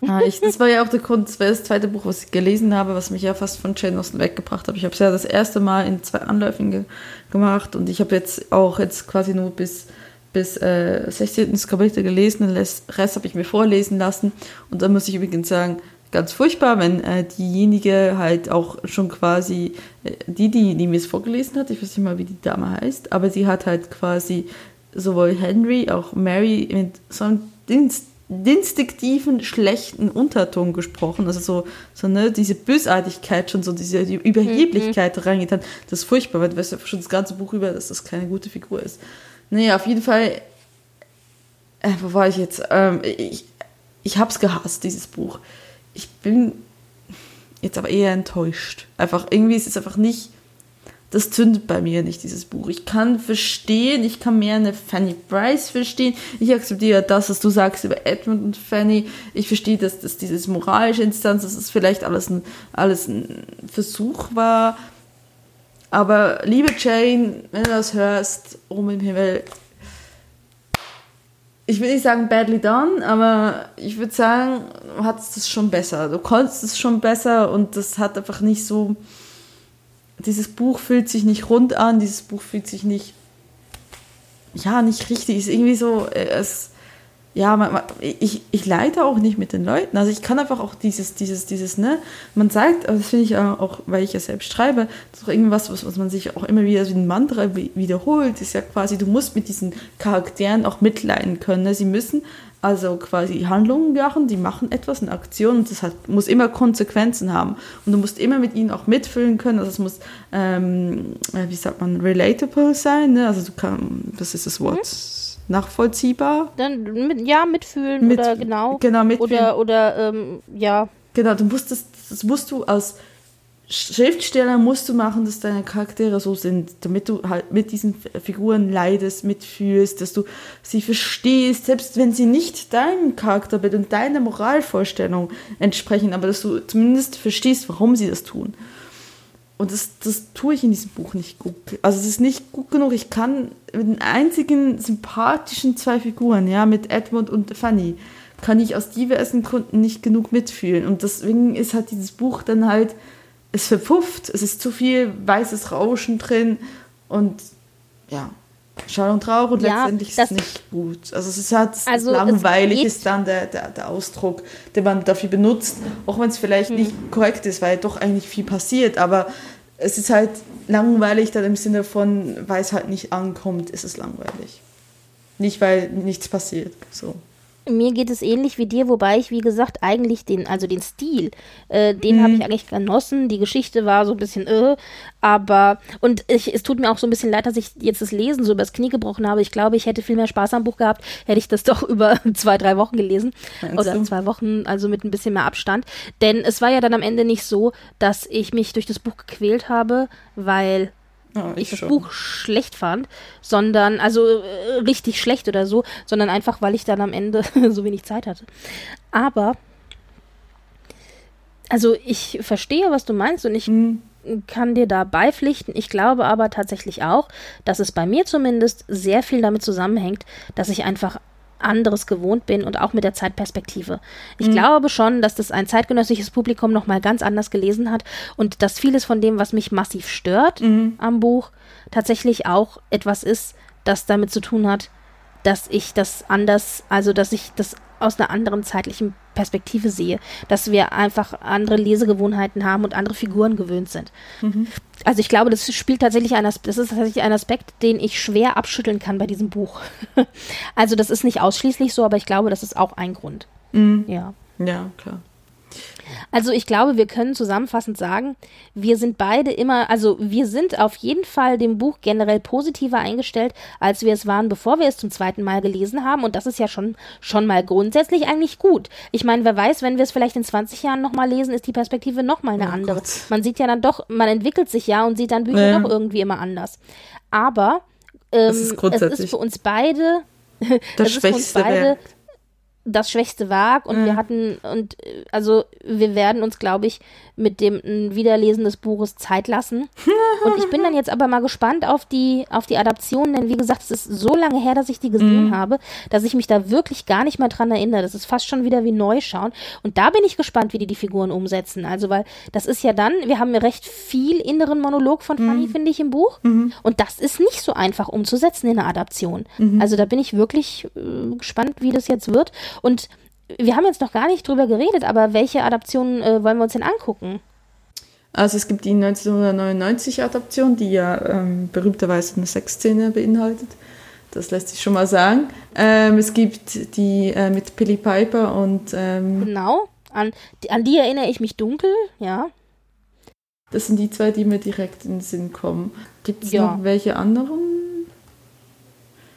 [SPEAKER 1] Ja, ich, das war ja auch der Grund, das war das zweite Buch, was ich gelesen habe, was mich ja fast von Jane Austen weggebracht hat. Ich habe es ja das erste Mal in zwei Anläufen ge gemacht und ich habe jetzt auch jetzt quasi nur bis, bis äh, 16. Kapitel gelesen, den Rest habe ich mir vorlesen lassen. Und da muss ich übrigens sagen, ganz furchtbar, wenn äh, diejenige halt auch schon quasi, äh, die, die, die mir es vorgelesen hat, ich weiß nicht mal, wie die Dame heißt, aber sie hat halt quasi sowohl Henry, auch Mary mit so einem Dienst instinktiven, schlechten Unterton gesprochen. Also so, so ne, diese Bösartigkeit schon, so diese die Überheblichkeit mhm. reingetan. Das ist furchtbar, weil du weißt ja schon das ganze Buch über, dass das keine gute Figur ist. Nee, auf jeden Fall, äh, wo war ich jetzt? Ähm, ich ich habe es gehasst, dieses Buch. Ich bin jetzt aber eher enttäuscht. Einfach, irgendwie ist es einfach nicht das zündet bei mir nicht, dieses Buch. Ich kann verstehen, ich kann mehr eine Fanny Bryce verstehen. Ich akzeptiere das, was du sagst über Edmund und Fanny. Ich verstehe, dass das dieses moralische Instanz, dass es vielleicht alles ein, alles ein Versuch war. Aber liebe Jane, wenn du das hörst, um im Himmel, ich will nicht sagen badly done, aber ich würde sagen, du hattest es schon besser. Du konntest es schon besser und das hat einfach nicht so dieses Buch fühlt sich nicht rund an, dieses Buch fühlt sich nicht, ja, nicht richtig. Ist irgendwie so, äh, es, ja, man, man, ich, ich leide auch nicht mit den Leuten. Also ich kann einfach auch dieses, dieses, dieses, ne, man sagt, das finde ich auch, weil ich ja selbst schreibe, das ist auch irgendwas, was, was man sich auch immer wieder wie ein Mantra wiederholt, ist ja quasi, du musst mit diesen Charakteren auch mitleiden können. Ne? Sie müssen also quasi Handlungen machen, die machen etwas, eine Aktion und das hat, muss immer Konsequenzen haben. Und du musst immer mit ihnen auch mitfühlen können, also es muss, ähm, äh, wie sagt man, relatable sein, ne? also du kannst, was ist das Wort? Mhm. Nachvollziehbar?
[SPEAKER 2] Dann mit, ja, mitfühlen mit, oder genau.
[SPEAKER 1] Genau,
[SPEAKER 2] mitfühlen. Oder, oder ähm, ja.
[SPEAKER 1] Genau, du musst das, das musst du als Schriftsteller musst du machen, dass deine Charaktere so sind, damit du halt mit diesen Figuren leidest, mitfühlst, dass du sie verstehst, selbst wenn sie nicht deinem Charakterbild und deiner Moralvorstellung entsprechen, aber dass du zumindest verstehst, warum sie das tun. Und das, das tue ich in diesem Buch nicht gut. Also es ist nicht gut genug. Ich kann mit den einzigen sympathischen zwei Figuren, ja, mit Edmund und Fanny, kann ich aus diversen Gründen nicht genug mitfühlen. Und deswegen ist halt dieses Buch dann halt es verpufft, es ist zu viel weißes Rauschen drin und ja, Schall und Rauch und ja, letztendlich ist es nicht gut. Also es ist halt also langweilig ist dann der, der, der Ausdruck, den man dafür benutzt, auch wenn es vielleicht hm. nicht korrekt ist, weil doch eigentlich viel passiert, aber es ist halt langweilig dann im Sinne von, weil es halt nicht ankommt, ist es langweilig. Nicht, weil nichts passiert. So.
[SPEAKER 2] Mir geht es ähnlich wie dir, wobei ich, wie gesagt, eigentlich den, also den Stil, äh, den mhm. habe ich eigentlich genossen. Die Geschichte war so ein bisschen, äh, aber, und ich, es tut mir auch so ein bisschen leid, dass ich jetzt das Lesen so übers Knie gebrochen habe. Ich glaube, ich hätte viel mehr Spaß am Buch gehabt, hätte ich das doch über zwei, drei Wochen gelesen. Meinst oder du? zwei Wochen, also mit ein bisschen mehr Abstand. Denn es war ja dann am Ende nicht so, dass ich mich durch das Buch gequält habe, weil Oh, ich, das schon. Buch schlecht fand, sondern, also äh, richtig schlecht oder so, sondern einfach, weil ich dann am Ende so wenig Zeit hatte. Aber, also ich verstehe, was du meinst und ich mhm. kann dir da beipflichten. Ich glaube aber tatsächlich auch, dass es bei mir zumindest sehr viel damit zusammenhängt, dass ich einfach anderes gewohnt bin und auch mit der Zeitperspektive. Ich mhm. glaube schon, dass das ein zeitgenössisches Publikum noch mal ganz anders gelesen hat und dass vieles von dem, was mich massiv stört mhm. am Buch, tatsächlich auch etwas ist, das damit zu tun hat, dass ich das anders, also dass ich das aus einer anderen zeitlichen Perspektive sehe, dass wir einfach andere Lesegewohnheiten haben und andere Figuren gewöhnt sind. Mhm. Also ich glaube, das spielt tatsächlich ein, das ist tatsächlich ein Aspekt, den ich schwer abschütteln kann bei diesem Buch. also das ist nicht ausschließlich so, aber ich glaube, das ist auch ein Grund.
[SPEAKER 1] Mhm. Ja. Ja, klar.
[SPEAKER 2] Also ich glaube, wir können zusammenfassend sagen, wir sind beide immer, also wir sind auf jeden Fall dem Buch generell positiver eingestellt, als wir es waren, bevor wir es zum zweiten Mal gelesen haben. Und das ist ja schon, schon mal grundsätzlich eigentlich gut. Ich meine, wer weiß, wenn wir es vielleicht in 20 Jahren nochmal lesen, ist die Perspektive nochmal eine oh andere. Gott. Man sieht ja dann doch, man entwickelt sich ja und sieht dann Bücher ja. doch irgendwie immer anders. Aber ähm, es, ist es ist für uns beide
[SPEAKER 1] das schwächste beide, Werk
[SPEAKER 2] das schwächste Werk und mhm. wir hatten und also wir werden uns glaube ich mit dem Wiederlesen des Buches Zeit lassen und ich bin dann jetzt aber mal gespannt auf die auf die Adaption denn wie gesagt es ist so lange her dass ich die gesehen mhm. habe dass ich mich da wirklich gar nicht mehr dran erinnere das ist fast schon wieder wie neu schauen und da bin ich gespannt wie die die Figuren umsetzen also weil das ist ja dann wir haben ja recht viel inneren Monolog von Fanny mhm. finde ich im Buch mhm. und das ist nicht so einfach umzusetzen in einer Adaption mhm. also da bin ich wirklich äh, gespannt wie das jetzt wird und wir haben jetzt noch gar nicht drüber geredet, aber welche Adaptionen äh, wollen wir uns denn angucken?
[SPEAKER 1] Also es gibt die 1999 Adaption, die ja ähm, berühmterweise eine Sexszene beinhaltet. Das lässt sich schon mal sagen. Ähm, es gibt die äh, mit Billy Piper und ähm,
[SPEAKER 2] genau an die, an die erinnere ich mich dunkel, ja.
[SPEAKER 1] Das sind die zwei, die mir direkt in den Sinn kommen. Gibt es ja. noch welche anderen?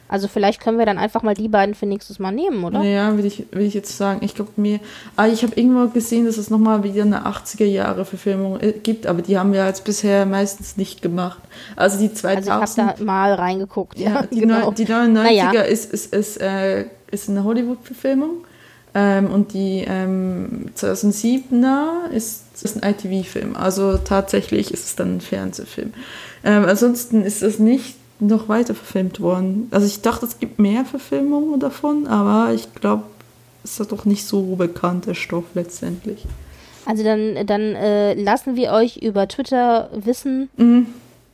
[SPEAKER 2] Also vielleicht können wir dann einfach mal die beiden für nächstes Mal nehmen, oder?
[SPEAKER 1] Ja, will ich, will ich jetzt sagen. Ich glaube mir, ah, ich habe irgendwo gesehen, dass es nochmal wieder eine 80er Jahre Verfilmung äh, gibt, aber die haben wir jetzt bisher meistens nicht gemacht. Also die 2000.
[SPEAKER 2] Also ich habe da mal reingeguckt.
[SPEAKER 1] Ja, ja die, genau. die 99er naja. ist, ist, ist, äh, ist eine Hollywood-Verfilmung ähm, und die ähm, 2007er ist, ist ein ITV-Film. Also tatsächlich ist es dann ein Fernsehfilm. Ähm, ansonsten ist es nicht noch weiter verfilmt worden. Also ich dachte, es gibt mehr Verfilmungen davon, aber ich glaube, es ist doch nicht so bekannter Stoff letztendlich.
[SPEAKER 2] Also dann, dann äh, lassen wir euch über Twitter wissen, mhm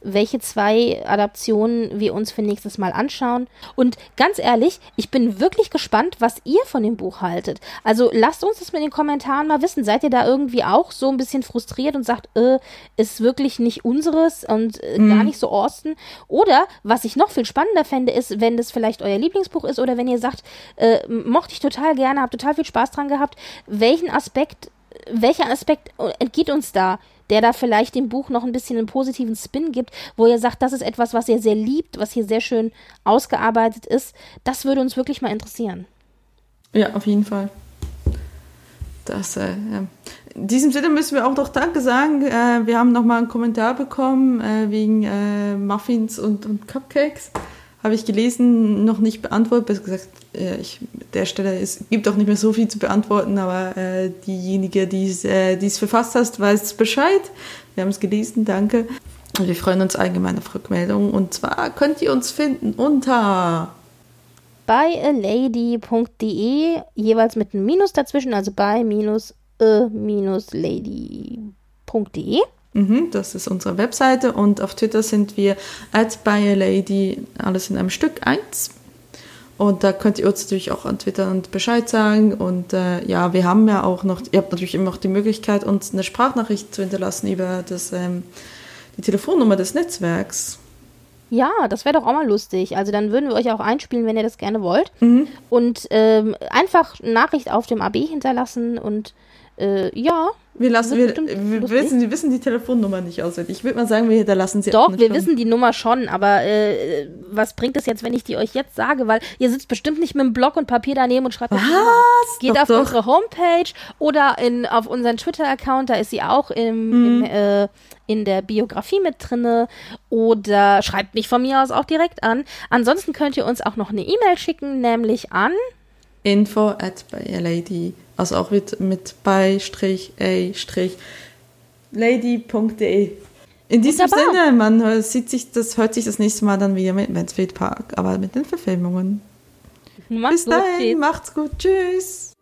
[SPEAKER 2] welche zwei Adaptionen wir uns für nächstes Mal anschauen. Und ganz ehrlich, ich bin wirklich gespannt, was ihr von dem Buch haltet. Also lasst uns das mit den Kommentaren mal wissen. Seid ihr da irgendwie auch so ein bisschen frustriert und sagt, äh, ist wirklich nicht unseres und äh, mhm. gar nicht so Austin? Oder was ich noch viel spannender fände, ist, wenn das vielleicht euer Lieblingsbuch ist oder wenn ihr sagt, äh, mochte ich total gerne, habt total viel Spaß dran gehabt, welchen Aspekt welcher Aspekt entgeht uns da? der da vielleicht dem Buch noch ein bisschen einen positiven Spin gibt, wo ihr sagt, das ist etwas, was ihr sehr liebt, was hier sehr schön ausgearbeitet ist. Das würde uns wirklich mal interessieren.
[SPEAKER 1] Ja, auf jeden Fall. Das, äh, ja. In diesem Sinne müssen wir auch noch Danke sagen. Äh, wir haben noch mal einen Kommentar bekommen äh, wegen äh, Muffins und, und Cupcakes habe ich gelesen, noch nicht beantwortet. Besser gesagt, äh, ich, der Stelle es gibt auch nicht mehr so viel zu beantworten, aber äh, diejenige, die es äh, verfasst hat, weiß Bescheid. Wir haben es gelesen, danke. Und wir freuen uns allgemein auf Rückmeldungen. Und zwar könnt ihr uns finden unter
[SPEAKER 2] bei alady.de, jeweils mit einem Minus dazwischen, also bei minus a minus lady.de.
[SPEAKER 1] Mhm, das ist unsere Webseite und auf Twitter sind wir at lady alles in einem Stück eins. Und da könnt ihr uns natürlich auch an Twitter und Bescheid sagen. Und äh, ja, wir haben ja auch noch, ihr habt natürlich immer noch die Möglichkeit, uns eine Sprachnachricht zu hinterlassen über das, ähm, die Telefonnummer des Netzwerks.
[SPEAKER 2] Ja, das wäre doch auch mal lustig. Also dann würden wir euch auch einspielen, wenn ihr das gerne wollt. Mhm. Und ähm, einfach Nachricht auf dem AB hinterlassen und äh, ja,
[SPEAKER 1] wir, lassen, wir, wir wissen, wir wissen die Telefonnummer nicht auswendig. Ich würde mal sagen, wir da lassen sie
[SPEAKER 2] Doch, wir wissen die Nummer schon, aber äh, was bringt es jetzt, wenn ich die euch jetzt sage? Weil ihr sitzt bestimmt nicht mit einem Block und Papier daneben und schreibt
[SPEAKER 1] Was?
[SPEAKER 2] Geht doch, auf doch. unsere Homepage oder in, auf unseren Twitter-Account, da ist sie auch im, mhm. im, äh, in der Biografie mit drinne oder schreibt mich von mir aus auch direkt an. Ansonsten könnt ihr uns auch noch eine E-Mail schicken, nämlich an
[SPEAKER 1] info at lady, also auch mit, mit bei strich a strich lady.de. In diesem Wunderbar. Sinne, man sieht sich, das hört sich das nächste Mal dann wieder mit Mansfield Park, aber mit den Verfilmungen. Macht's Bis dahin, gut, macht's gut, tschüss.